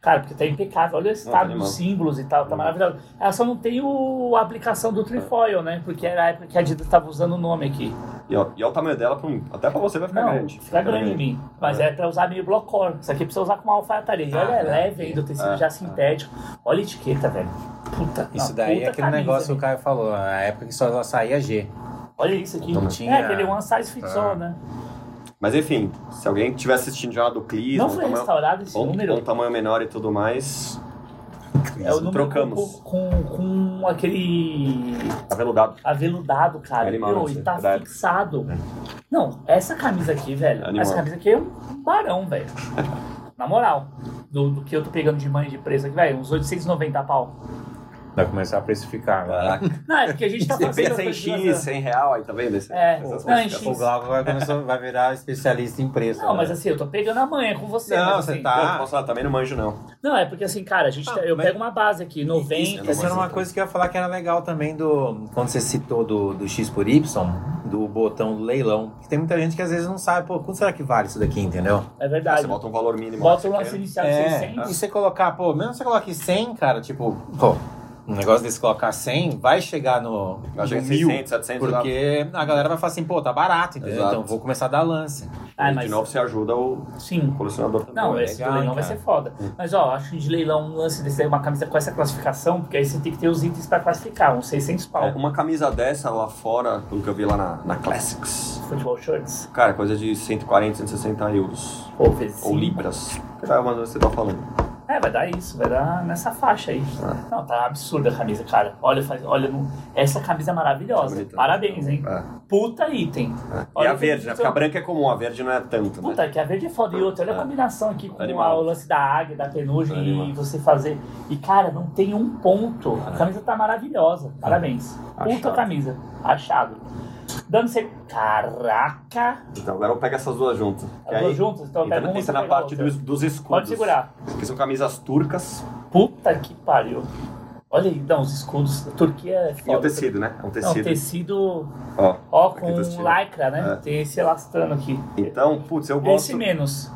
Cara, porque tá impecável. Olha o Não, estado tá dos símbolos e tal, tá Uhum. maravilhoso. Ela só não tem o, a aplicação do trifoil, né? Porque era a época que a Adidas tava usando o nome aqui. E, ó, e olha o tamanho dela, pra um- até pra você vai ficar não, grande. fica grande em mim. Mas é pra usar meio blockcore. Isso aqui precisa usar com uma alfaiataria. E olha, Ah, é leve ainda, o tecido é, já é. sintético. Olha a etiqueta, velho. Puta, Isso não, daí é puta aquele camisa, negócio que o? Caio falou, na época que só saía G. Olha isso aqui. Não É tinha- aquele one size fits Ah. all, né? Mas enfim, se alguém estiver assistindo já do Clisma, Não foi tamanho, restaurado esse ou, número? um tamanho menor e tudo mais, É o número trocamos. com, com, com aquele aveludado. aveludado, cara. Animal, Meu, não e tá Verdade. fixado. Não, essa camisa aqui, velho. Animal. Essa camisa aqui é um barão, velho. [LAUGHS] Na moral. Do, do que eu tô pegando de mãe de preço aqui, velho. Uns 890 pau. Vai começar a precificar agora. Caraca. Não, é porque a gente tá [LAUGHS] Você fazendo. pensa em as X, coisas- 100 real, aí tá vendo? Esse, É, não, em. X. O Glauco vai, começar, vai virar especialista em preço. Não, mas né? assim, eu tô pegando a manha com você. Não, mas, você assim, tá- Não, posso falar, também não manjo não. Não, é porque assim, cara, a gente, Ah, tá- eu mas- pego uma base aqui, 90. Essa era uma coisa que eu ia falar que era legal também do. Quando você citou do, do X por Y, do botão do leilão. Que tem muita gente que às vezes não sabe, pô, quanto será que vale isso daqui, entendeu? É verdade. Você bota um valor mínimo. Bota o lance você inicial de É, 600. e você colocar, pô, mesmo você coloque 100, cara, tipo, pô, um negócio desse colocar 100 vai chegar no, Vai no chegar em mil. 600, 700 lá. Porque a galera vai falar assim, pô, tá barato, entendeu? Exato. Então vou começar a dar lance. Ah, E mas- de novo você ajuda o Sim. colecionador também. Não, esse legal, do leilão vai ser foda. Mas ó, acho que de leilão um lance desse aí, uma camisa com essa classificação, porque aí você tem que ter os itens pra classificar, uns 600 pau. É, uma camisa dessa lá fora, pelo que eu vi lá na, na Classics, Futebol shirts. cara, coisa de 140, 160 euros. Pô, fez Ou libras. Uma que você tá falando. É, vai dar isso, vai dar nessa faixa aí. Ah. Não, tá absurda a camisa, cara. Olha, faz, olha essa camisa é maravilhosa. Parabéns, hein? É. Puta item. É. E Olha a que verde, né? Porque a branca é comum, a verde não é tanto, né? Puta, que a verde é foda. E outra, olha a É. combinação aqui com Animal. a- o lance da águia, da penugem Animal. e você fazer. E, cara, não tem um ponto. A camisa tá maravilhosa. Parabéns. Puta Achado. camisa. Achado. Dando você. Caraca! Então agora eu pego essas duas juntas. As duas juntas? Então pego uma, entra você na pega parte dos, dos escudos. Pode segurar. Que são camisas turcas Puta que pariu. Olha aí, não, os escudos. A Turquia é e foda. o tecido, né? É um tecido. tecido. Ó, Ó, com tecido. lycra, né? É. Tem esse elastano aqui. Então, putz, eu gosto. Esse menos.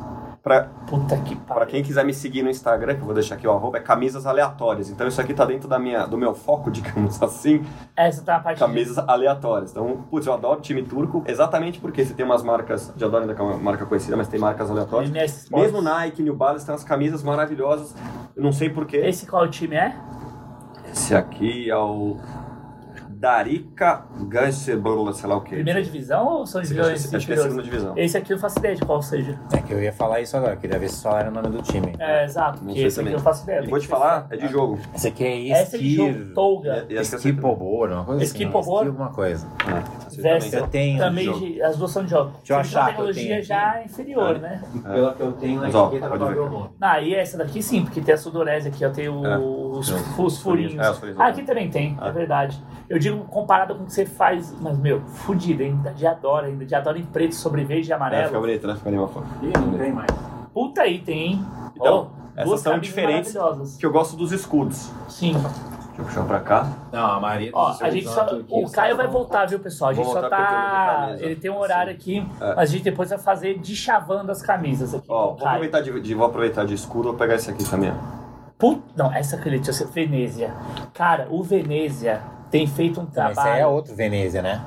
Pra, Puta que pra pariu. quem quiser me seguir no Instagram, que eu vou deixar aqui o arroba, é camisas aleatórias. Então isso aqui tá dentro da minha, do meu foco, [LAUGHS] digamos assim, Essa tá na parte de- camisas aleatórias. Então, putz, eu adoro time turco, exatamente porque você tem umas marcas, já adoro ainda que é uma marca conhecida, mas tem marcas aleatórias. Mesmo Nike, New Balance tem umas camisas maravilhosas. Eu não sei porquê. Esse qual time é? Esse aqui é o Darica Gansebrola, sei lá o quê. Primeira divisão ou são que- divisões acho que é segunda divisão. Esse aqui eu faço ideia de qual seja. É que eu ia falar isso agora, queria ver se só era o nome do time. É, exato, Não porque sei esse aqui também. eu faço ideia. E vou te falar, é de jogo. Esse aqui é Essa é de jogo. Tolga. E- e essa que eu Skipobor, uma coisa assim. Skip alguma coisa. Ah, Eu tenho também jogo. de, as duas são de jogo. Deixa eu Só que achar que eu tecnologia tenho já inferior, É. né? Pelo que eu tenho, Mas, ó, pode ver. Ah, e essa daqui sim, porque tem a sudorese aqui, ó, tem o- É. os, os furinhos. é, os furinhos. Ah, aqui também tem, é Ah. verdade. Eu digo comparado com o que você faz, mas meu, fudido ainda, de adora ainda, de adora em preto sobre verde e É, amarelo. fica bonito, né? Fica animal foto. Ih, não tem mais. Puta item, hein? Então, Ó, essas duas são diferentes. Que eu gosto dos escudos. Sim. Deixa eu puxar pra cá. Não, a Maria... Ó, a gente só, o Caio vai voltar, viu, pessoal? A gente só tá. Ele tem um horário aqui, É. mas a gente depois vai fazer de chavando as camisas aqui. Ó, vou aproveitar de, de- vou aproveitar de escudo, vou pegar esse aqui também. ó. Put... Não, essa que ele tinha sido Venezia. Cara, o Venezia tem feito um Mas trabalho. esse aí é outro Venezia, né?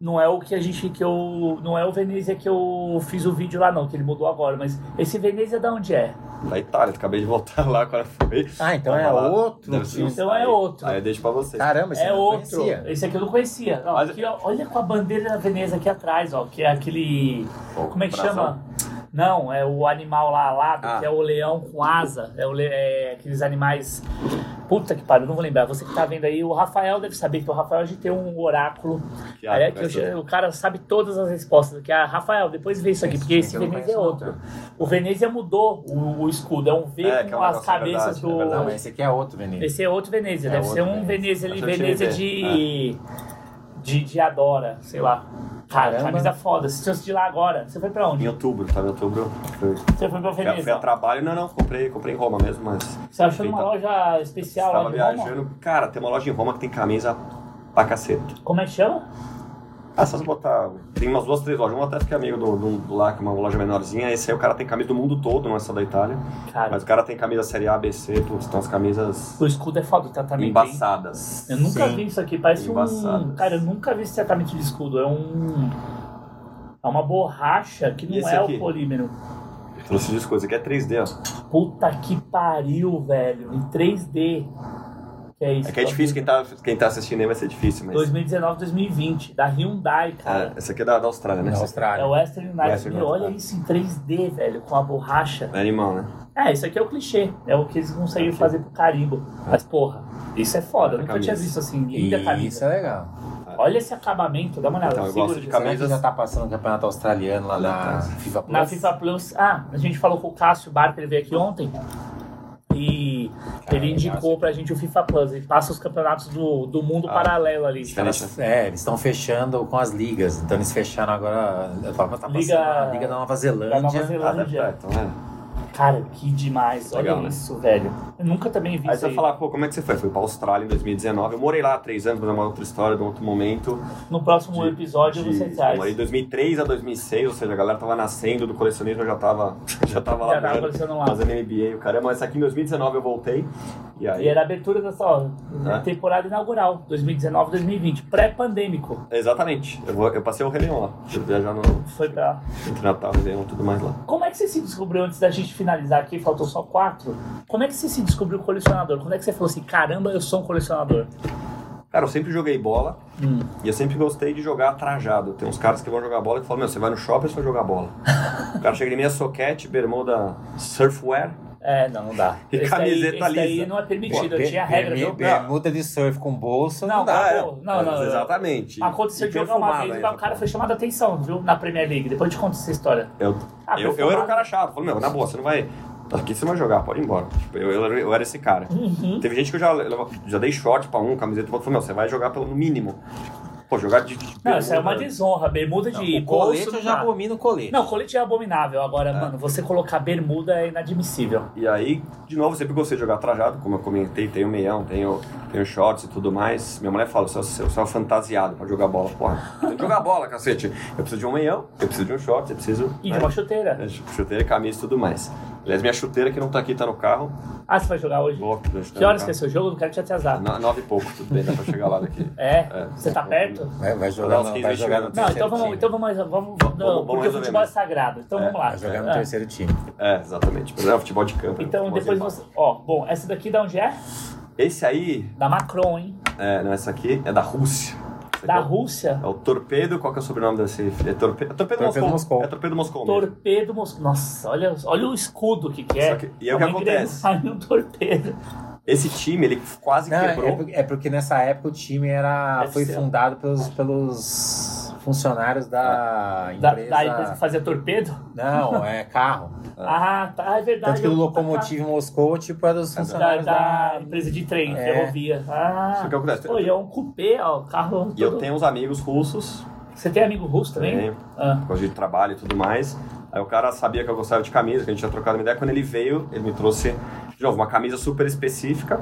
Não é o que a gente que eu. Não é o Venezia que eu fiz o vídeo lá, não, que ele mudou agora. Mas esse Venezia da onde é? Da Itália, acabei de voltar lá quando foi. Ah, então Tava é lá. outro. Deve Então é outro. Aí eu deixo pra vocês. Caramba, esse É eu não outro. conhecia. Esse aqui eu não conhecia. Não, Mas- aqui, ó, olha com a bandeira da Veneza aqui atrás, ó. Que é aquele. Pô, Como é que brasão. chama? Não, é o animal lá alado, Ah. que é o leão com asa. É, o le- é aqueles animais. Puta que pariu, não vou lembrar. Você que tá vendo aí, o Rafael deve saber que o Rafael a gente tem um oráculo. Que é que eu- o cara sabe todas as respostas. Que, ah, Rafael, depois vê isso aqui, porque esse Venezia é outro. não. O Venezia mudou o, o escudo. É um V É, com é as é cabeças verdade, é do. verdade. Não, esse aqui é outro Venezia. Esse é outro Venezia, É deve ser um Venezia eu tinha Venezia de, de. de Adora, sei lá. Cara, Caramba. camisa foda. Se fosse de lá agora, você foi pra Em onde? outubro, tá? Em outubro. Foi, Você foi pra fui, a- fui a Veneza. trabalho. Não, não, comprei, comprei em Roma mesmo, mas. Você achou numa loja especial lá Tava de Roma? viajando. Cara, tem uma loja em Roma que tem camisa pra caceta. Como é que chama? Ah, só se botar. Tem umas duas, três lojas. Uma até fiquei amigo do, do, do lá, que é uma loja menorzinha. Esse aí o cara tem camisa do mundo todo, não é só da Itália. Cara, Mas o cara tem camisa série A, B, C, putz, tem umas camisas o escudo é foda, o tratamento. hein? embaçadas. Eu nunca Sim. vi isso aqui, parece um. Embaçado. Cara, eu nunca vi esse tratamento de escudo. É um. É uma borracha que não esse é aqui? o polímero. Trouxe de coisa. Aqui é 3D, ó. Puta que pariu, velho. Em 3D. Que é isso? É que é difícil, quem tá, quem tá assistindo aí vai ser difícil, mas. 2019, 2020. Da Hyundai, É, cara. essa aqui é da, da Austrália, né? É Austrália. o Western United. Western Meu, olha United. isso em 3D, velho, com a borracha. É animal, né? É, isso aqui é o clichê. É o que eles conseguem fazer pro carimbo. Mas, porra, isso é foda. Eu nunca tinha camisa. visto assim. Linda Isso camisa. é legal. Olha esse acabamento, dá uma olhada. Então, eu gosto de disso. camisa. Será que já tá passando o campeonato australiano lá na. FIFA Plus? Na FIFA Plus. Ah, a gente falou com o Cássio Barca, ele veio aqui ontem. Ele indicou pra gente o FIFA Plus. Ele passa os campeonatos do, do mundo Ah, paralelo ali. Elas- é, eles estão fechando com as ligas. Então eles fecharam agora. Tá, tá passando Liga- a Liga da Nova Zelândia. Da Nova Ah, Zelândia. deve tá, então é. Cara, que demais. Olha Legal, né? isso, velho. Eu nunca também vi Aí isso você aí. vai falar, pô, como é que você foi? Fui pra Austrália em 2019. Eu morei lá há três anos, mas é uma outra história, de um outro momento. No próximo De- episódio De- você eu traz. morei de 2003 a 2006, ou seja, a galera tava nascendo do colecionismo, eu já tava, [LAUGHS] já tava lá Já tava dentro, colecionando lá. fazendo MBA, o caramba. Mas aqui em 2019 eu voltei. E aí. E era a abertura É. temporada inaugural, 2019-2020, pré-pandêmico. Exatamente. Eu, vou- eu passei o Réveillon lá. Eu viajar no Foi pra. entre Natal, Réveillon e tudo mais lá. Como é que você se descobriu antes da gente finalizar aqui? Faltou só quatro. Como é que você se descobriu colecionador? Quando é que você falou assim, caramba, eu sou um colecionador? Cara, eu sempre joguei bola Hum. e eu sempre gostei de jogar trajado. Tem uns caras que vão jogar bola e falam, meu, você vai no shopping só jogar bola. [LAUGHS] o cara chega em minha soquete, bermuda surfwear. É, não, não dá. E Esse camiseta daí, esse daí lisa. não é permitido, Pô, eu tinha regra, bermu- viu? Bermuda de surf com bolsa. Não, Não, dá. é, pô, não, não, Exatamente. Aconteceu de jogar uma vez e o cara foi chamado a atenção, viu? Na Premier League. Depois eu te conto essa história. Eu, Ah, eu, eu era um cara chato. Falei, meu, na boa, você não vai. Aqui você não vai jogar, pode ir embora. Tipo, eu, eu, era- eu era esse cara. Uhum. Teve gente que eu já, eu já dei short pra um, camiseta pra outro. Falei, meu, você vai jogar pelo mínimo. Pô, jogar de. de Não, isso é uma desonra. Bermuda de O colete bolso eu não já abomino o colete. Não, colete é abominável. Agora, mano, você colocar bermuda é inadmissível. E aí, de novo, sempre gostei de jogar trajado, como eu comentei, tenho meião, tenho, tenho shorts e tudo mais. Minha mulher fala, eu sou, eu sou fantasiado pra jogar bola, porra. Tem que jogar bola, cacete. Eu preciso de um meião, eu preciso de um short, eu preciso... E de né, uma chuteira. é, Chuteira, camisa e tudo mais. Aliás, minha chuteira que não tá aqui, tá no carro. Ah, você vai jogar hoje? Vou, Que horas que é seu jogo? Não quero te atrasar. No- Nove e pouco, tudo bem, dá pra chegar lá daqui. [LAUGHS] É? É. Você tá perto? Vai, vai Jogar 15, vai 20 jogar no minutos. Não, terceiro então vamos, time. então vamos, vamos, vamos não, vamos porque o futebol é sagrado. Então vamos lá. Vai jogar no É. terceiro time. É, exatamente. Mas é futebol de campo. Então futebol depois de você. Ó, bom, essa daqui da onde é? Esse aí, Da Macron, hein? é, não, essa aqui é da Rússia. Da é Rússia. É o Torpedo, qual que é o sobrenome desse? É Torpedo, é torpedo, Torpedo Moscou. Moscou. É Torpedo Moscou mesmo. Torpedo Moscou. Nossa, olha, olha o escudo que, que é. Que- e aí o que acontece? engrenagem, um torpedo. Esse time, ele quase Não, é, quebrou. é porque nessa época o time era, Deve foi ser. fundado pelos, pelos funcionários da Da, empresa. da empresa que fazia torpedo? Não, é [LAUGHS] carro. Ah, tá, é verdade. Tanto que o Locomotive Moscou, tipo, é dos Da, funcionários da da. empresa de trem, É. ferrovia. Ah, Só que acontece. pô, e é um cupê, ó, o carro E eu todo- tenho uns amigos russos, Você tem amigo russo também? Tenho. Ah. gosto de trabalho e tudo mais. Aí o cara sabia que eu gostava de camisa, que a gente tinha trocado uma ideia. Quando ele veio, ele me trouxe, de novo, uma camisa super específica,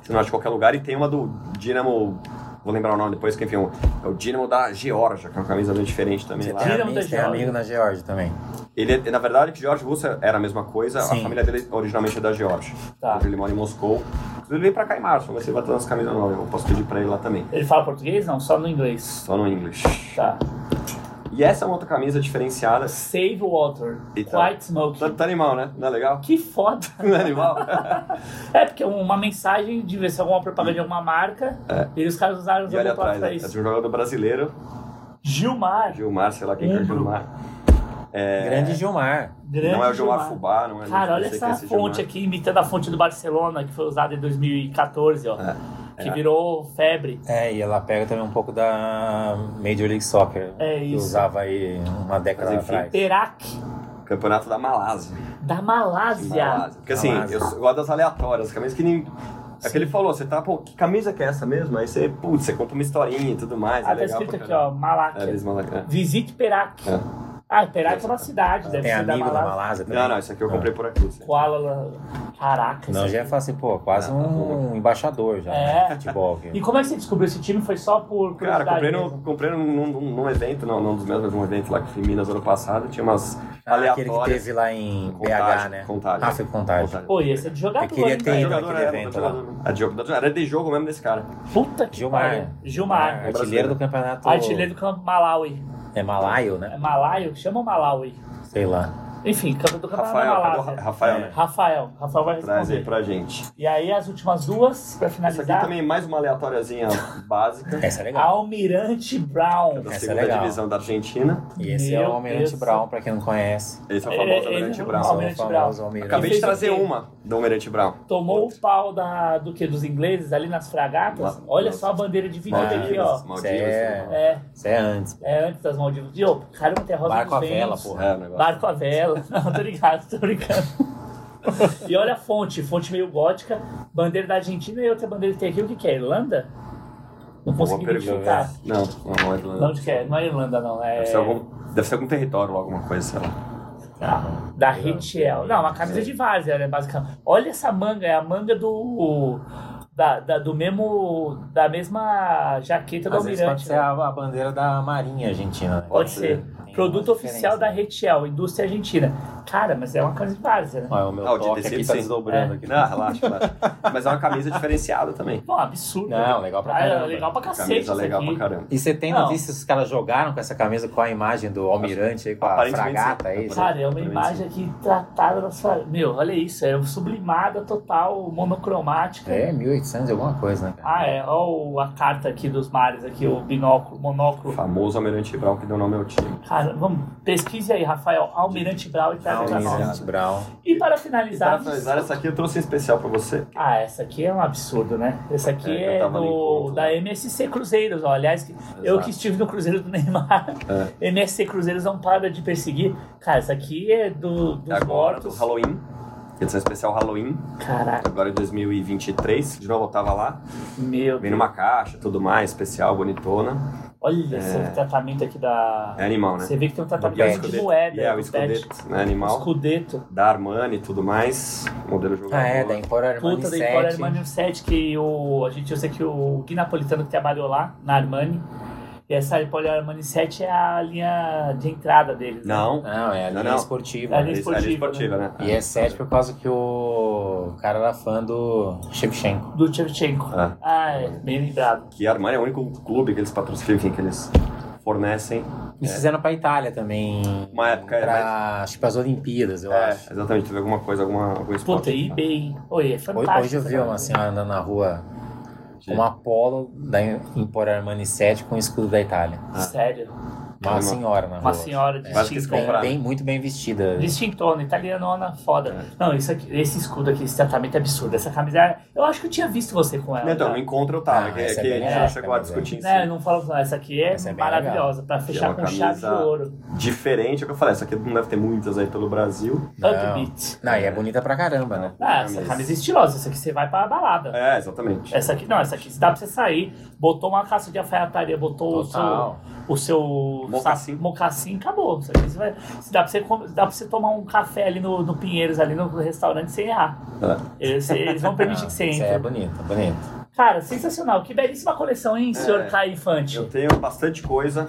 que você não acha em qualquer lugar, e tem uma do Dynamo, vou lembrar o nome depois, que enfim, é o Dynamo da Geórgia, que é uma camisa bem diferente também Você lá. tem, Dínamo amigo, da tem amigo na Geórgia também. Ele, na verdade, que Geórgia e Rússia era a mesma coisa, a Sim. família dele originalmente é da Geórgia. Tá. Hoje ele mora em Moscou. Inclusive, ele veio pra cá em março, mas vai ter umas camisas novas, eu posso pedir pra ele lá também. Ele fala português? Não, só no inglês. Só no inglês. Tá. E essa é uma outra camisa diferenciada. Save water. Então. Quite smoky. Tá, tá animal, né? Não é legal? Que foda. [LAUGHS] Não é animal? [LAUGHS] É, porque é uma mensagem de ver se é alguma propaganda de alguma marca. E os caras usaram os É. Olha atrás, pra né? é isso. de um jogador brasileiro, Gilmar. Gilmar, sei lá quem que é. Gilmar. É, Grande Gilmar. Grande não é o Gilmar Fubá, não é Cara, olha essa é fonte Gilmar. aqui, imitando a fonte do Barcelona, que foi usada em 2014, ó. É, Que é. virou febre. É, e ela pega também um pouco da Major League Soccer. É Que isso. usava aí uma década Mas, enfim, atrás. Perak, Campeonato da Malásia. da Malásia. Malásia. Porque assim, Malásia. eu gosto das aleatórias, camisas que nem. É que ele falou, você tá, pô, que camisa que é essa mesmo? Aí você, putz, você conta uma historinha e tudo mais. Ah, é tá legal escrito aqui, ó. Maláquia. É, eles mandam- é. Visite Perak. É. Ah, Perak é uma cidade, deve Tem ser da amigo da Malásia. Também. Não, não, isso aqui eu comprei por aqui. isso. Kuala La- Caraca. Não, já é aqui. fácil, assim, pô, quase Ah, um embaixador já. É. né, Futebol. aqui. E como é que você descobriu esse time? Foi só por Cara, comprei, no, comprei num, num, num evento, não, não dos meus, mas num evento lá que fui em Minas ano passado. Tinha umas Ah, aquele que teve lá em BH, Contagem, né? Contagem. Ah, foi contagem. Contagem. Pô, ia ser de jogador, Eu queria ter velho? ido Jogador, naquele é, evento jogador. É de jogo, era de jogo mesmo desse cara. Puta que Gilmar. pariu. Gilmar. Artilheiro do campeonato. Artilheiro do campo Malawi. É Malaio, É né? Malaio? Chama Malawi. Sei lá. Enfim, do campeonato Rafael, da cadê o Malásia. Ra- Rafael, É. né? Rafael. Rafael vai Traz aí responder. pra gente. E aí as últimas duas, pra Essa aqui finalizar. também é mais uma aleatóriazinha básica. Essa é legal. Almirante Brown. Da Essa é legal. divisão da Argentina. E esse é Meu o Almirante Deus. Brown, pra quem não conhece. Esse é o É, famoso ele- Almirante ele- Brown. Almirante o Brown. famoso Almirante. Acabei de trazer uma do Almirante Brown. Tomou o pau da, do que? Dos ingleses ali nas fragatas? Ma- Olha Nossa. só a bandeira dividida aqui, ó. Maldivas. É. É, Isso é antes. é antes das Maldivas. Diogo, caramba, tem a rosa Barco à vela, porra. É. Barco à vela. [LAUGHS] Não, tô ligado, tô brincando. e olha a fonte, fonte meio gótica, bandeira da Argentina e outra bandeira que tem aqui, o que, que é? Irlanda? Não consegui identificar. Não, não, não é Irlanda. onde que é? Não é Irlanda, não. É Deve ser algum, deve ser algum território ou alguma coisa, sei lá. Ah, da Retiel. Não, uma camisa de várzea, né, basicamente. Olha essa manga, é a manga do. Da, da- do mesmo. Da mesma jaqueta do Às vezes pode Almirante. ser né? a, a bandeira da Marinha Argentina. né? Pode ser. ser. Produto oficial da Retiel, indústria argentina. Cara, mas é uma camisa de várzea, né? Olha, o meu Ah, o de toque tecido, aqui tá sim. desdobrando É. aqui. Não, relaxa, relaxa. Mas é uma camisa diferenciada também. Pô, absurdo. Não, legal pra Ah, é caramba. legal pra cacete. Camisa isso legal aqui. pra caramba. E você tem Não. notícias que os caras jogaram com essa camisa com a imagem do almirante aí, com a fragata, sim. isso? Cara, é uma imagem aqui tratada na sua. Meu, olha isso, é sublimada total, monocromática. É, 1800 e alguma coisa, né? Ah, é. Olha a carta aqui dos mares, aqui, o binóculo, O monóculo. famoso Almirante Brown que deu nome ao time. Cara, vamos, pesquise aí, Rafael. Almirante Brau e pra Almirante nós. Brown. E para E finalizar. para finalizar, essa aqui eu trouxe em especial pra você. Ah, essa aqui é um absurdo, né? Essa aqui É, é, do, encontro da lá. MSC Cruzeiros, ó. Aliás, que- eu Exato. que estive no Cruzeiro do Neymar. É. [LAUGHS] MSC Cruzeiros não para de perseguir. Cara, essa aqui é do, dos Agora, do mortos. Halloween. Edição especial Halloween. Caraca, Agora em 2023. De novo eu tava lá. meu Vem Deus. numa caixa, tudo mais, especial, bonitona. Olha esse tratamento aqui da. É animal, né? Você vê que tem um tratamento é de moeda. É o do pet. escudeto, né? Animal. Escudeto. Da Armani e tudo mais. Modelo jogador. Ah, é, da Empor Armani Puta, da 7. Empor Armani 7, que o, a gente, eu sei que o Gui Napolitano que trabalhou lá, na Armani, e essa Empor Armani 7 é a linha de entrada deles. né? Não. Não, é a linha Não, não. esportiva. É a né? linha É esportiva, esportiva, né? E é 7 por causa que o cara era fã do Shevchenko. Do Shevchenko. É. Ah, é, bem lembrado. Que a Armani é o único clube que eles patrocinam, que eles fornecem. Eles fizeram pra Itália também. Uma época, é, pra, Acho que pras Olimpíadas, eu É, acho. exatamente, teve alguma coisa, alguma, algum esporte. Puta, eBay. Oi, é Hoje, fantástico. hoje eu vi uma coisa. senhora andando na rua com uma polo da Emporio Armani 7 com o escudo da Itália. Sério. Uma senhora na rua. Uma senhora distinta- Bem, compraram. bem- muito bem vestida. Distintona, italianona, foda. É. Não, isso aqui, esse escudo aqui, esse tratamento é absurdo. Essa camisa, eu acho que eu tinha visto você com ela. Então, já. no encontro eu tava, Ah, que, é que bem a gente já chegou a discutir em Né, não falo não, essa aqui é, Essa é maravilhosa, pra é fechar com chave de ouro. Diferente, é o que eu falei, essa aqui não deve ter muitas aí pelo Brasil. Não. Upbeat. Não, e é bonita pra caramba, né? Ah, essa Camisa. camisa é estilosa, essa aqui você vai pra balada. É, exatamente. Essa aqui, não, essa aqui dá pra você sair, botou uma calça de alfaiataria, botou o seu, Total. o seu Mocassim. mocassim, acabou. Você vai, se dá, pra você, dá pra você tomar um café ali no, no Pinheiros, ali no restaurante, sem errar. É. Eles, eles vão permitir que você Isso entre. é bonito, bonito. Cara, sensacional. Que belíssima coleção, hein, senhor É. Caio Infante? Eu tenho bastante coisa.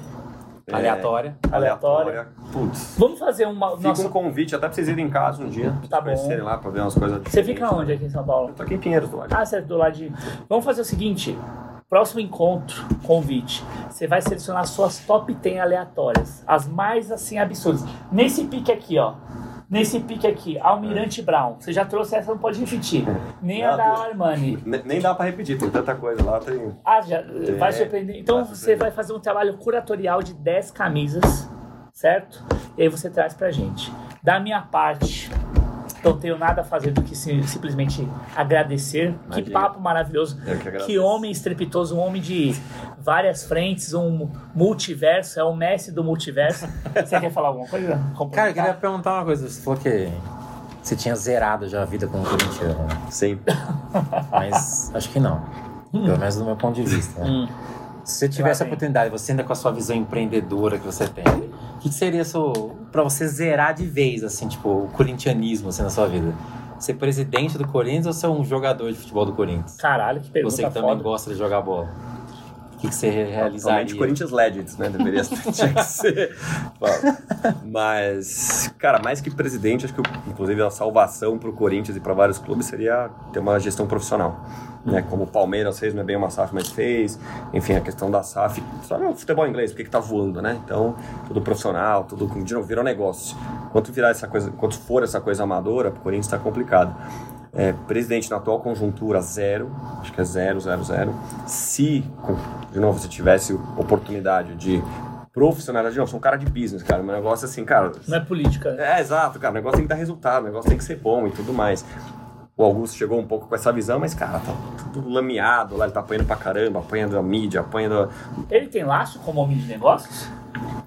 É, Aleatória. aleatória. Putz. Vamos fazer uma. Fica Nossa, um convite até pra vocês irem em casa um dia. Tá bom. Conhecerem lá pra ver umas coisas você fica onde aqui em São Paulo? Eu tô aqui em Pinheiros do lado. Ah, você é do lado de. Vamos fazer o seguinte: próximo encontro, convite. Você vai selecionar suas top 10 aleatórias. As mais assim absurdas. Nesse pique aqui, ó. Nesse pique aqui, Almirante Brown. Você já trouxe essa, não pode repetir. Nem a da Armani. Ne- Nem dá pra repetir, tem tanta coisa lá. Tem... Ah, já vai surpreender. Então vai você vai fazer um trabalho curatorial de 10 camisas, certo? E aí você traz pra gente. Da minha parte, não tenho nada a fazer do que sim- simplesmente agradecer. Que Imagina. papo maravilhoso. Que. Que homem estrepitoso, um homem de várias frentes, um multiverso, é o Messi do multiverso. [LAUGHS] Você quer falar alguma coisa? Cara, eu queria perguntar uma coisa. Você falou que você tinha zerado já a vida como corintiano, né? Sim. [LAUGHS] mas acho que não. Pelo menos do meu ponto de vista. né? Hum. Se você tivesse a oportunidade, você ainda com a sua visão empreendedora que você tem, que, que seria pra você zerar de vez, assim, tipo, o corintianismo assim, na sua vida? Ser presidente do Corinthians ou ser um jogador de futebol do Corinthians? Caralho, que pergunta Você que também foda. gosta de jogar bola. O que, que você [LAUGHS] realizaria? Atualmente Corinthians Legends, né? Deveria [LAUGHS] tinha que ser. Mas, cara, mais que presidente, acho que inclusive a salvação pro Corinthians e para vários clubes seria ter uma gestão profissional. Né? Como o Palmeiras fez, não é bem uma SAF, mas fez. Enfim, a questão da SAF. Só no futebol inglês, porque que tá voando, né? Então, tudo profissional, tudo, de novo, virou negócio. Enquanto virar essa coisa, enquanto for essa coisa amadora, pro Corinthians tá complicado. É, presidente na atual conjuntura, zero. Acho que é zero, zero, zero. Se, de novo, se tivesse oportunidade de profissionalizar, de novo, sou um cara de business, cara. Meu negócio é assim, cara. Não é política. É, exato, cara. O negócio tem que dar resultado, o negócio tem que ser bom e tudo mais. O Augusto chegou um pouco com essa visão, mas, cara, tá tudo lameado lá, ele tá apanhando pra caramba, apanhando a mídia, apanhando. Ele tem laço como homem de negócios?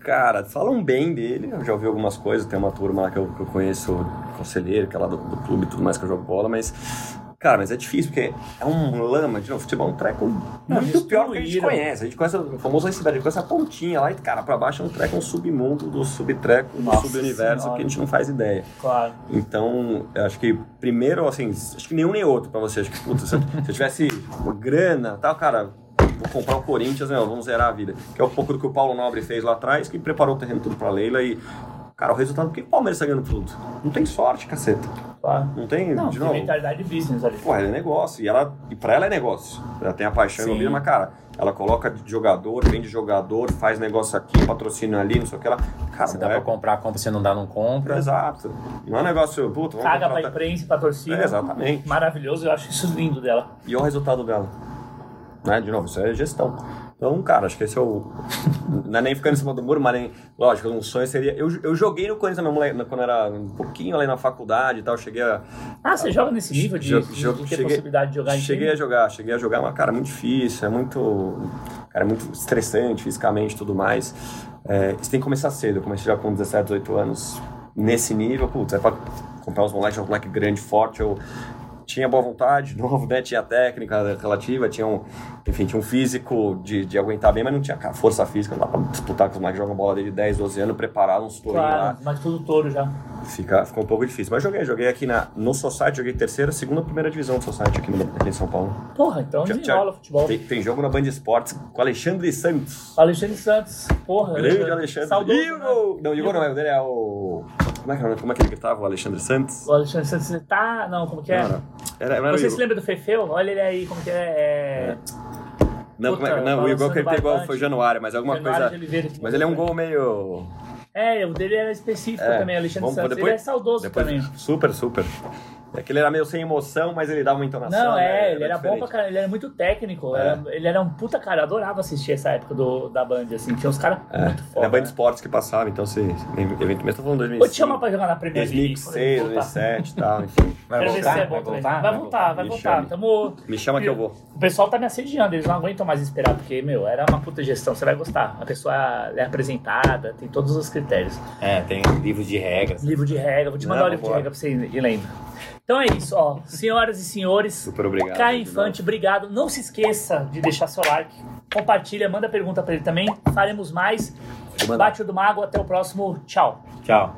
Cara, falam bem dele, eu já ouvi algumas coisas, tem uma turma lá que eu, que eu conheço, conselheiro, que é lá do, do clube e tudo mais que eu jogo bola, mas. Cara, mas é difícil, porque é um lama, de novo, futebol é um treco muito pior do que a gente conhece. A gente conhece o famoso iceberg, a gente conhece a pontinha lá e, cara, pra baixo é um treco, um submundo do subtreco, do subuniverso que a gente não faz ideia. Claro. Então, eu acho que primeiro, assim, acho que nenhum nem outro pra você. Acho que, putz, se, eu- se eu tivesse grana tal, cara, vou comprar o Corinthians, né, vamos zerar a vida. Que é um pouco do que o Paulo Nobre fez lá atrás, que preparou o terreno tudo pra Leila e, cara, o resultado, por que o Palmeiras tá ganhando tudo? Não tem sorte, caceta. claro. Não tem, Não, de tem novo. mentalidade de business ali. Pô, ela é negócio. E, ela, e pra ela é negócio. Ela tem a paixão Sim. envolvida, mas, cara, ela coloca de jogador, vende jogador, faz negócio aqui, patrocínio ali, não sei o que lá. Cara, Se dá não pra é... comprar, compra, se não dá, não compra. Exato. Não é um negócio, puta, vamos Caga pra contratar- imprensa, pra torcida. É, exatamente. Maravilhoso, eu acho isso lindo dela. E olha o resultado dela. Né? De novo, isso é gestão. Então, cara, acho que esse é o. [LAUGHS] Não é nem ficando em cima do muro, mas nem. Lógico, um sonho seria. Eu, eu joguei no Corinthians mole- quando era um pouquinho ali na faculdade e tal. Cheguei a. Ah, você joga nesse nível de, Jo- de- jo- de ter cheguei- possibilidade de jogar em Cheguei time? a jogar, cheguei a jogar, mas, cara, é muito difícil, é muito. Cara, é muito estressante fisicamente e tudo mais. É, você tem que começar cedo. Eu comecei já com 17, 18 anos nesse nível, putz, é pra comprar uns moleques, um moleque grande, forte. Eu tinha boa vontade, de novo, né? Tinha técnica relativa, tinha um, enfim, tinha um físico de, de aguentar bem, mas não tinha força física, não dá pra disputar com os moleques que jogam bola desde 10, 12 anos, preparar uns tourinhos lá. Claro, mas tudo touro já. Fica, ficou um pouco difícil. Mas joguei, joguei aqui na, no Society, joguei terceira, segunda, primeira divisão do Society aqui, no, aqui em São Paulo. Porra, então Tinha- desenrola futebol. Tem, tem jogo na Band Esportes com Alexandre Santos. Alexandre Santos, porra. Grande Alexandre. Saudoso, Igor! né? Não, Igor não, é o dele é o. Como é que, é- como é que ele gritava, o Alexandre Santos? O Alexandre Santos tá. Não, como que é? Não, não. Era, era Você se lembra do Fefeu? Olha ele aí, como que é. é... Não, Puta, como é- não o gol que ele pegou foi Januário, mas alguma Januário coisa. Oliveira Mas ele é um mudou, gol meio. É, o dele era específico É, também, Alexandre vamos- Santos. depois- ele é saudoso depois- também. Super, super. É que ele era meio sem emoção, mas ele dava uma entonação. Não, né? é, ele era bom pra caralho, ele era muito técnico, É. era- ele era um puta cara, eu adorava assistir essa época do, da Band, assim, tinha uns caras É, muito foda. era Band né? Esportes que passava, então se. Eventualmente, tô falando Vou 2005. te chamar pra jogar na Premier League. 2006, Vou voltar. 2007 e tal, [LAUGHS] enfim. Vai voltar? é Vai voltar? Vai voltar, vai Me voltar. chame. Tamo... Me chama que eu vou. O pessoal tá me assediando, eles não aguentam mais esperar, porque, meu, era uma puta gestão, você vai gostar. A pessoa é apresentada, tem todos os critérios. É, tem livro de regras. Livro de regra, vou te mandar Não, o livro de regra pra você ir lendo. Então é isso, ó. Senhoras e senhores, Super obrigado. Caio Infante, obrigado. Não se esqueça de deixar seu like, compartilha, manda pergunta pra ele também. Faremos mais. Bate o do Mago, até o próximo. Tchau. Tchau.